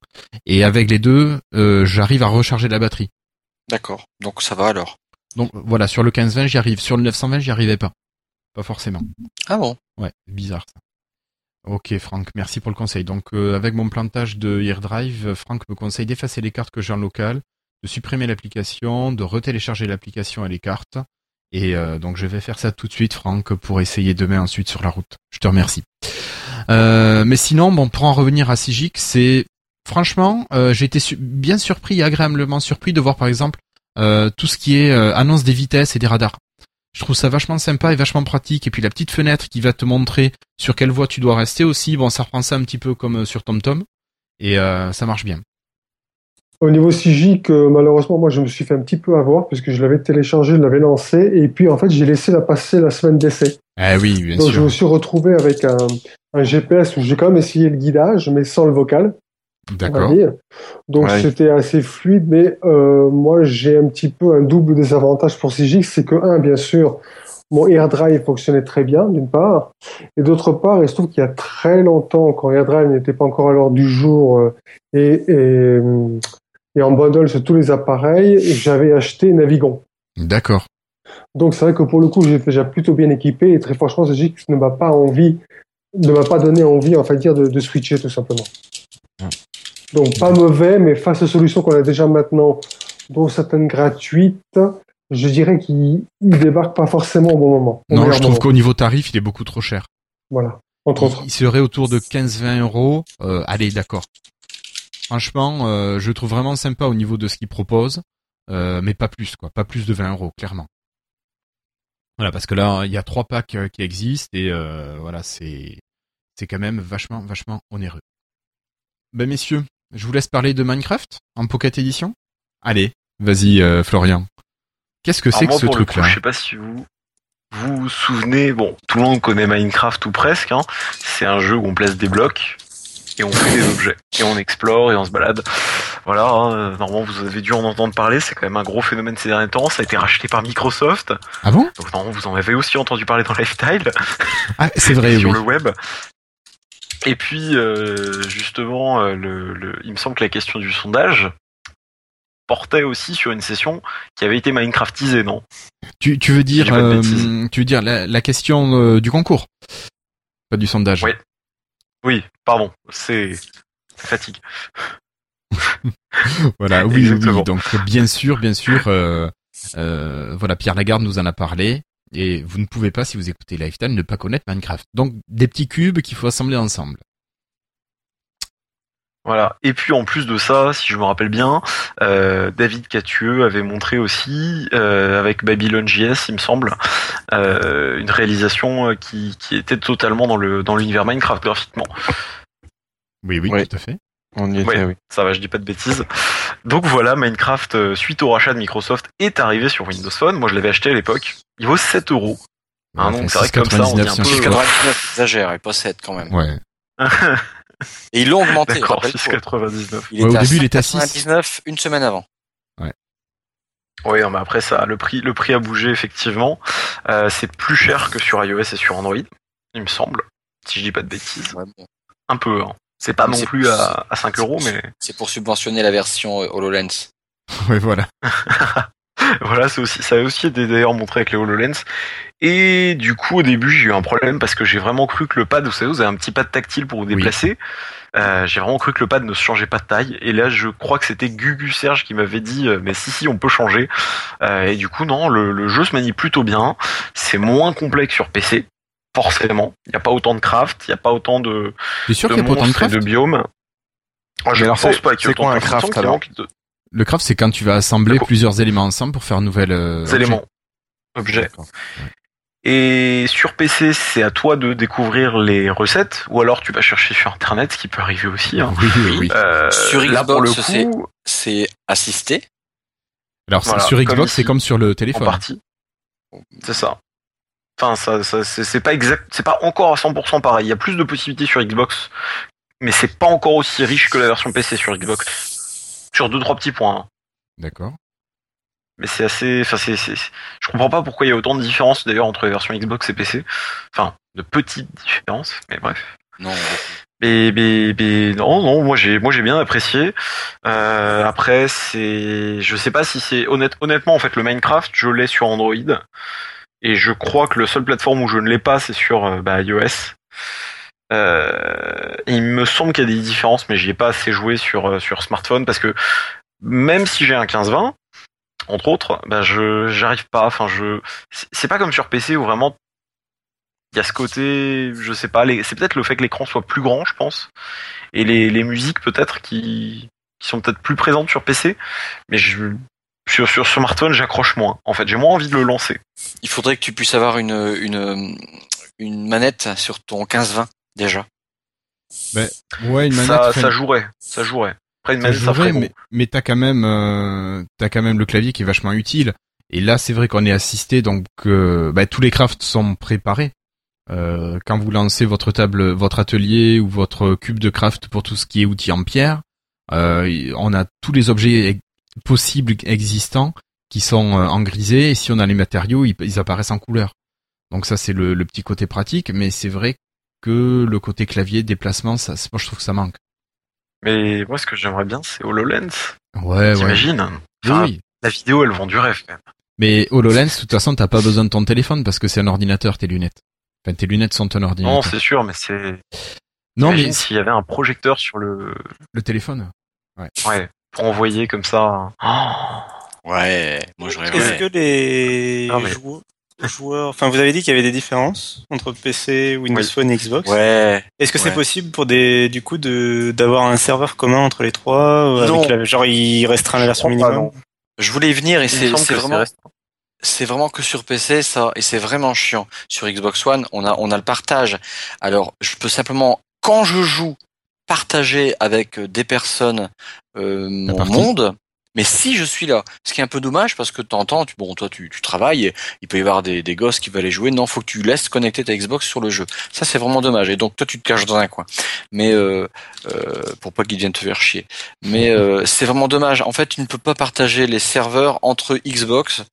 Et avec les deux, j'arrive à recharger la batterie. D'accord. Donc ça va alors. Donc voilà, sur le 1520 j'y arrive, sur le 920 j'y arrivais pas. Pas forcément. Ah bon? Ouais, bizarre ça. Ok Franck, merci pour le conseil. Donc euh, avec mon plantage de AirDrive, Franck me conseille d'effacer les cartes que j'ai en local, de supprimer l'application, de retélécharger l'application à les cartes. Et euh, donc je vais faire ça tout de suite, Franck, pour essayer demain ensuite sur la route. Je te remercie. Euh, mais sinon, bon, pour en revenir à Sigic, c'est franchement, euh, j'ai été bien surpris, agréablement surpris de voir par exemple tout ce qui est annonce des vitesses et des radars. Je trouve ça vachement sympa et vachement pratique. Et puis la petite fenêtre qui va te montrer sur quelle voie tu dois rester aussi. Bon, ça reprend ça un petit peu comme sur TomTom et ça marche bien. Au niveau Sigic, malheureusement, moi, je me suis fait un petit peu avoir parce que je l'avais téléchargé, je l'avais lancé, et puis en fait, j'ai laissé la passer la semaine d'essai. Ah oui, bien Donc, je me suis retrouvé avec un, GPS où j'ai quand même essayé le guidage, mais sans le vocal. D'accord. Donc, c'était assez fluide, mais euh, moi, j'ai un petit peu un double désavantage pour Sigic, c'est que, un, bien sûr, mon AirDrive fonctionnait très bien, d'une part, et d'autre part, il se trouve qu'il y a très longtemps, quand AirDrive n'était pas encore à l'ordre du jour, euh, et, et et en bundle sur tous les appareils, j'avais acheté Navigon. D'accord. Donc c'est vrai que pour le coup, j'étais déjà plutôt bien équipé et très franchement, que ne m'a pas envie, ne m'a pas donné envie, en fait, dire de, switcher tout simplement. Donc pas mauvais, mais face aux solutions qu'on a déjà maintenant, dont certaines gratuites, je dirais qu'il débarque pas forcément au bon moment. non, je trouve qu'au niveau tarif, il est beaucoup trop cher. Voilà. Entre autres. Il serait autour de 15-20 euros. Euh, allez, d'accord. Franchement, euh, je trouve vraiment sympa au niveau de ce qu'il propose, euh, mais pas plus, quoi. Pas plus de 20 euros, clairement. Voilà, parce que là, il y a trois packs qui existent et voilà, c'est c'est quand même vachement, vachement onéreux. Ben messieurs, je vous laisse parler de Minecraft en Pocket Edition. Allez, vas-y, Florian. Qu'est-ce que c'est que ce truc-là Je sais pas si vous vous vous souvenez. Bon, tout le monde connaît Minecraft ou presque. Hein. C'est un jeu où on place des blocs et on fait des objets et on explore et on se balade. Voilà, hein, normalement vous avez dû en entendre parler, c'est quand même un gros phénomène ces derniers temps, ça a été racheté par Microsoft. Ah bon? Donc normalement vous en avez aussi entendu parler dans Lifestyle. Ah, c'est vrai, sur le web. Et puis euh, justement, euh, le, il me semble que la question du sondage portait aussi sur une session qui avait été Minecraftisée, non? Tu, tu, veux dire, euh, tu veux dire la, la question du concours, pas du sondage. Oui. Oui, pardon, c'est fatigue. voilà, oui, oui, donc bien sûr, bien sûr, euh, euh, voilà, Pierre Lagarde nous en a parlé, et vous ne pouvez pas, si vous écoutez Lifetime, ne pas connaître Minecraft. Donc des petits cubes qu'il faut assembler ensemble. Voilà. Et puis en plus de ça, si je me rappelle bien, euh, David Catueux avait montré aussi euh, avec Babylon JS, il me semble, euh, une réalisation qui, qui était totalement dans le dans l'univers Minecraft graphiquement. Oui, oui, tout à fait. On y était, oui. Ça va, je dis pas de bêtises. Donc voilà, Minecraft, suite au rachat de Microsoft, est arrivé sur Windows Phone. Moi, je l'avais acheté à l'époque. Il vaut 7 euros. Hein, donc c'est vrai que comme ça, on dit un peu... 99 exagère, et pas 7 quand même. Ouais. Et ils l'ont augmenté. D'accord, 6,99. Il au début, il était à 6,99 une semaine avant. Ouais. Oui, mais après ça, le prix, le prix a bougé effectivement. Euh, c'est plus cher que sur iOS et sur Android, il me semble, si je dis pas de bêtises. Un peu. Hein. C'est pas non plus à, à 5 euros, mais. C'est pour subventionner la version euh, HoloLens. oui, voilà. voilà, c'est aussi, ça a aussi été d'ailleurs montré avec les HoloLens. Et du coup, au début, j'ai eu un problème parce que j'ai vraiment cru que le pad, vous savez, vous avez un petit pad tactile pour vous déplacer. Euh, j'ai vraiment cru que le pad ne se changeait pas de taille. Et là, je crois que c'était Gugu Serge qui m'avait dit, euh, mais si, si, on peut changer. Euh, et du coup, non, le, jeu se manie plutôt bien. C'est moins complexe sur PC, forcément. Il n'y a pas autant de craft, il n'y a pas autant de, sûr de, y a pas autant de, craft de biomes. je ne pense pas qu'il y ait autant de craft. Le craft, c'est quand tu vas assembler plusieurs éléments ensemble pour faire un nouvel éléments. Objets. Et sur PC, c'est à toi de découvrir les recettes, ou alors tu vas chercher sur Internet, ce qui peut arriver aussi. Hein. Oui, oui, oui. Euh, sur Xbox, c'est assisté. Alors sur Xbox, c'est comme sur le téléphone. En partie. C'est ça. Enfin, ça, ça c'est pas exact, c'est pas encore à 100% pareil. Il y a plus de possibilités sur Xbox, mais c'est pas encore aussi riche que la version PC sur Xbox. Sur deux trois petits points. Hein. D'accord mais c'est assez enfin c'est je comprends pas pourquoi il y a autant de différences d'ailleurs entre les versions Xbox et PC enfin de petites différences mais bref non mais, mais, non non moi j'ai moi j'ai bien apprécié euh, après c'est je sais pas si c'est honnête honnêtement en fait le Minecraft je l'ai sur Android et je crois que le seul plateforme où je ne l'ai pas c'est sur euh, bah, iOS euh, il me semble qu'il y a des différences, mais j'y ai pas assez joué sur sur smartphone parce que même si j'ai un 15-20, entre autres, bah je j'arrive pas. Enfin, je c'est pas comme sur PC où vraiment il y a ce côté, je sais pas, c'est peut-être le fait que l'écran soit plus grand, je pense, et les, les musiques peut-être qui, qui sont peut-être plus présentes sur PC, mais je, sur, sur smartphone, j'accroche moins. En fait, j'ai moins envie de le lancer. Il faudrait que tu puisses avoir une, une, une manette sur ton 15-20 déjà. Ben, ouais, une manette. Ça, ça jouerait, ça jouerait. Après une manette, ça, jouerait, mais, mais t'as quand même, euh, t'as quand même le clavier qui est vachement utile. Et là, c'est vrai qu'on est assisté, donc euh, bah, tous les crafts sont préparés. Euh, quand vous lancez votre table, votre atelier ou votre cube de craft pour tout ce qui est outils en pierre, euh, on a tous les objets possibles existants qui sont euh, en grisé et si on a les matériaux, ils, apparaissent en couleur. Donc ça c'est le, petit côté pratique, mais c'est vrai que le côté clavier déplacement, ça, moi je trouve que ça manque. Mais moi ce que j'aimerais bien c'est HoloLens. Ouais, T'imagines? Oui. La vidéo elle vend du rêve quand même. Mais HoloLens, de toute façon, t'as pas besoin de ton téléphone parce que c'est un ordinateur, tes lunettes. Enfin, tes lunettes sont un ordinateur. Non, c'est sûr, mais c'est. Non, mais s'il y avait un projecteur sur le. Le téléphone. Ouais. Ouais. Pour envoyer comme ça. ouais. Moi, je Est-ce que les joueurs, enfin, vous avez dit qu'il y avait des différences entre PC, Windows Phone et Xbox? Ouais. Est-ce que c'est possible pour des, du coup, de d'avoir un serveur commun entre les trois, non. genre il restreint la version minimum? Je voulais y venir et c'est vraiment c'est vraiment que sur PC ça et c'est vraiment chiant. Sur Xbox One, on a on a le partage. Alors, je peux simplement quand je joue partager avec des personnes euh, mon monde. Mais si je suis là, ce qui est un peu dommage parce que t'entends, tu, bon toi tu, tu travailles, il peut y avoir des, des gosses qui veulent aller jouer, non faut que tu laisses connecter ta Xbox sur le jeu. Ça c'est vraiment dommage et donc toi tu te caches dans un coin. Mais euh, euh, pour pas qu'ils viennent te faire chier. Mais euh, c'est vraiment dommage. En fait tu ne peux pas partager les serveurs entre Xbox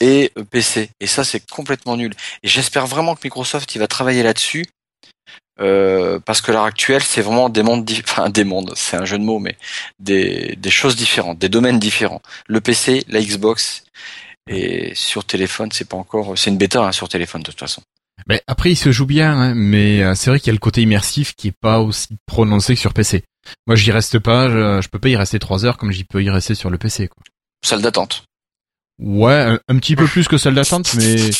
et PC. Et ça, c'est complètement nul. Et j'espère vraiment que Microsoft il va travailler là-dessus. Euh, parce que l'heure actuelle, c'est vraiment des mondes, enfin des mondes, c'est un jeu de mots, mais des, des choses différentes, des domaines différents. Le PC, la Xbox et sur téléphone, c'est pas encore, c'est une bêta hein, sur téléphone de toute façon. Mais après, il se joue bien, hein, mais euh, c'est vrai qu'il y a le côté immersif qui est pas aussi prononcé que sur PC. Moi, j'y reste pas, je, je, peux pas y rester trois heures comme j'y peux y rester sur le PC. Quoi. Salle d'attente. Ouais, un, petit peu plus que celle d'attente, mais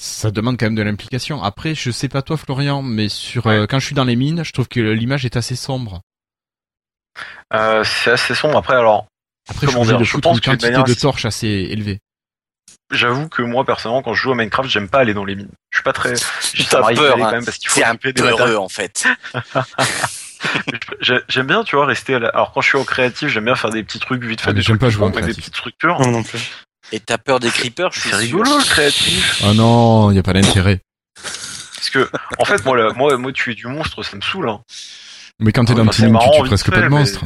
ça demande quand même de l'implication. Après, je sais pas toi, Florian, mais sur euh, quand je suis dans les mines, je trouve que l'image est assez sombre. Euh, c'est assez sombre. Après, alors, après, comment je, dire, je pense une quantité de, torches assez élevée. J'avoue que moi personnellement, quand je joue à Minecraft, j'aime pas aller dans les mines. Je suis pas très. T'as peur, hein. quand même parce qu'il faut. C'est un peu heureux en fait. j'aime bien, tu vois, rester. À la... Alors quand je suis au créatif, j'aime bien faire des petits trucs vite fait, ah, trucs pas jouer des petites structures. Non, non plus. Et t'as peur des creepers, je suis C'est rigolo le créatif. Oh non, y a pas d'intérêt. Parce que, en fait, moi, moi, moi, tuer du monstre, ça me saoule. Hein. Mais quand t'es dans le petit monde, tu tues presque pas de monstres.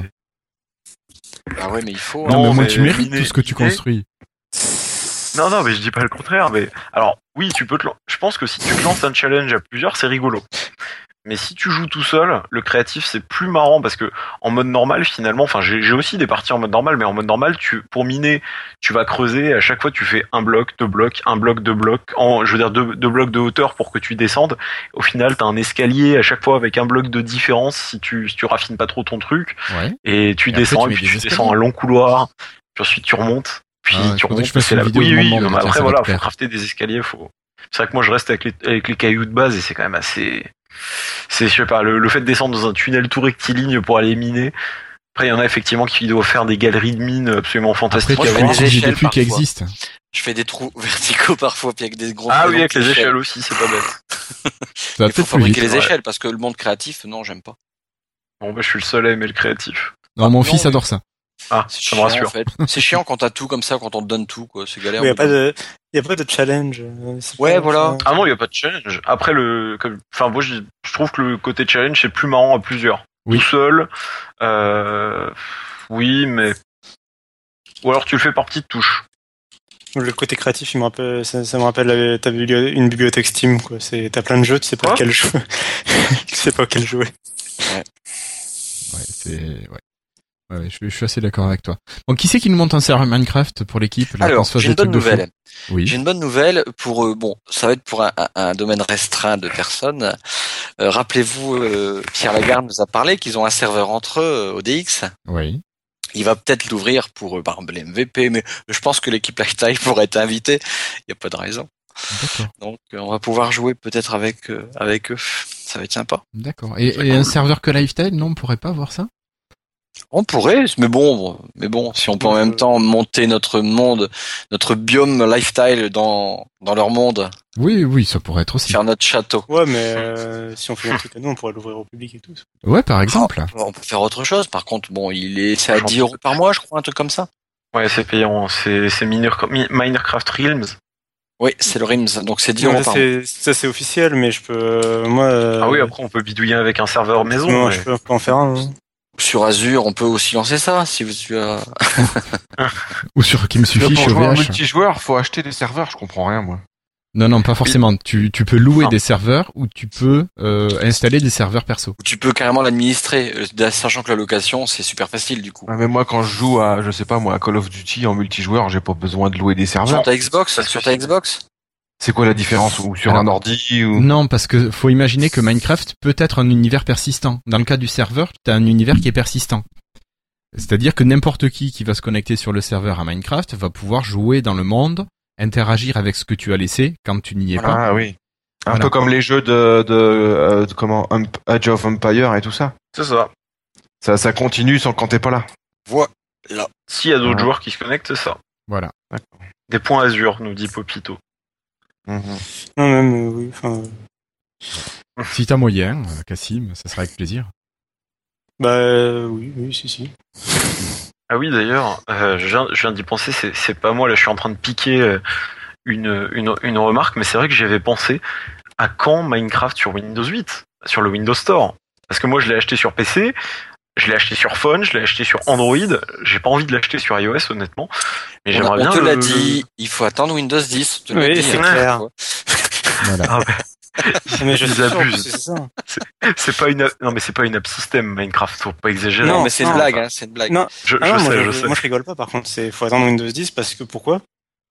Ah ouais, mais il faut. Non, mais au moins tu mérites tout ce que tu construis. Non, non, mais je dis pas le contraire. Mais alors, oui, tu peux te. Je pense que si tu te lances un challenge à plusieurs, c'est rigolo. Mais si tu joues tout seul, le créatif c'est plus marrant parce que en mode normal finalement, enfin j'ai aussi des parties en mode normal, mais en mode normal, tu pour miner, tu vas creuser. À chaque fois, tu fais un bloc, deux blocs, un bloc, deux blocs. En, je veux dire deux, deux blocs de hauteur pour que tu descendes. Au final, t'as un escalier à chaque fois avec un bloc de différence si tu si tu raffines pas trop ton truc. Ouais. Et tu descends et puis tu descends un long couloir. Puis ensuite tu remontes. Puis ah, tu remontes. c'est la... Oui oui. Mais après voilà, faut crafter des escaliers. Faut. C'est vrai que moi je reste avec les, avec les cailloux de base et c'est quand même assez c'est je sais pas le, fait de descendre dans un tunnel tout rectiligne pour aller miner. Après, il y en a effectivement qui doivent faire des galeries de mines absolument fantastiques. Après, Moi, je fais des échelles qui existent. Je fais des trous verticaux parfois, puis avec des gros. Ah oui, avec les échelles aussi, c'est pas bête. Ça il faut fabriquer les échelles parce que le monde créatif, non, j'aime pas. Bon, bah, je suis le seul à aimer le créatif. Non, mon fils adore ça. Ah, ça me rassure. En fait. C'est chiant quand t'as tout comme ça, quand on te donne tout, quoi. C'est galère. Il y a pas de, il y a pas de challenge. Euh, ouais, voilà. Ah non, il y a pas de challenge. Après le, enfin moi je, trouve que le côté challenge c'est plus marrant à plusieurs. Oui. Tout seul, euh, oui, mais ou alors tu le fais par petites touches. Le côté créatif, il me rappelle, ça, me rappelle une bibliothèque Steam, quoi. C'est, t'as plein de jeux, tu sais pas quel jeu, tu sais pas quel jouer. Ouais. Ouais, c'est, ouais. Ouais, je, suis assez d'accord avec toi. Bon, qui c'est qui nous monte un serveur Minecraft pour l'équipe Alors, j'ai une bonne nouvelle. Oui. J'ai une bonne nouvelle pour euh, bon, ça va être pour un, domaine restreint de personnes. Euh, rappelez-vous, euh, Pierre Lagarde nous a parlé qu'ils ont un serveur entre eux, ODX. Oui. Il va peut-être l'ouvrir pour euh, par exemple les MVP, mais je pense que l'équipe Lifetime pourrait être invitée. Il n'y a pas de raison. Donc on va pouvoir jouer peut-être avec avec eux. Ça va être sympa. D'accord. Et, et un serveur que Lifetime, non, on pourrait pas voir ça? On pourrait, mais bon, mais bon, si on peut en même temps monter notre monde, notre biome lifestyle dans dans leur monde. Oui, oui, ça pourrait être aussi. Faire notre château. Ouais, mais euh, si on fait un truc à nous, on pourrait l'ouvrir au public et tout. Ouais, par exemple. on peut faire autre chose. Par contre, bon, il est, c'est à 10 euros par mois, je crois, un truc comme ça. Ouais, c'est payant. C'est c'est Minecraft Realms. Oui, c'est le Realms, donc c'est 10 euros par mois. Ça c'est officiel, mais je peux, moi. Ah oui, après on peut bidouiller avec un serveur maison. je peux en faire un. Hein. Sur Azure, on peut aussi lancer ça, si vous Ou sur qui me suffit chez OVH. multijoueur, faut acheter des serveurs, je comprends rien, moi. Non, non, pas forcément. Tu, tu peux louer des serveurs ou tu peux euh, installer des serveurs perso. Tu peux carrément l'administrer, euh, sachant que la location c'est super facile du coup. Ah, mais moi, quand je joue à, je sais pas moi, à Call of Duty en multijoueur, j'ai pas besoin de louer des serveurs. Sur ta Xbox, sur ta Xbox? C'est quoi la différence ou sur un ordi ou... Non, parce que faut imaginer que Minecraft peut être un univers persistant. Dans le cas du serveur, tu as un univers qui est persistant. C'est-à-dire que n'importe qui qui va se connecter sur le serveur à Minecraft va pouvoir jouer dans le monde, interagir avec ce que tu as laissé quand tu n'y es pas. Ah oui. Un peu comme les jeux de, de, euh, comment Age of Empire et tout ça. C'est ça. Ça ça continue sans quand t'es pas là. Voilà. S'il y a d'autres joueurs qui se connectent, c'est ça. Voilà. Des points Azure, nous dit Popito. Mhm. Non, même, euh, oui, enfin. Euh. Si t'as moyen, euh, Cassim, ça sera avec plaisir. Bah oui, oui, si, si. Ah oui, d'ailleurs, je viens, d'y penser, c'est pas moi, là je suis en train de piquer une, une, une remarque, mais c'est vrai que j'avais pensé à quand Minecraft sur Windows 8, sur le Windows Store? Parce que moi je l'ai acheté sur PC, je l'ai acheté sur phone, je l'ai acheté sur Android. J'ai pas envie de l'acheter sur iOS, honnêtement. Mais j'aimerais bien. On te l'a dit. Il faut attendre Windows 10. oui, c'est hein. clair. voilà. Ah mais je abuse. C'est pas une non mais c'est pas une app système Minecraft, faut pas exagérer. Non mais c'est une blague, hein, c'est une blague. Non, je, ah sais, moi, je, sais. moi je rigole pas. Par contre, c'est faut attendre Windows 10 parce que pourquoi?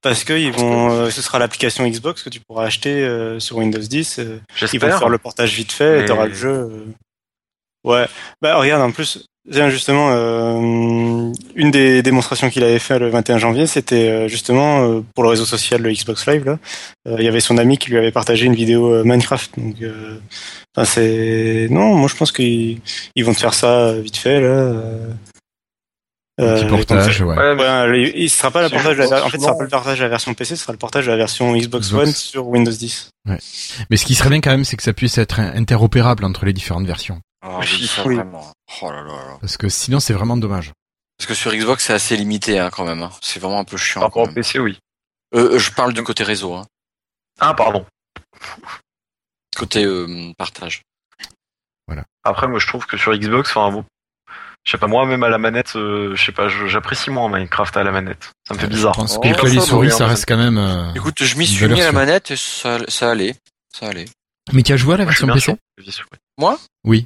Parce que ils vont, euh, ce sera l'application Xbox que tu pourras acheter euh, sur Windows 10. Euh, ils vont faire le portage vite fait et t'auras le jeu. Ouais, bah regarde en plus, justement, euh, une des démonstrations qu'il avait fait le 21 janvier, c'était euh, justement euh, pour le réseau social le Xbox Live. Là, il y avait son ami qui lui avait partagé une vidéo Minecraft. Donc, enfin, c'est non, moi je pense qu'ils ils vont te faire ça vite fait là. Un petit portage, ouais. ouais il sera pas le portage. De la, en fait, ce sera pas le portage de la version PC, ce sera le portage de la version Xbox, One sur Windows 10. Ouais. Mais ce qui serait bien quand même, c'est que ça puisse être interopérable entre les différentes versions. Ah, vraiment. Oh là là Parce que sinon, c'est vraiment dommage. Parce que sur Xbox, c'est assez limité hein, quand même. Hein. C'est vraiment un peu chiant. Par rapport PC, oui. Euh, je parle du côté réseau. Hein. Ah, pardon. Côté euh, partage. Voilà. Après, moi, je trouve que sur Xbox, enfin, je sais pas, moi, même à la manette, euh, je sais pas, j'apprécie moins Minecraft à la manette. Ça me fait bizarre. Je pense que le clavier souris, ça reste quand même. Euh, Écoute, je m'y suis mis à la manette et ça, ça allait. Ça allait. Mais tu as joué à la version PC Moi? Oui.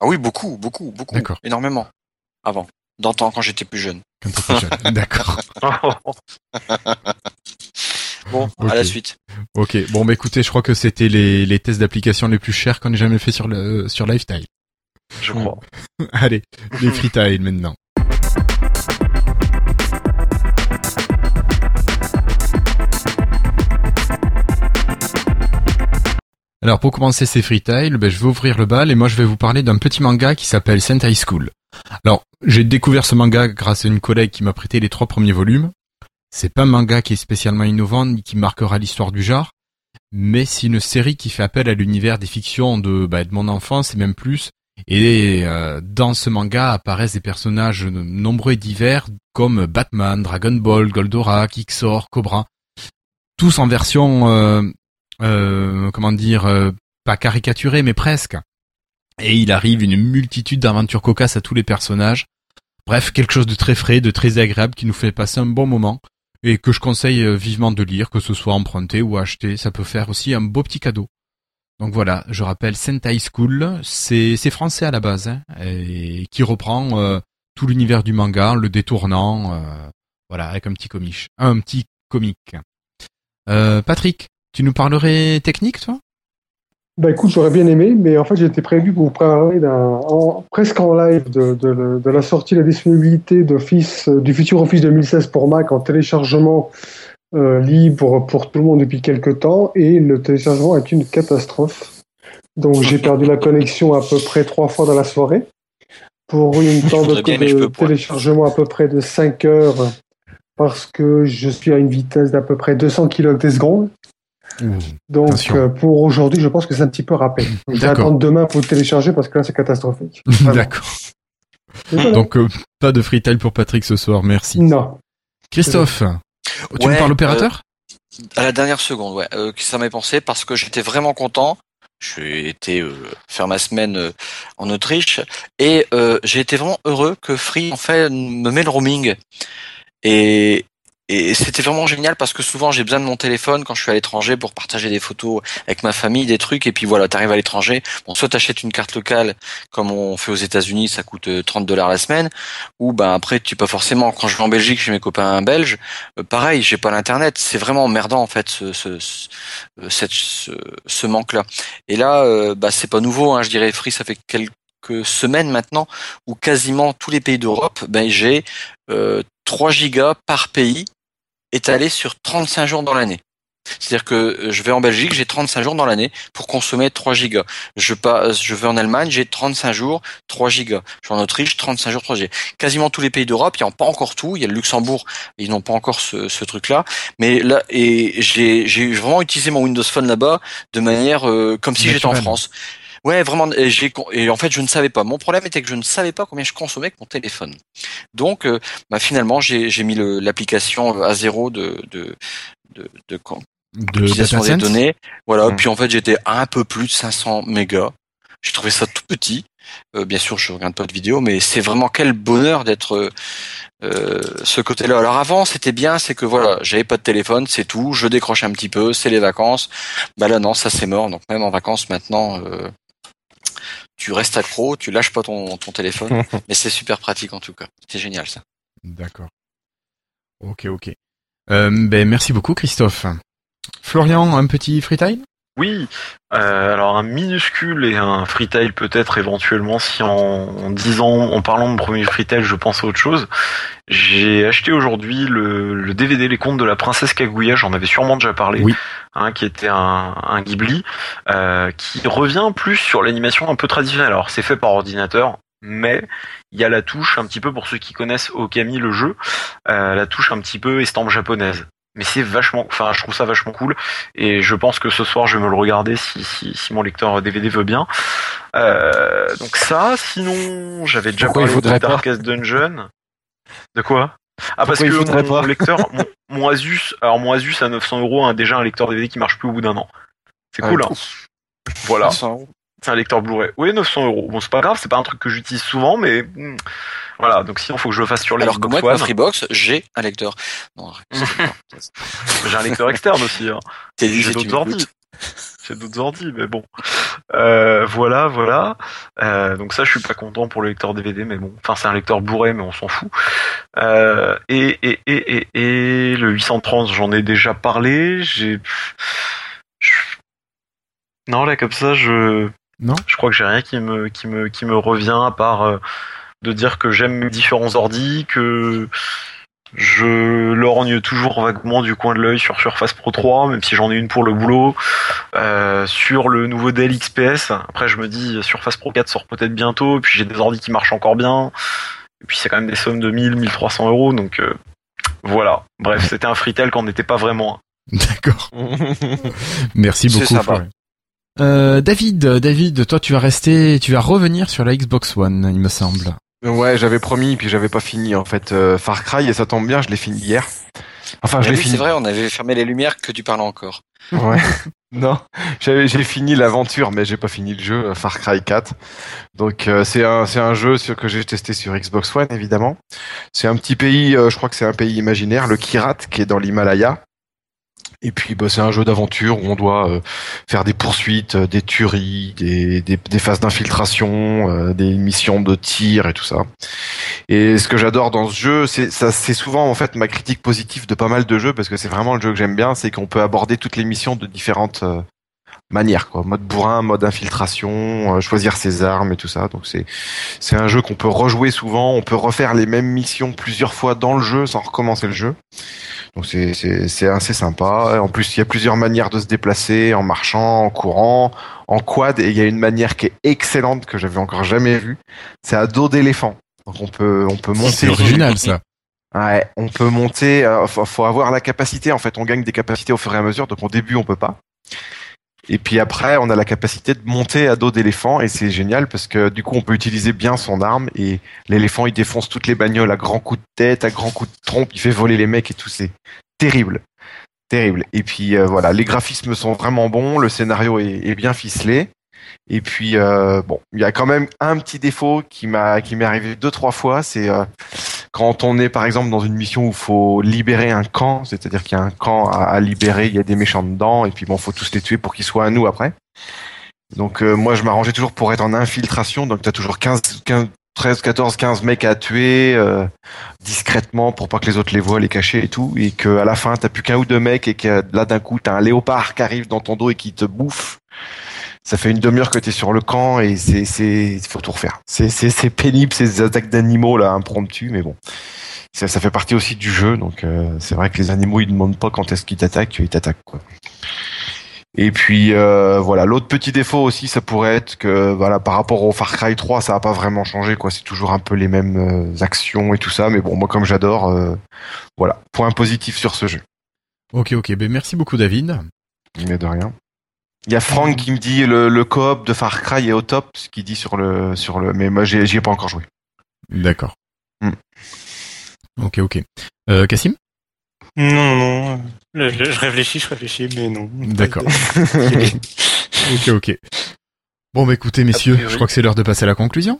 Ah oui, beaucoup, beaucoup, beaucoup. D'accord. Énormément. Avant. D'antan, quand j'étais plus jeune. Quand t'étais jeune. D'accord. bon, à la suite. Ok. Bon, bah écoutez, je crois que c'était les, les tests d'application les plus chers qu'on ait jamais fait sur le sur Lifetime. Je crois. Allez, les freetiles maintenant. Alors pour commencer ces freetiles, ben, je vais ouvrir le bal et moi je vais vous parler d'un petit manga qui s'appelle Sentai School. Alors j'ai découvert ce manga grâce à une collègue qui m'a prêté les trois premiers volumes. C'est pas un manga qui est spécialement innovant ni qui marquera l'histoire du genre, mais c'est une série qui fait appel à l'univers des fictions de, bah, de mon enfance et même plus. Et euh, dans ce manga apparaissent des personnages nombreux et divers comme Batman, Dragon Ball, Goldorak, Xor, Cobra, tous en version euh, comment dire, euh, pas caricaturé, mais presque. Et il arrive une multitude d'aventures cocasses à tous les personnages. Bref, quelque chose de très frais, de très agréable qui nous fait passer un bon moment et que je conseille euh, vivement de lire, que ce soit emprunté ou acheté. Ça peut faire aussi un beau petit cadeau. Donc voilà, je rappelle Sentai School, c'est français à la base, hein, et qui reprend tout l'univers du manga, le détournant, voilà, avec un petit comique. Un petit comique. Patrick, tu nous parlerais technique, toi? Bah écoute, j'aurais bien aimé, mais en fait j'étais prévu pour vous parler d'un, presque en live de, de, de, la sortie, la disponibilité d'Office, euh, du futur Office 2016 pour Mac en téléchargement euh, libre pour tout le monde depuis quelques temps, et le téléchargement est une catastrophe. Donc j'ai perdu la connexion à peu près trois fois dans la soirée pour une temps de, de téléchargement à peu près de 5 heures parce que je suis à une vitesse d'à peu près 200 km secondes. Donc euh, pour aujourd'hui, je pense que c'est un petit peu rappel. Je vais attendre demain pour le télécharger parce que là c'est catastrophique. D'accord. Donc euh, pas de freetail pour Patrick ce soir, merci. Non. Christophe, tu me parles opérateur? euh, À la dernière seconde, ouais. ça m'est pensé parce que j'étais vraiment content. J'ai été faire ma semaine en Autriche et j'ai été vraiment heureux que Free en fait me met le roaming. Et, et c'était vraiment génial parce que souvent j'ai besoin de mon téléphone quand je suis à l'étranger pour partager des photos avec ma famille, des trucs. Et puis voilà, t'arrives à l'étranger. Bon, soit t'achètes une carte locale comme on fait aux États-Unis, ça coûte 30 euh, dollars la semaine. Ou ben après, tu pas forcément. Quand je vais en Belgique chez mes copains belges, euh, pareil, j'ai pas l'internet. C'est vraiment emmerdant en fait ce ce euh, cette, ce, manque-là. Et là, bah c'est pas nouveau. Hein, je dirais Free, ça fait quelques semaines maintenant où quasiment tous les pays d'Europe, ben j'ai euh, 3 gigas par pays étalé sur 35 jours dans l'année. C'est-à-dire que euh, je vais en Belgique, j'ai 35 jours dans l'année pour consommer 3 gigas. Je passe, je vais en Allemagne, j'ai 35 jours, 3 gigas. Je vais en Autriche, 35 jours, 3 gigas. Quasiment tous les pays d'Europe, ils n'ont pas encore tout. Il y a le Luxembourg, ils n'ont pas encore ce, ce truc-là. Mais là, et j'ai, j'ai vraiment utilisé mon Windows Phone là-bas de manière euh, comme si j'étais en France. Ouais, vraiment. Et, j'ai, et en fait, je ne savais pas. Mon problème était que je ne savais pas combien je consommais avec mon téléphone. Donc, euh, bah, finalement, j'ai, j'ai mis l'application à zéro de de de, de, de des données. Voilà. Mmh. Puis en fait, j'étais à un peu plus de 500 mégas. J'ai trouvé ça tout petit. Euh, bien sûr, je regarde pas de vidéo, mais c'est vraiment quel bonheur d'être euh, ce côté-là. Alors avant, c'était bien, c'est que voilà, j'avais pas de téléphone, c'est tout. Je décroche un petit peu, c'est les vacances. Bah là, non, ça c'est mort. Donc même en vacances maintenant, euh, tu restes accro, tu lâches pas ton, ton téléphone, mais c'est super pratique en tout cas. C'est génial ça. D'accord. Ok, ok. Euh, ben merci beaucoup Christophe. Florian, un petit freetile oui, euh, alors un minuscule et un freetail peut-être éventuellement si en, disant, en parlant de premier freetail je pense à autre chose. J'ai acheté aujourd'hui le, DVD Les Contes de la Princesse Kaguya, j'en avais sûrement déjà parlé, hein, qui était un, un Ghibli, euh, qui revient plus sur l'animation un peu traditionnelle. Alors c'est fait par ordinateur, mais il y a la touche un petit peu pour ceux qui connaissent Okami le jeu, euh, la touche un petit peu estampe japonaise mais c'est vachement, enfin, je trouve ça vachement cool, et je pense que ce soir je vais me le regarder si, si, si mon lecteur DVD veut bien. Euh, donc ça, sinon, j'avais déjà Pourquoi parlé de Darkest Dungeon. De quoi? Ah parce que mon, lecteur, mon, Asus, alors mon Asus à 900 euros a déjà un lecteur DVD qui marche plus au bout d'un an. C'est cool, hein. Voilà. C'est un lecteur Blu-ray. Oui, 900 euros. Bon, c'est pas grave, c'est pas un truc que j'utilise souvent, mais hmm, voilà. Donc sinon, faut que je le fasse sur les Alors que moi, avec ma Freebox, j'ai un lecteur. j'ai un lecteur externe aussi. Hein. J'ai d'autres ordi. J'ai d'autres ordi, mais bon. Euh, voilà, voilà. Euh, donc ça, je suis pas content pour le lecteur DVD, mais bon. Enfin, c'est un lecteur bourré, mais on s'en fout. Euh, et, et, et, et, et le 830, j'en ai déjà parlé. J'ai non, là, comme ça, je. Non. Je crois que j'ai rien qui me, qui me, qui me revient à part euh, de dire que j'aime mes différents ordi, que je lorgne toujours vaguement du coin de l'œil sur Surface Pro 3, même si j'en ai une pour le boulot. Euh, sur le nouveau Dell XPS, après je me dis Surface Pro 4 sort peut-être bientôt, et puis j'ai des ordi qui marchent encore bien. Et puis c'est quand même des sommes de 1000, 1300 euros, donc euh, voilà. Bref, c'était un freetel qu'on n'était pas vraiment. D'accord. Merci beaucoup. Euh, David, David, toi tu vas rester, tu vas revenir sur la Xbox One, il me semble. Ouais, j'avais promis, puis j'avais pas fini en fait euh, Far Cry et ça tombe bien, je l'ai fini hier. Enfin, je l'ai fini. C'est vrai, on avait fermé les lumières que tu parles encore. Ouais. non, j'ai fini l'aventure, mais j'ai pas fini le jeu Far Cry 4. Donc euh, c'est un c'est un jeu sur, que j'ai testé sur Xbox One évidemment. C'est un petit pays, je crois que c'est un pays imaginaire, le Kirat, qui est dans l'Himalaya. Et puis bah, c'est un jeu d'aventure où on doit euh, faire des poursuites, euh, des tueries, des, phases d'infiltration, euh, des missions de tir et tout ça. Et ce que j'adore dans ce jeu, c'est ça c'est souvent en fait ma critique positive de pas mal de jeux parce que c'est vraiment le jeu que j'aime bien, c'est qu'on peut aborder toutes les missions de différentes manière quoi. Mode bourrin mode infiltration euh, choisir ses armes et tout ça. Donc c'est c'est un jeu qu'on peut rejouer souvent. On peut refaire les mêmes missions plusieurs fois dans le jeu sans recommencer le jeu. Donc c'est c'est c'est assez sympa. En plus il y a plusieurs manières de se déplacer en marchant en courant en quad. Et il y a une manière qui est excellente que j'avais encore jamais vue. C'est à dos d'éléphant. Donc on peut on peut monter c'est original ça. Ouais, on peut monter. Euh, faut, faut, avoir la capacité. En fait, on gagne des capacités au fur et à mesure. Donc au début, on peut pas. Et puis après, on a la capacité de monter à dos d'éléphant et c'est génial parce que du coup, on peut utiliser bien son arme et l'éléphant, il défonce toutes les bagnoles à grands coups de tête, à grands coups de trompe, il fait voler les mecs et tout. C'est terrible, terrible. Et puis euh, voilà, les graphismes sont vraiment bons, le scénario est, est bien ficelé. Et puis euh, bon, il y a quand même un petit défaut qui m'a qui m'est arrivé deux trois fois, c'est euh, quand on est par exemple dans une mission où faut libérer un camp, c'est-à-dire qu'il y a un camp à, libérer, il y a des méchants dedans, et puis bon, faut tous les tuer pour qu'ils soient à nous après. Donc euh, moi je m'arrangeais toujours pour être en infiltration, donc tu as toujours 15, 15, 13, 14, 15 mecs à tuer euh, discrètement pour pas que les autres les voient, les cacher et tout, et que à la fin t'as plus qu'un ou deux mecs et que là d'un coup t'as un léopard qui arrive dans ton dos et qui te bouffe ça fait une demi-heure que t'es sur le camp et c'est c'est faut tout refaire. C'est c'est c'est pénible ces attaques d'animaux là impromptues, mais bon. Ça, ça fait partie aussi du jeu, donc euh, c'est vrai que les animaux ils demandent pas quand est-ce qu'ils t'attaquent, ils t'attaquent quoi. Et puis euh, voilà, l'autre petit défaut aussi, ça pourrait être que voilà par rapport au Far Cry 3, ça a pas vraiment changé quoi. C'est toujours un peu les mêmes euh, actions et tout ça, mais bon moi comme j'adore, voilà point positif sur ce jeu. Ok ok, ben merci beaucoup David. Mais de rien. Il y a Franck qui me dit le, le coop de Far Cry est au top, ce qu'il dit sur le sur le, mais moi j'y ai pas encore joué. D'accord. Hmm. Ok ok. Euh, Cassim? Non non, je, je, réfléchis, je réfléchis, mais non. D'accord. ok ok. Bon bah écoutez messieurs, je crois que c'est l'heure de passer à la conclusion.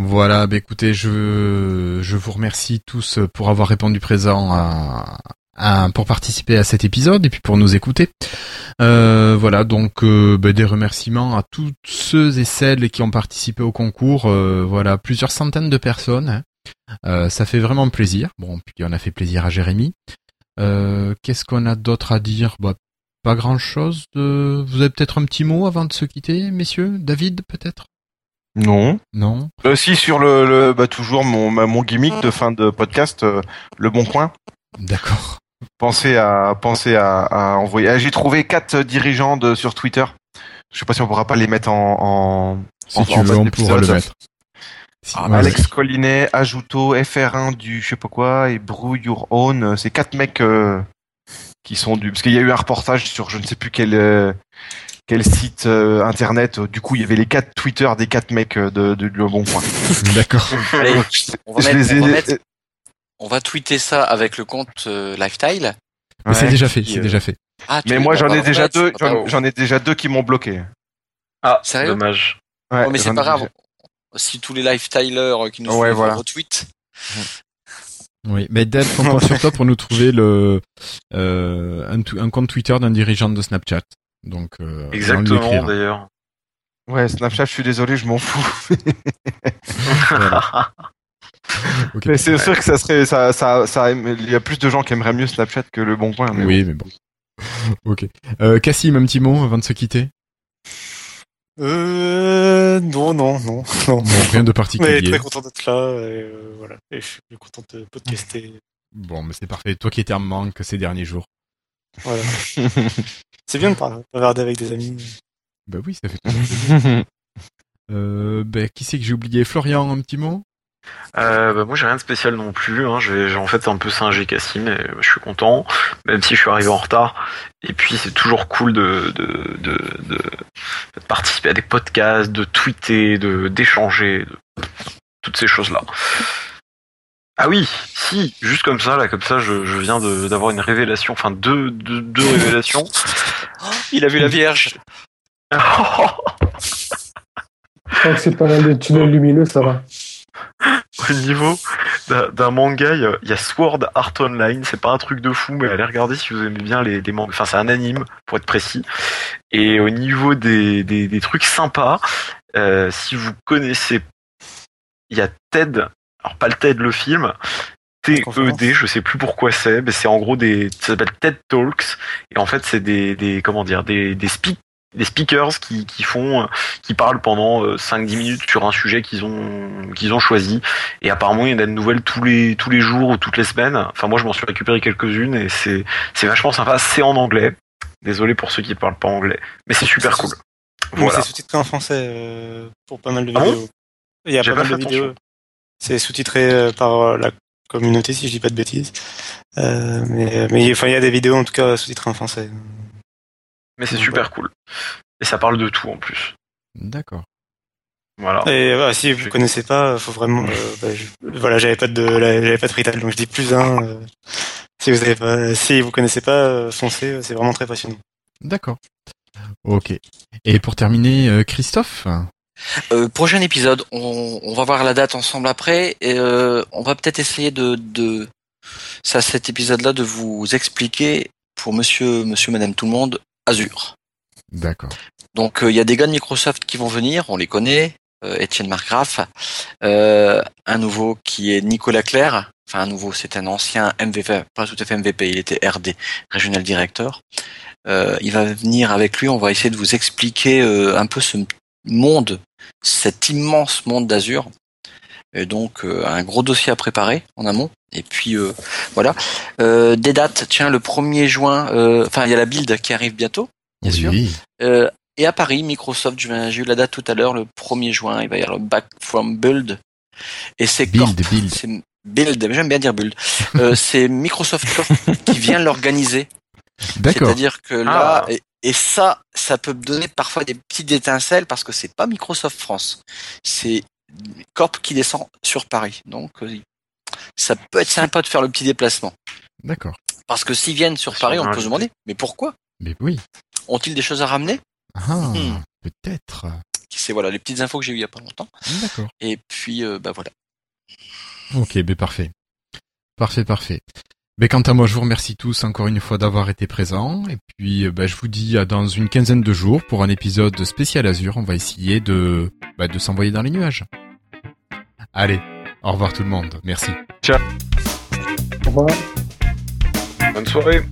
Voilà, bah écoutez, je, je vous remercie tous pour avoir répondu présent à, pour participer à cet épisode et puis pour nous écouter. Euh, voilà, donc euh, bah, des remerciements à tous ceux et celles qui ont participé au concours. Euh, voilà, plusieurs centaines de personnes. Hein. ça fait vraiment plaisir. Bon, puis on a fait plaisir à Jérémy. Qu'est-ce qu'on a d'autre à dire? Bah, Pas grand-chose. Vous avez peut-être un petit mot avant de se quitter, messieurs? David, peut-être? Non. Non. Euh, si sur le, le bah, toujours mon mon gimmick de fin de podcast, euh, le bon coin. D'accord. Pensez à penser à, à envoyer. Ah, j'ai trouvé quatre dirigeants de, sur Twitter. Je sais pas si on pourra pas les mettre en. en si tu veux, on pourra le mettre. Ah, Alex Collinet, Ajuto, FR1 du je sais pas quoi et Brew Your Own. C'est quatre mecs euh, qui sont du parce qu'il y a eu un reportage sur je ne sais plus quel euh, quel site euh, internet. Du coup, il y avait les quatre Twitter des quatre mecs euh, de, de, Le Bon Coin. D'accord. on, va tweeter ça avec le compte euh, Lifestyle. c'est déjà fait, c'est déjà fait. Ah, mais moi, j'en ai déjà deux. J'en ai déjà deux qui m'ont bloqué. Ah, sérieux Dommage. Ouais, mais c'est pas grave. Si tous les lifestylers qui nous ouais, voilà. retweet. Oui, mais Dave, on compte sur toi pour nous trouver le un, un compte Twitter d'un dirigeant de Snapchat. Donc, euh, Exactement, d'ailleurs. Ouais, Snapchat, je suis désolé, je m'en fous. Mais c'est sûr que ça serait, ça, ça, ça, il y a plus de gens qui aimeraient mieux Snapchat que le Bon Coin. Mais oui, mais bon. ok. Euh, Cassim, un petit mot avant de se quitter? Euh, non, non, non, non. rien de particulier. Mais très content d'être là, et euh, voilà. Et je suis content de podcaster. Bon, mais c'est parfait. Toi qui étais en manque ces derniers jours. Voilà. C'est bien de regarder avec des amis. Bah oui, ça fait plaisir. euh, bah, qui c'est que j'ai oublié? Florian, un petit mot? Euh, bah moi j'ai rien de spécial non plus, hein. j'ai en fait un peu singé Cassim et je suis content, même si je suis arrivé en retard. Et puis c'est toujours cool de, de, de, de, participer à des podcasts, de tweeter, de d'échanger, de, toutes ces choses-là. Ah oui, si, juste comme ça, là, comme ça, je, je viens d'avoir une révélation, enfin deux, deux, deux révélations. Il a vu la Vierge. Tant que c'est pas l'un des tunnels lumineux, ça va. Au niveau d'un manga, il y, a Sword Art Online. C'est pas un truc de fou, mais allez regarder si vous aimez bien les, les mangas. Enfin, c'est un anime, pour être précis. Et au niveau des, des, des trucs sympas, euh, si vous connaissez, il y a Ted alors pas le TED le film, TED, je sais plus pourquoi c'est, mais c'est en gros des, ça s'appelle TED Talks, et en fait c'est des, des, comment dire, des, des speak, des speakers qui, qui font, qui parlent pendant 5-10 minutes sur un sujet qu'ils ont, qu'ils ont choisi, et apparemment il y en a de nouvelles tous les, tous les jours ou toutes les semaines. Enfin moi je m'en suis récupéré quelques-unes et c'est, c'est vachement sympa. C'est en anglais. Désolé pour ceux qui parlent pas anglais, mais c'est super cool. Voilà. C'est sous-titré en français euh, pour pas mal de ah vidéos. il y a pas mal de vidéos. C'est sous-titré euh, par euh, la communauté, si je dis pas de bêtises. mais mais enfin, il y a des vidéos en tout cas sous-titrées en français. Mais c'est super cool. Et ça parle de tout en plus. D'accord. Voilà. Et voilà, si vous connaissez pas, faut vraiment. Bah, voilà, j'avais pas de, j'avais pas de frital, donc je dis plus un. si vous avez pas, si vous connaissez pas, foncez, c'est vraiment très passionnant. D'accord. Ok. Et pour terminer, euh, Christophe? Euh, prochain épisode, on, va voir la date ensemble après. Et, euh, on va peut-être essayer de, de ça, cet épisode-là, de vous expliquer pour Monsieur, Monsieur, Madame, tout le monde, Azure. D'accord. Donc il y a des gars de Microsoft qui vont venir, on les connaît. Étienne Margraff, un nouveau qui est Nicolas Claire, enfin un nouveau, c'est un ancien MVP, pas tout à fait MVP, il était RD, Regional Director. Euh, il va venir avec lui, on va essayer de vous expliquer euh, un peu ce monde, cet immense monde d'Azure. Et donc euh, un gros dossier à préparer en amont. Et puis voilà. des dates, tiens, le 1er juin, enfin il y a la build qui arrive bientôt, bien sûr. et à Paris, Microsoft, j'ai eu la date tout à l'heure, le 1er juin, il va y avoir le Back from Build. Et c'est Build, Build. Build, j'aime bien dire Build. c'est Microsoft qui vient l'organiser c'est-à-dire que là, ah. Et, ça, ça peut donner parfois des petites étincelles parce que c'est pas Microsoft France, c'est Corp qui descend sur Paris. Donc, euh, ça peut être sympa de faire le petit déplacement. D'accord. Parce que s'ils viennent sur Paris, on peut se demander, mais pourquoi? Mais oui. Ont-ils des choses à ramener? Ah, hmm. peut-être. C'est voilà les petites infos que j'ai eues il y a pas longtemps. D'accord. Et puis, euh, bah voilà. Ok, mais parfait. Parfait, parfait. Mais quant à moi, je vous remercie tous encore une fois d'avoir été présents. Et puis, euh, bah, je vous dis à dans une quinzaine de jours pour un épisode spécial Azure. On va essayer de, bah, de s'envoyer dans les nuages. Allez, au revoir tout le monde. Merci. Ciao. Au revoir. Bonne soirée.